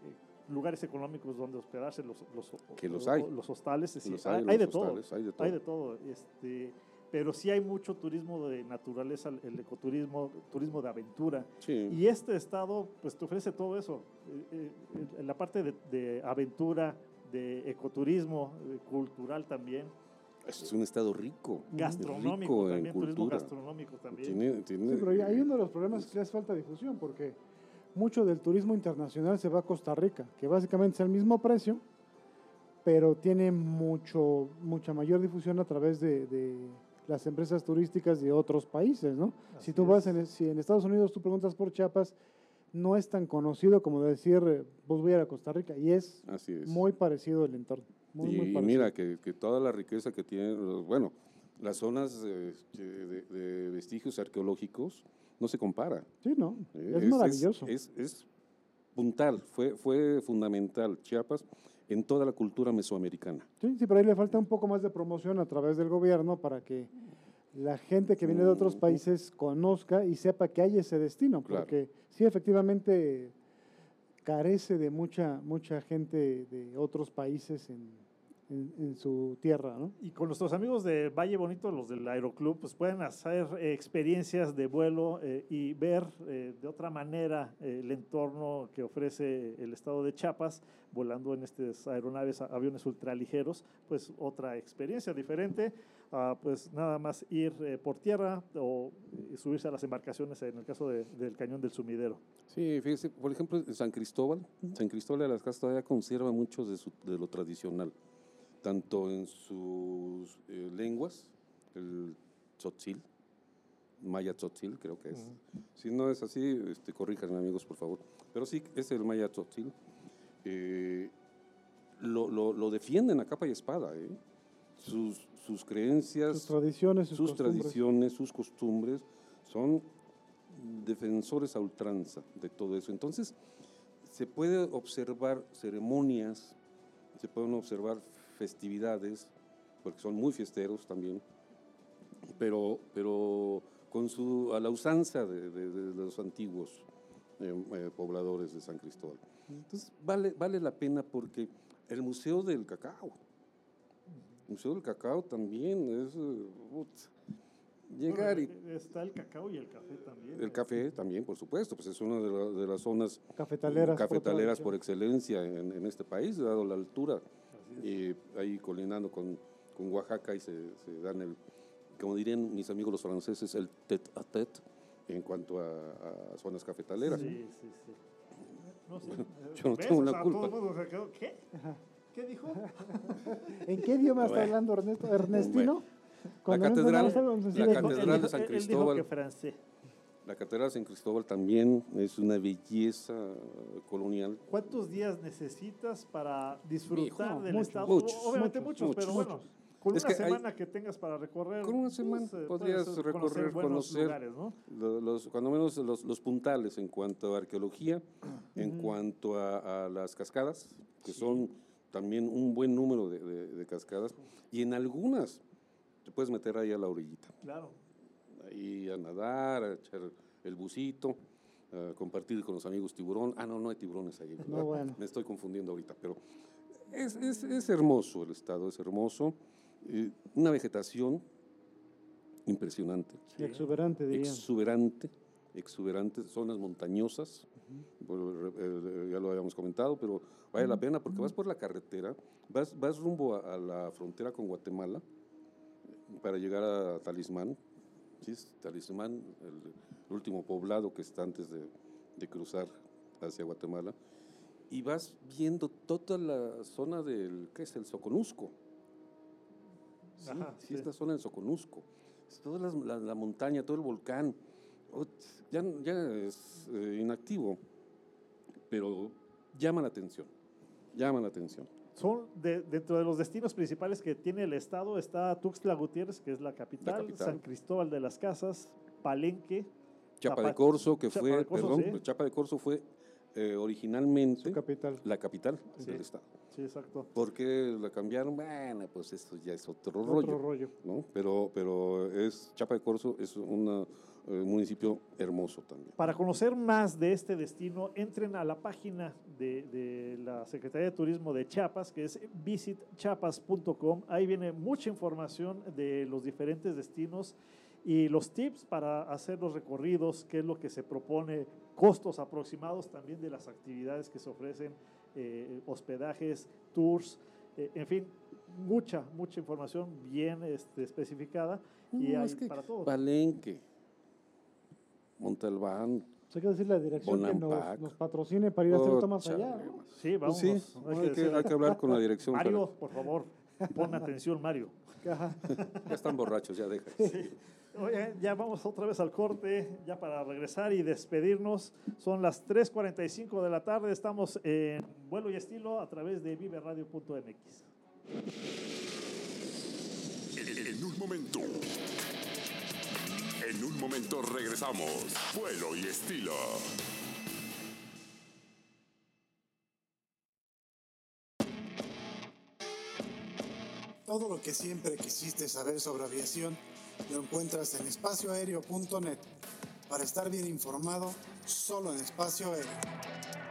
lugares económicos donde hospedarse, los, los, Que los hay. los hostales, sí, Los hay, los de todo, hostales, hay de todo. hay de todo, este, pero sí hay mucho turismo de naturaleza, el ecoturismo, turismo de aventura, Sí. y este estado pues te ofrece todo eso, eh, en la parte de, de aventura, de ecoturismo, cultural también, Es un estado rico. gastronómico rico en también, turismo cultura. gastronómico también. Tiene, tiene- Sí, pero ahí- uno de los problemas es que hace falta difusión, porque mucho del turismo internacional se va a Costa Rica, que básicamente es el mismo precio, pero tiene mucho, mucha mayor difusión a través de, de las empresas turísticas de otros países, ¿no? si tú vas, en, si en Estados Unidos tú preguntas por Chiapas, no es tan conocido como decir, eh, pues voy a ir a Costa Rica, y es, Así es. muy parecido el entorno. Muy, y muy mira que, que toda la riqueza que tienen, bueno, las zonas eh, de, de vestigios arqueológicos no se compara. Sí, no, Eh, es maravilloso. Es, es puntal, fue, fue fundamental Chiapas en toda la cultura mesoamericana. Sí, sí, pero ahí le falta un poco más de promoción a través del gobierno para que la gente que viene de otros países conozca y sepa que hay ese destino, Claro. porque sí, efectivamente carece de mucha, mucha gente de otros países en, en, su tierra, ¿no? Y con nuestros amigos de Valle Bonito, los del Aeroclub, pues pueden hacer eh, experiencias de vuelo eh, y ver eh, de otra manera eh, el entorno que ofrece el estado de Chiapas, volando en estas aeronaves, aviones ultraligeros, pues otra experiencia diferente a pues nada más ir eh, por tierra o eh, subirse a las embarcaciones en el caso de- del cañón del sumidero. Sí, fíjese, por ejemplo, en San Cristóbal, San Cristóbal de las Casas todavía conserva mucho de, su- de lo tradicional, tanto en sus eh, lenguas, el tzotzil, maya tzotzil creo que es. Si no es así, este, corríjanme amigos, por favor. Pero sí, es el maya tzotzil. Eh, lo, lo- lo defienden a capa y espada, ¿eh? Sus, sus creencias, Sus tradiciones, sus costumbres. tradiciones, sus costumbres son defensores a ultranza de todo eso. Entonces, se puede observar ceremonias, se pueden observar festividades, porque son muy fiesteros también, pero, pero con su, a la usanza de, de- de los antiguos eh, eh, pobladores de San Cristóbal. Entonces, vale, vale la pena porque el Museo del Cacao, Museo del Cacao también es... eh, put, llegar y Bueno, Está el cacao y el café también. el café también, por supuesto, pues es una de, la- de las zonas Cafetaleras por cafetaleras tradición. por excelencia en, en este país, dado la altura, y ahí colinando con, con Oaxaca y se, se dan el, como dirían mis amigos los franceses, el tête à tête en cuanto a, a zonas cafetaleras. Sí, sí, sí. No sé. Yo no tengo la culpa. todo el mundo se quedó, ¿Qué? ¿Qué dijo? ¿En qué idioma está hablando Ernesto? ¿Ernestino? La Cuando catedral, la de San Él dijo Cristóbal. que. La catedral de San Cristóbal también es una belleza colonial. ¿Cuántos días necesitas para disfrutar Hijo, del muchos, estado? muchos, Obviamente muchos, muchos, pero muchos. bueno, con Es una que hay- semana que tengas para recorrer. Con una semana pues, eh, podrías recorrer, conocer, lugares, ¿no? lo- los, cuando menos los, los puntales en cuanto a arqueología, en cuanto a, a las cascadas, que son también un buen número de, de- de cascadas, y en algunas te puedes meter ahí a la orillita, Claro. ahí a nadar, a echar el busito, a compartir con los amigos tiburón. Ah, no, no hay tiburones ahí. ¿verdad? No, bueno. Me estoy confundiendo ahorita, pero es, es- es hermoso el estado, es hermoso. eh, una vegetación impresionante. Exuberante, dirían. Exuberante, exuberante, zonas montañosas, ya lo habíamos comentado, pero vale la pena porque vas por la carretera, vas, vas rumbo a, a la frontera con Guatemala para llegar a Talismán, ¿sí? Talismán, el, el último poblado que está antes de, de cruzar hacia Guatemala, y vas viendo toda la zona del, ¿qué es? El Soconusco. Sí, Ajá, sí, sí. esta zona del Soconusco. Toda la, la montaña, todo el volcán. Ya, ya es eh, inactivo, pero llama la atención. Llama la atención. Son de- dentro de los destinos principales que tiene el estado está Tuxtla Gutiérrez, que es la capital, capital. San Cristóbal de las Casas, Palenque, Chapa de Corzo, que Chapa fue, de Corzo, perdón, sí. Chapa de Corzo fue eh, originalmente la capital Sí. del estado. Sí, exacto. ¿Por qué la cambiaron? Bueno, pues esto ya es otro, Otro rollo. rollo. ¿no? Pero, pero es Chapa de Corzo es un municipio hermoso también. Para conocer más de este destino, entren a la página de, de la Secretaría de Turismo de Chiapas, que es visitchiapas.com. Ahí viene mucha información de los diferentes destinos y los tips para hacer los recorridos, qué es lo que se propone, costos aproximados también de las actividades que se ofrecen, eh, hospedajes, tours, eh, en fin, mucha, mucha información bien este, especificada y No, hay es que para todos. Palenque, Montalbán, Hay que decir la dirección que nos, patrocine para ir a hacer Oh, más allá. chale, ¿no? Sí, vamos. Pues sí, hay, que, decirle. hay que hablar con la dirección. para- Mario, por favor, pon atención, Mario. Ya están borrachos, ya deja. Oye, ya vamos otra vez al corte, ya para regresar y despedirnos. Son las 3.45 de la tarde, estamos en vuelo y estilo a través de viveradio.mx. En un momento. En un momento regresamos. Vuelo y estilo. Todo lo que siempre quisiste saber sobre aviación lo encuentras en espacioaéreo.net. Para estar bien informado, solo en espacio aéreo.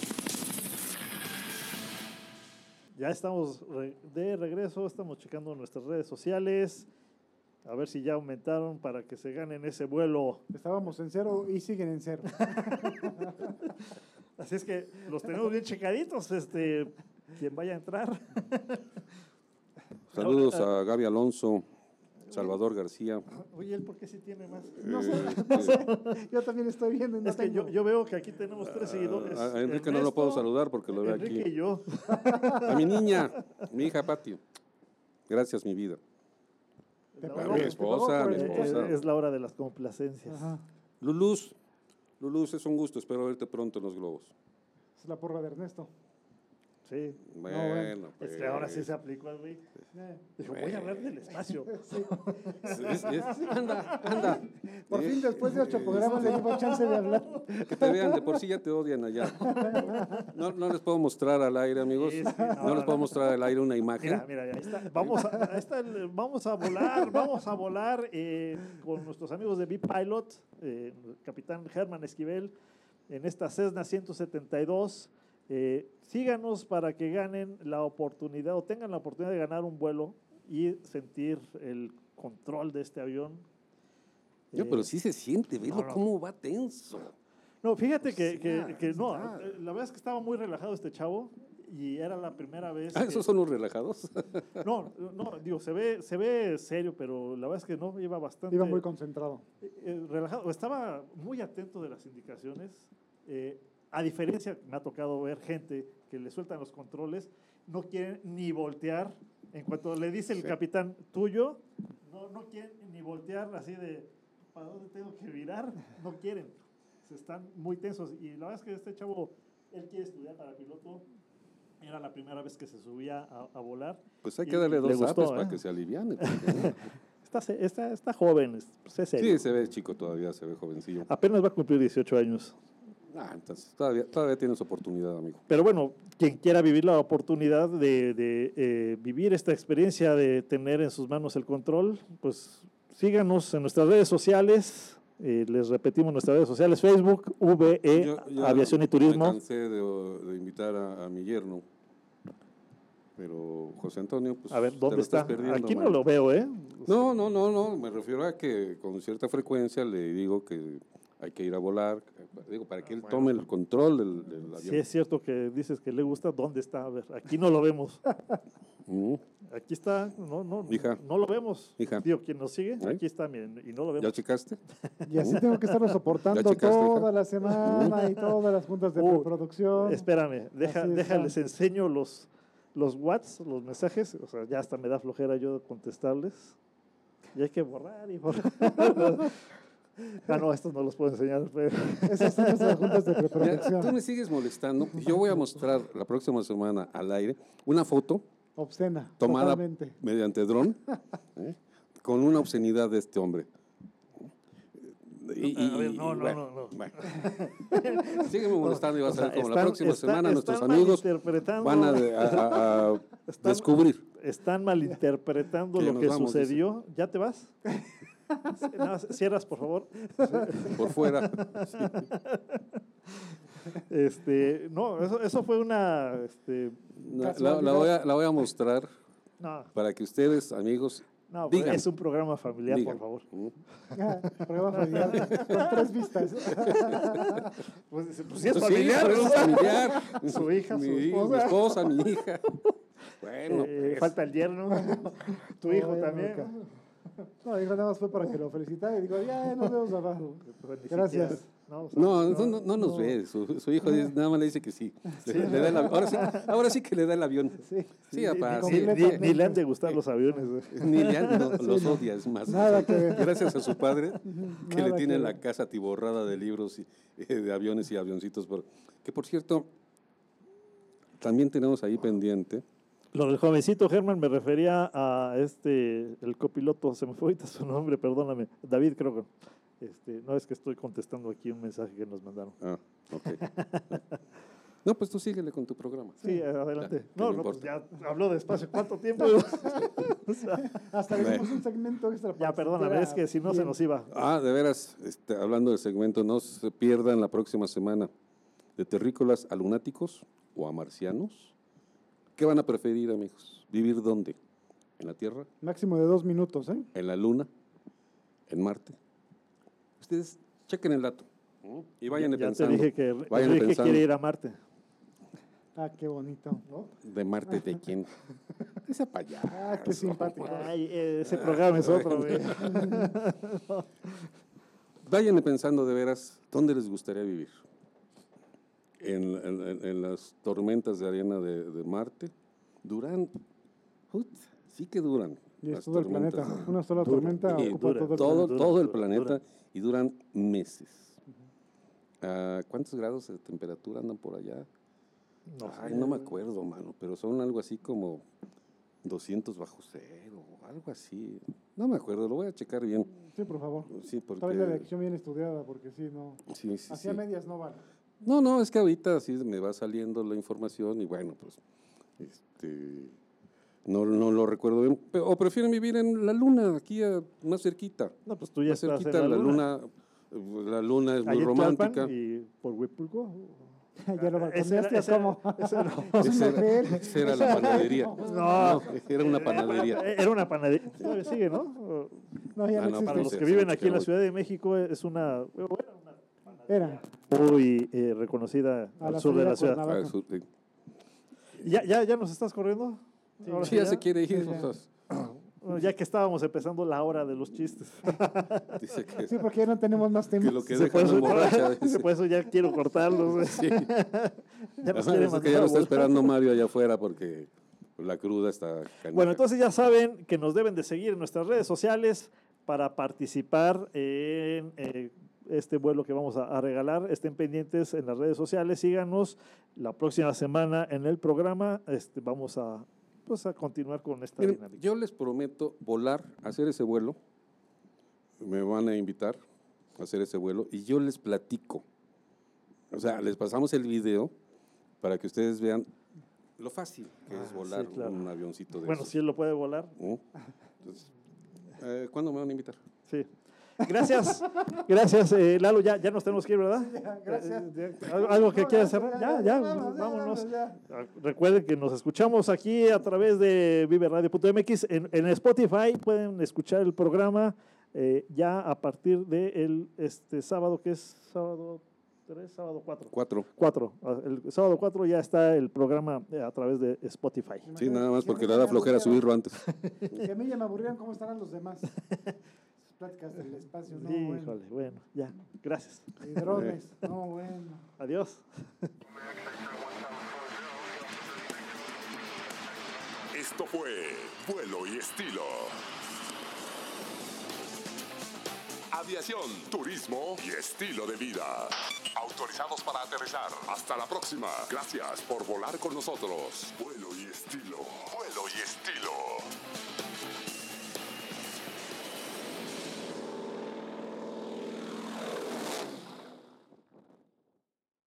Ya estamos de regreso, estamos checando nuestras redes sociales, a ver si ya aumentaron para que se ganen ese vuelo. Estábamos en cero y siguen en cero. Así es que los tenemos bien checaditos, este, quien vaya a entrar. Saludos a Gaby Alonso, Salvador García. Oye, ¿él por qué sí tiene más? No sé, Eh, no sé. Yo también estoy viendo. no Es que yo, veo que aquí tenemos tres seguidores. A, a Enrique no lo puedo saludar porque lo veo Enrique aquí. y yo. A mi niña, mi hija Pati. Gracias, mi vida. Pagó, mi esposa, mi esposa. Es, es la hora de las complacencias. Ajá. Luluz, Luluz, es un gusto. Espero verte pronto en los globos. Es la porra de Ernesto. Sí. Bueno, Es que ahora sí pues. se aplicó, güey. Eh, Dijo, voy a hablar del espacio. sí. Es- es- anda, anda. Por Eh, fin, después de ocho programas, le dimos chance de hablar. Que te vean, de por sí ya te odian allá. No, no les puedo mostrar al aire, amigos. Sí, sí, no, no, les no. puedo mostrar al aire una imagen. Mira, mira, ahí está. Vamos a, ahí está el- vamos a volar, vamos a volar eh, con nuestros amigos de B-Pilot, eh, capitán Germán Esquivel, en esta Cessna 172. Eh, síganos para que ganen la oportunidad o tengan la oportunidad de ganar un vuelo y sentir el control de este avión. Yo, Eh, pero sí se siente, no, velo no. cómo va tenso. No, fíjate que, que- Está, que no, está. eh, la verdad es que estaba muy relajado este chavo y era la primera vez. Ah, que- esos son los relajados. No, no, digo, se ve, se ve serio, pero la verdad es que no, iba bastante Iba muy concentrado. eh, relajado. Estaba muy atento de las indicaciones. eh, a diferencia, me ha tocado ver gente que le sueltan los controles, no quieren ni voltear. En cuanto le dice el Sí. capitán tuyo, no, no quieren ni voltear así de, ¿para dónde tengo que virar? No quieren. Se están muy tensos. Y la verdad es que este chavo, él quiere estudiar para piloto. Era la primera vez que se subía a, a volar. Pues hay que darle le dos gustó, para ¿eh? que se aliviane. porque- Está, está, está joven, es, pues, es serio. Sí, se ve chico todavía, se ve jovencillo. Apenas va a cumplir 18 años. Ah, entonces todavía, todavía tienes oportunidad, amigo. Pero bueno, quien quiera vivir la oportunidad de, de, eh, vivir esta experiencia de tener en sus manos el control, pues síganos en nuestras redes sociales. Eh, les repetimos nuestras redes sociales, Facebook, VE, Yo- yo Aviación y Me Turismo. cansé de, de invitar a, a mi yerno. Pero José Antonio, pues. A ver, ¿dónde está? Aquí no lo veo, ¿eh? No, no, no, no. Me refiero a que con cierta frecuencia le digo que hay que ir a volar. Digo, para que él tome el control del, del avión. Si es cierto que dices que le gusta, ¿dónde está? A ver, aquí no lo vemos. Mm. Aquí está, no, no, Hija. no lo vemos. Hija. Digo, quien nos sigue, ¿Eh? aquí está, miren, y no lo ¿Ya vemos. checaste? Y así tengo que estarlo soportando ¿Ya hija? toda la semana y todas las juntas de Uh, preproducción. Espérame, deja, déjales enseño los, los whats, los mensajes. O sea, ya hasta me da flojera yo contestarles. Y hay que borrar y borrar. ah, no, estos no los puedo enseñar. pero- Esas son nuestras juntas de Ya, tú preproducción. me sigues molestando. Yo voy a mostrar la próxima semana al aire una foto Obscena. tomada Totalmente. mediante dron ¿eh? con una obscenidad de este hombre. Y, A ver, no, no, bueno, no, no. bueno. Sígueme molestando y vas O a ver como la próxima están- semana nuestros amigos van a, de- a- a- a Están- descubrir. Están malinterpretando lo que vamos, dice. sucedió. ¿Ya te vas? Más, cierras, por favor. Por fuera. Sí. Este, no, eso, eso fue una. Este, La, la- la voy a, la voy a mostrar No. para que ustedes, amigos, no, pero digan. es un programa familiar, Digan. por favor. Programa familiar con tres vistas. Pues, pues sí es Pues sí, familiar. pero es ¿no? familiar. Su hija, mi, su mi esposa. esposa, mi hija. Bueno, Eh, pues. falta el yerno, tu hijo también. No, dijo nada más fue para que lo felicitara y digo, ya nos vemos abajo. Gracias. No, No, no, no, no nos ve. Su, su hijo dice- nada más le dice que sí. Le- le da el avión. ahora, sí ahora sí que le da el avión. Sí, Sí, papá, Ni, sí. ni- ni le han de gustar los aviones. güey. Ni le han- no, los odia, es más. Nada que ver. Gracias a su padre, que Nada le tiene que la casa atiborrada de libros y eh, de aviones y avioncitos. por- que por cierto, también tenemos ahí pendiente. Lo del jovencito Germán me refería a este, el copiloto, se me fue ahorita su nombre, perdóname, David creo que. Este, no es que estoy contestando aquí un mensaje que nos mandaron. Ah, ok. No, pues tú síguele con tu programa. Sí, adelante. Ya, que no, no pues ya habló despacio. ¿Cuánto tiempo? O sea, Hasta le hicimos un segmento extra. ya, perdóname, es que si no se nos iba. Ah, de veras, este, hablando del segmento, no se pierdan la próxima semana de terrícolas a lunáticos o a marcianos. ¿Qué van a preferir, amigos? ¿Vivir dónde? ¿En la Tierra? Máximo de dos minutos, ¿eh? ¿En la Luna? ¿En Marte? Ustedes chequen el dato ¿no? y vayan ya te pensando. dije que, vayan te dije que pensando. quiere ir a Marte. Ah, qué bonito. ¿De Marte de quién? Esa para allá. Ah, qué simpático. Ay, eh, ese programa es otro, güey. Vayan pensando de veras dónde les gustaría vivir. En, en- en- las tormentas de arena de, de Marte. Duran, put, sí que duran. Y es todo el planeta. Una sola Duran, tormenta y ocupa duran, todo el todo, planeta. todo el planeta y duran meses. Ah, ¿Cuántos grados de temperatura andan por allá? No Ay, sé. no me acuerdo, mano, pero son algo así como 200 bajo cero, algo así. No me acuerdo, lo voy a checar bien. Sí, por favor. Sí, porque... Trae la lección bien estudiada, porque sí, no. Sí, sí, Hacia sí. medias no vale. No, no, es que ahorita sí me va saliendo la información y bueno, pues, este, no, no lo recuerdo bien. O prefieren vivir en la luna, aquí a- más cerquita. No, pues tú ya más estás en cerquita, la la luna. luna, la luna es muy romántica. Y por Huipulco. ya lo balconeaste, ¿o ese era- cómo? Esa era, esa era la panadería. No. era una panadería. Era una panadería. Todavía sigue, ¿no? No, ya Ah, no, no, existe. Para los que viven aquí en la. Ciudad de México es una Era. muy eh, reconocida A al sur de la ciudad. Sí. ¿Ya, ya, ¿Ya nos estás corriendo? Sí, ya se quiere ir. Sí, ya. Bueno, que estábamos empezando la hora de los chistes. dice que, Sí, porque ya no tenemos más que temas. lo que Sí, deja por, eso, por ya quiero cortarlos. Sí. Ya nos Ajá, quiere es que ya lo está esperando Mario allá afuera porque la cruda está canija. Bueno, entonces ya saben que nos deben de seguir en nuestras redes sociales para participar en eh, este vuelo que vamos a, a regalar. Estén pendientes en las redes sociales, síganos. La próxima semana en el programa este, vamos a, pues, a continuar con esta Miren, dinámica. yo les prometo volar, hacer ese vuelo. Me van a invitar a hacer ese vuelo y yo les platico. O sea, les pasamos el video para que ustedes vean lo fácil que es Ah, volar sí, claro. un avioncito de Bueno, esos. si él lo puede volar. ¿no? Entonces, eh, ¿Cuándo me van a invitar? Sí. Gracias, gracias, eh, Lalo. Ya, ya nos tenemos que ir, ¿verdad? gracias. Eh, ¿Algo, algo que No, quieras ya, hacer? ya, Ya, ya, ya, vámonos, ya, vámonos. ya. Ah, Recuerden que nos escuchamos aquí a través de viveradio.mx. En, en Spotify pueden escuchar el programa eh, ya a partir de el, este sábado, que es sábado 3, sábado 4. Cuatro. 4. El sábado 4 ya está el programa eh, a través de Spotify. Sí, nada más porque le da flojera subirlo antes. Si a mí ya me aburrieron, ¿cómo estarán los demás? Pláticas del espacio, no, bueno. Híjole, bueno, ya. Gracias. Y drones, no, bueno. Adiós. Esto fue Vuelo y Estilo. Aviación, turismo y estilo de vida. Autorizados para aterrizar. Hasta la próxima. Gracias por volar con nosotros. Vuelo y Estilo.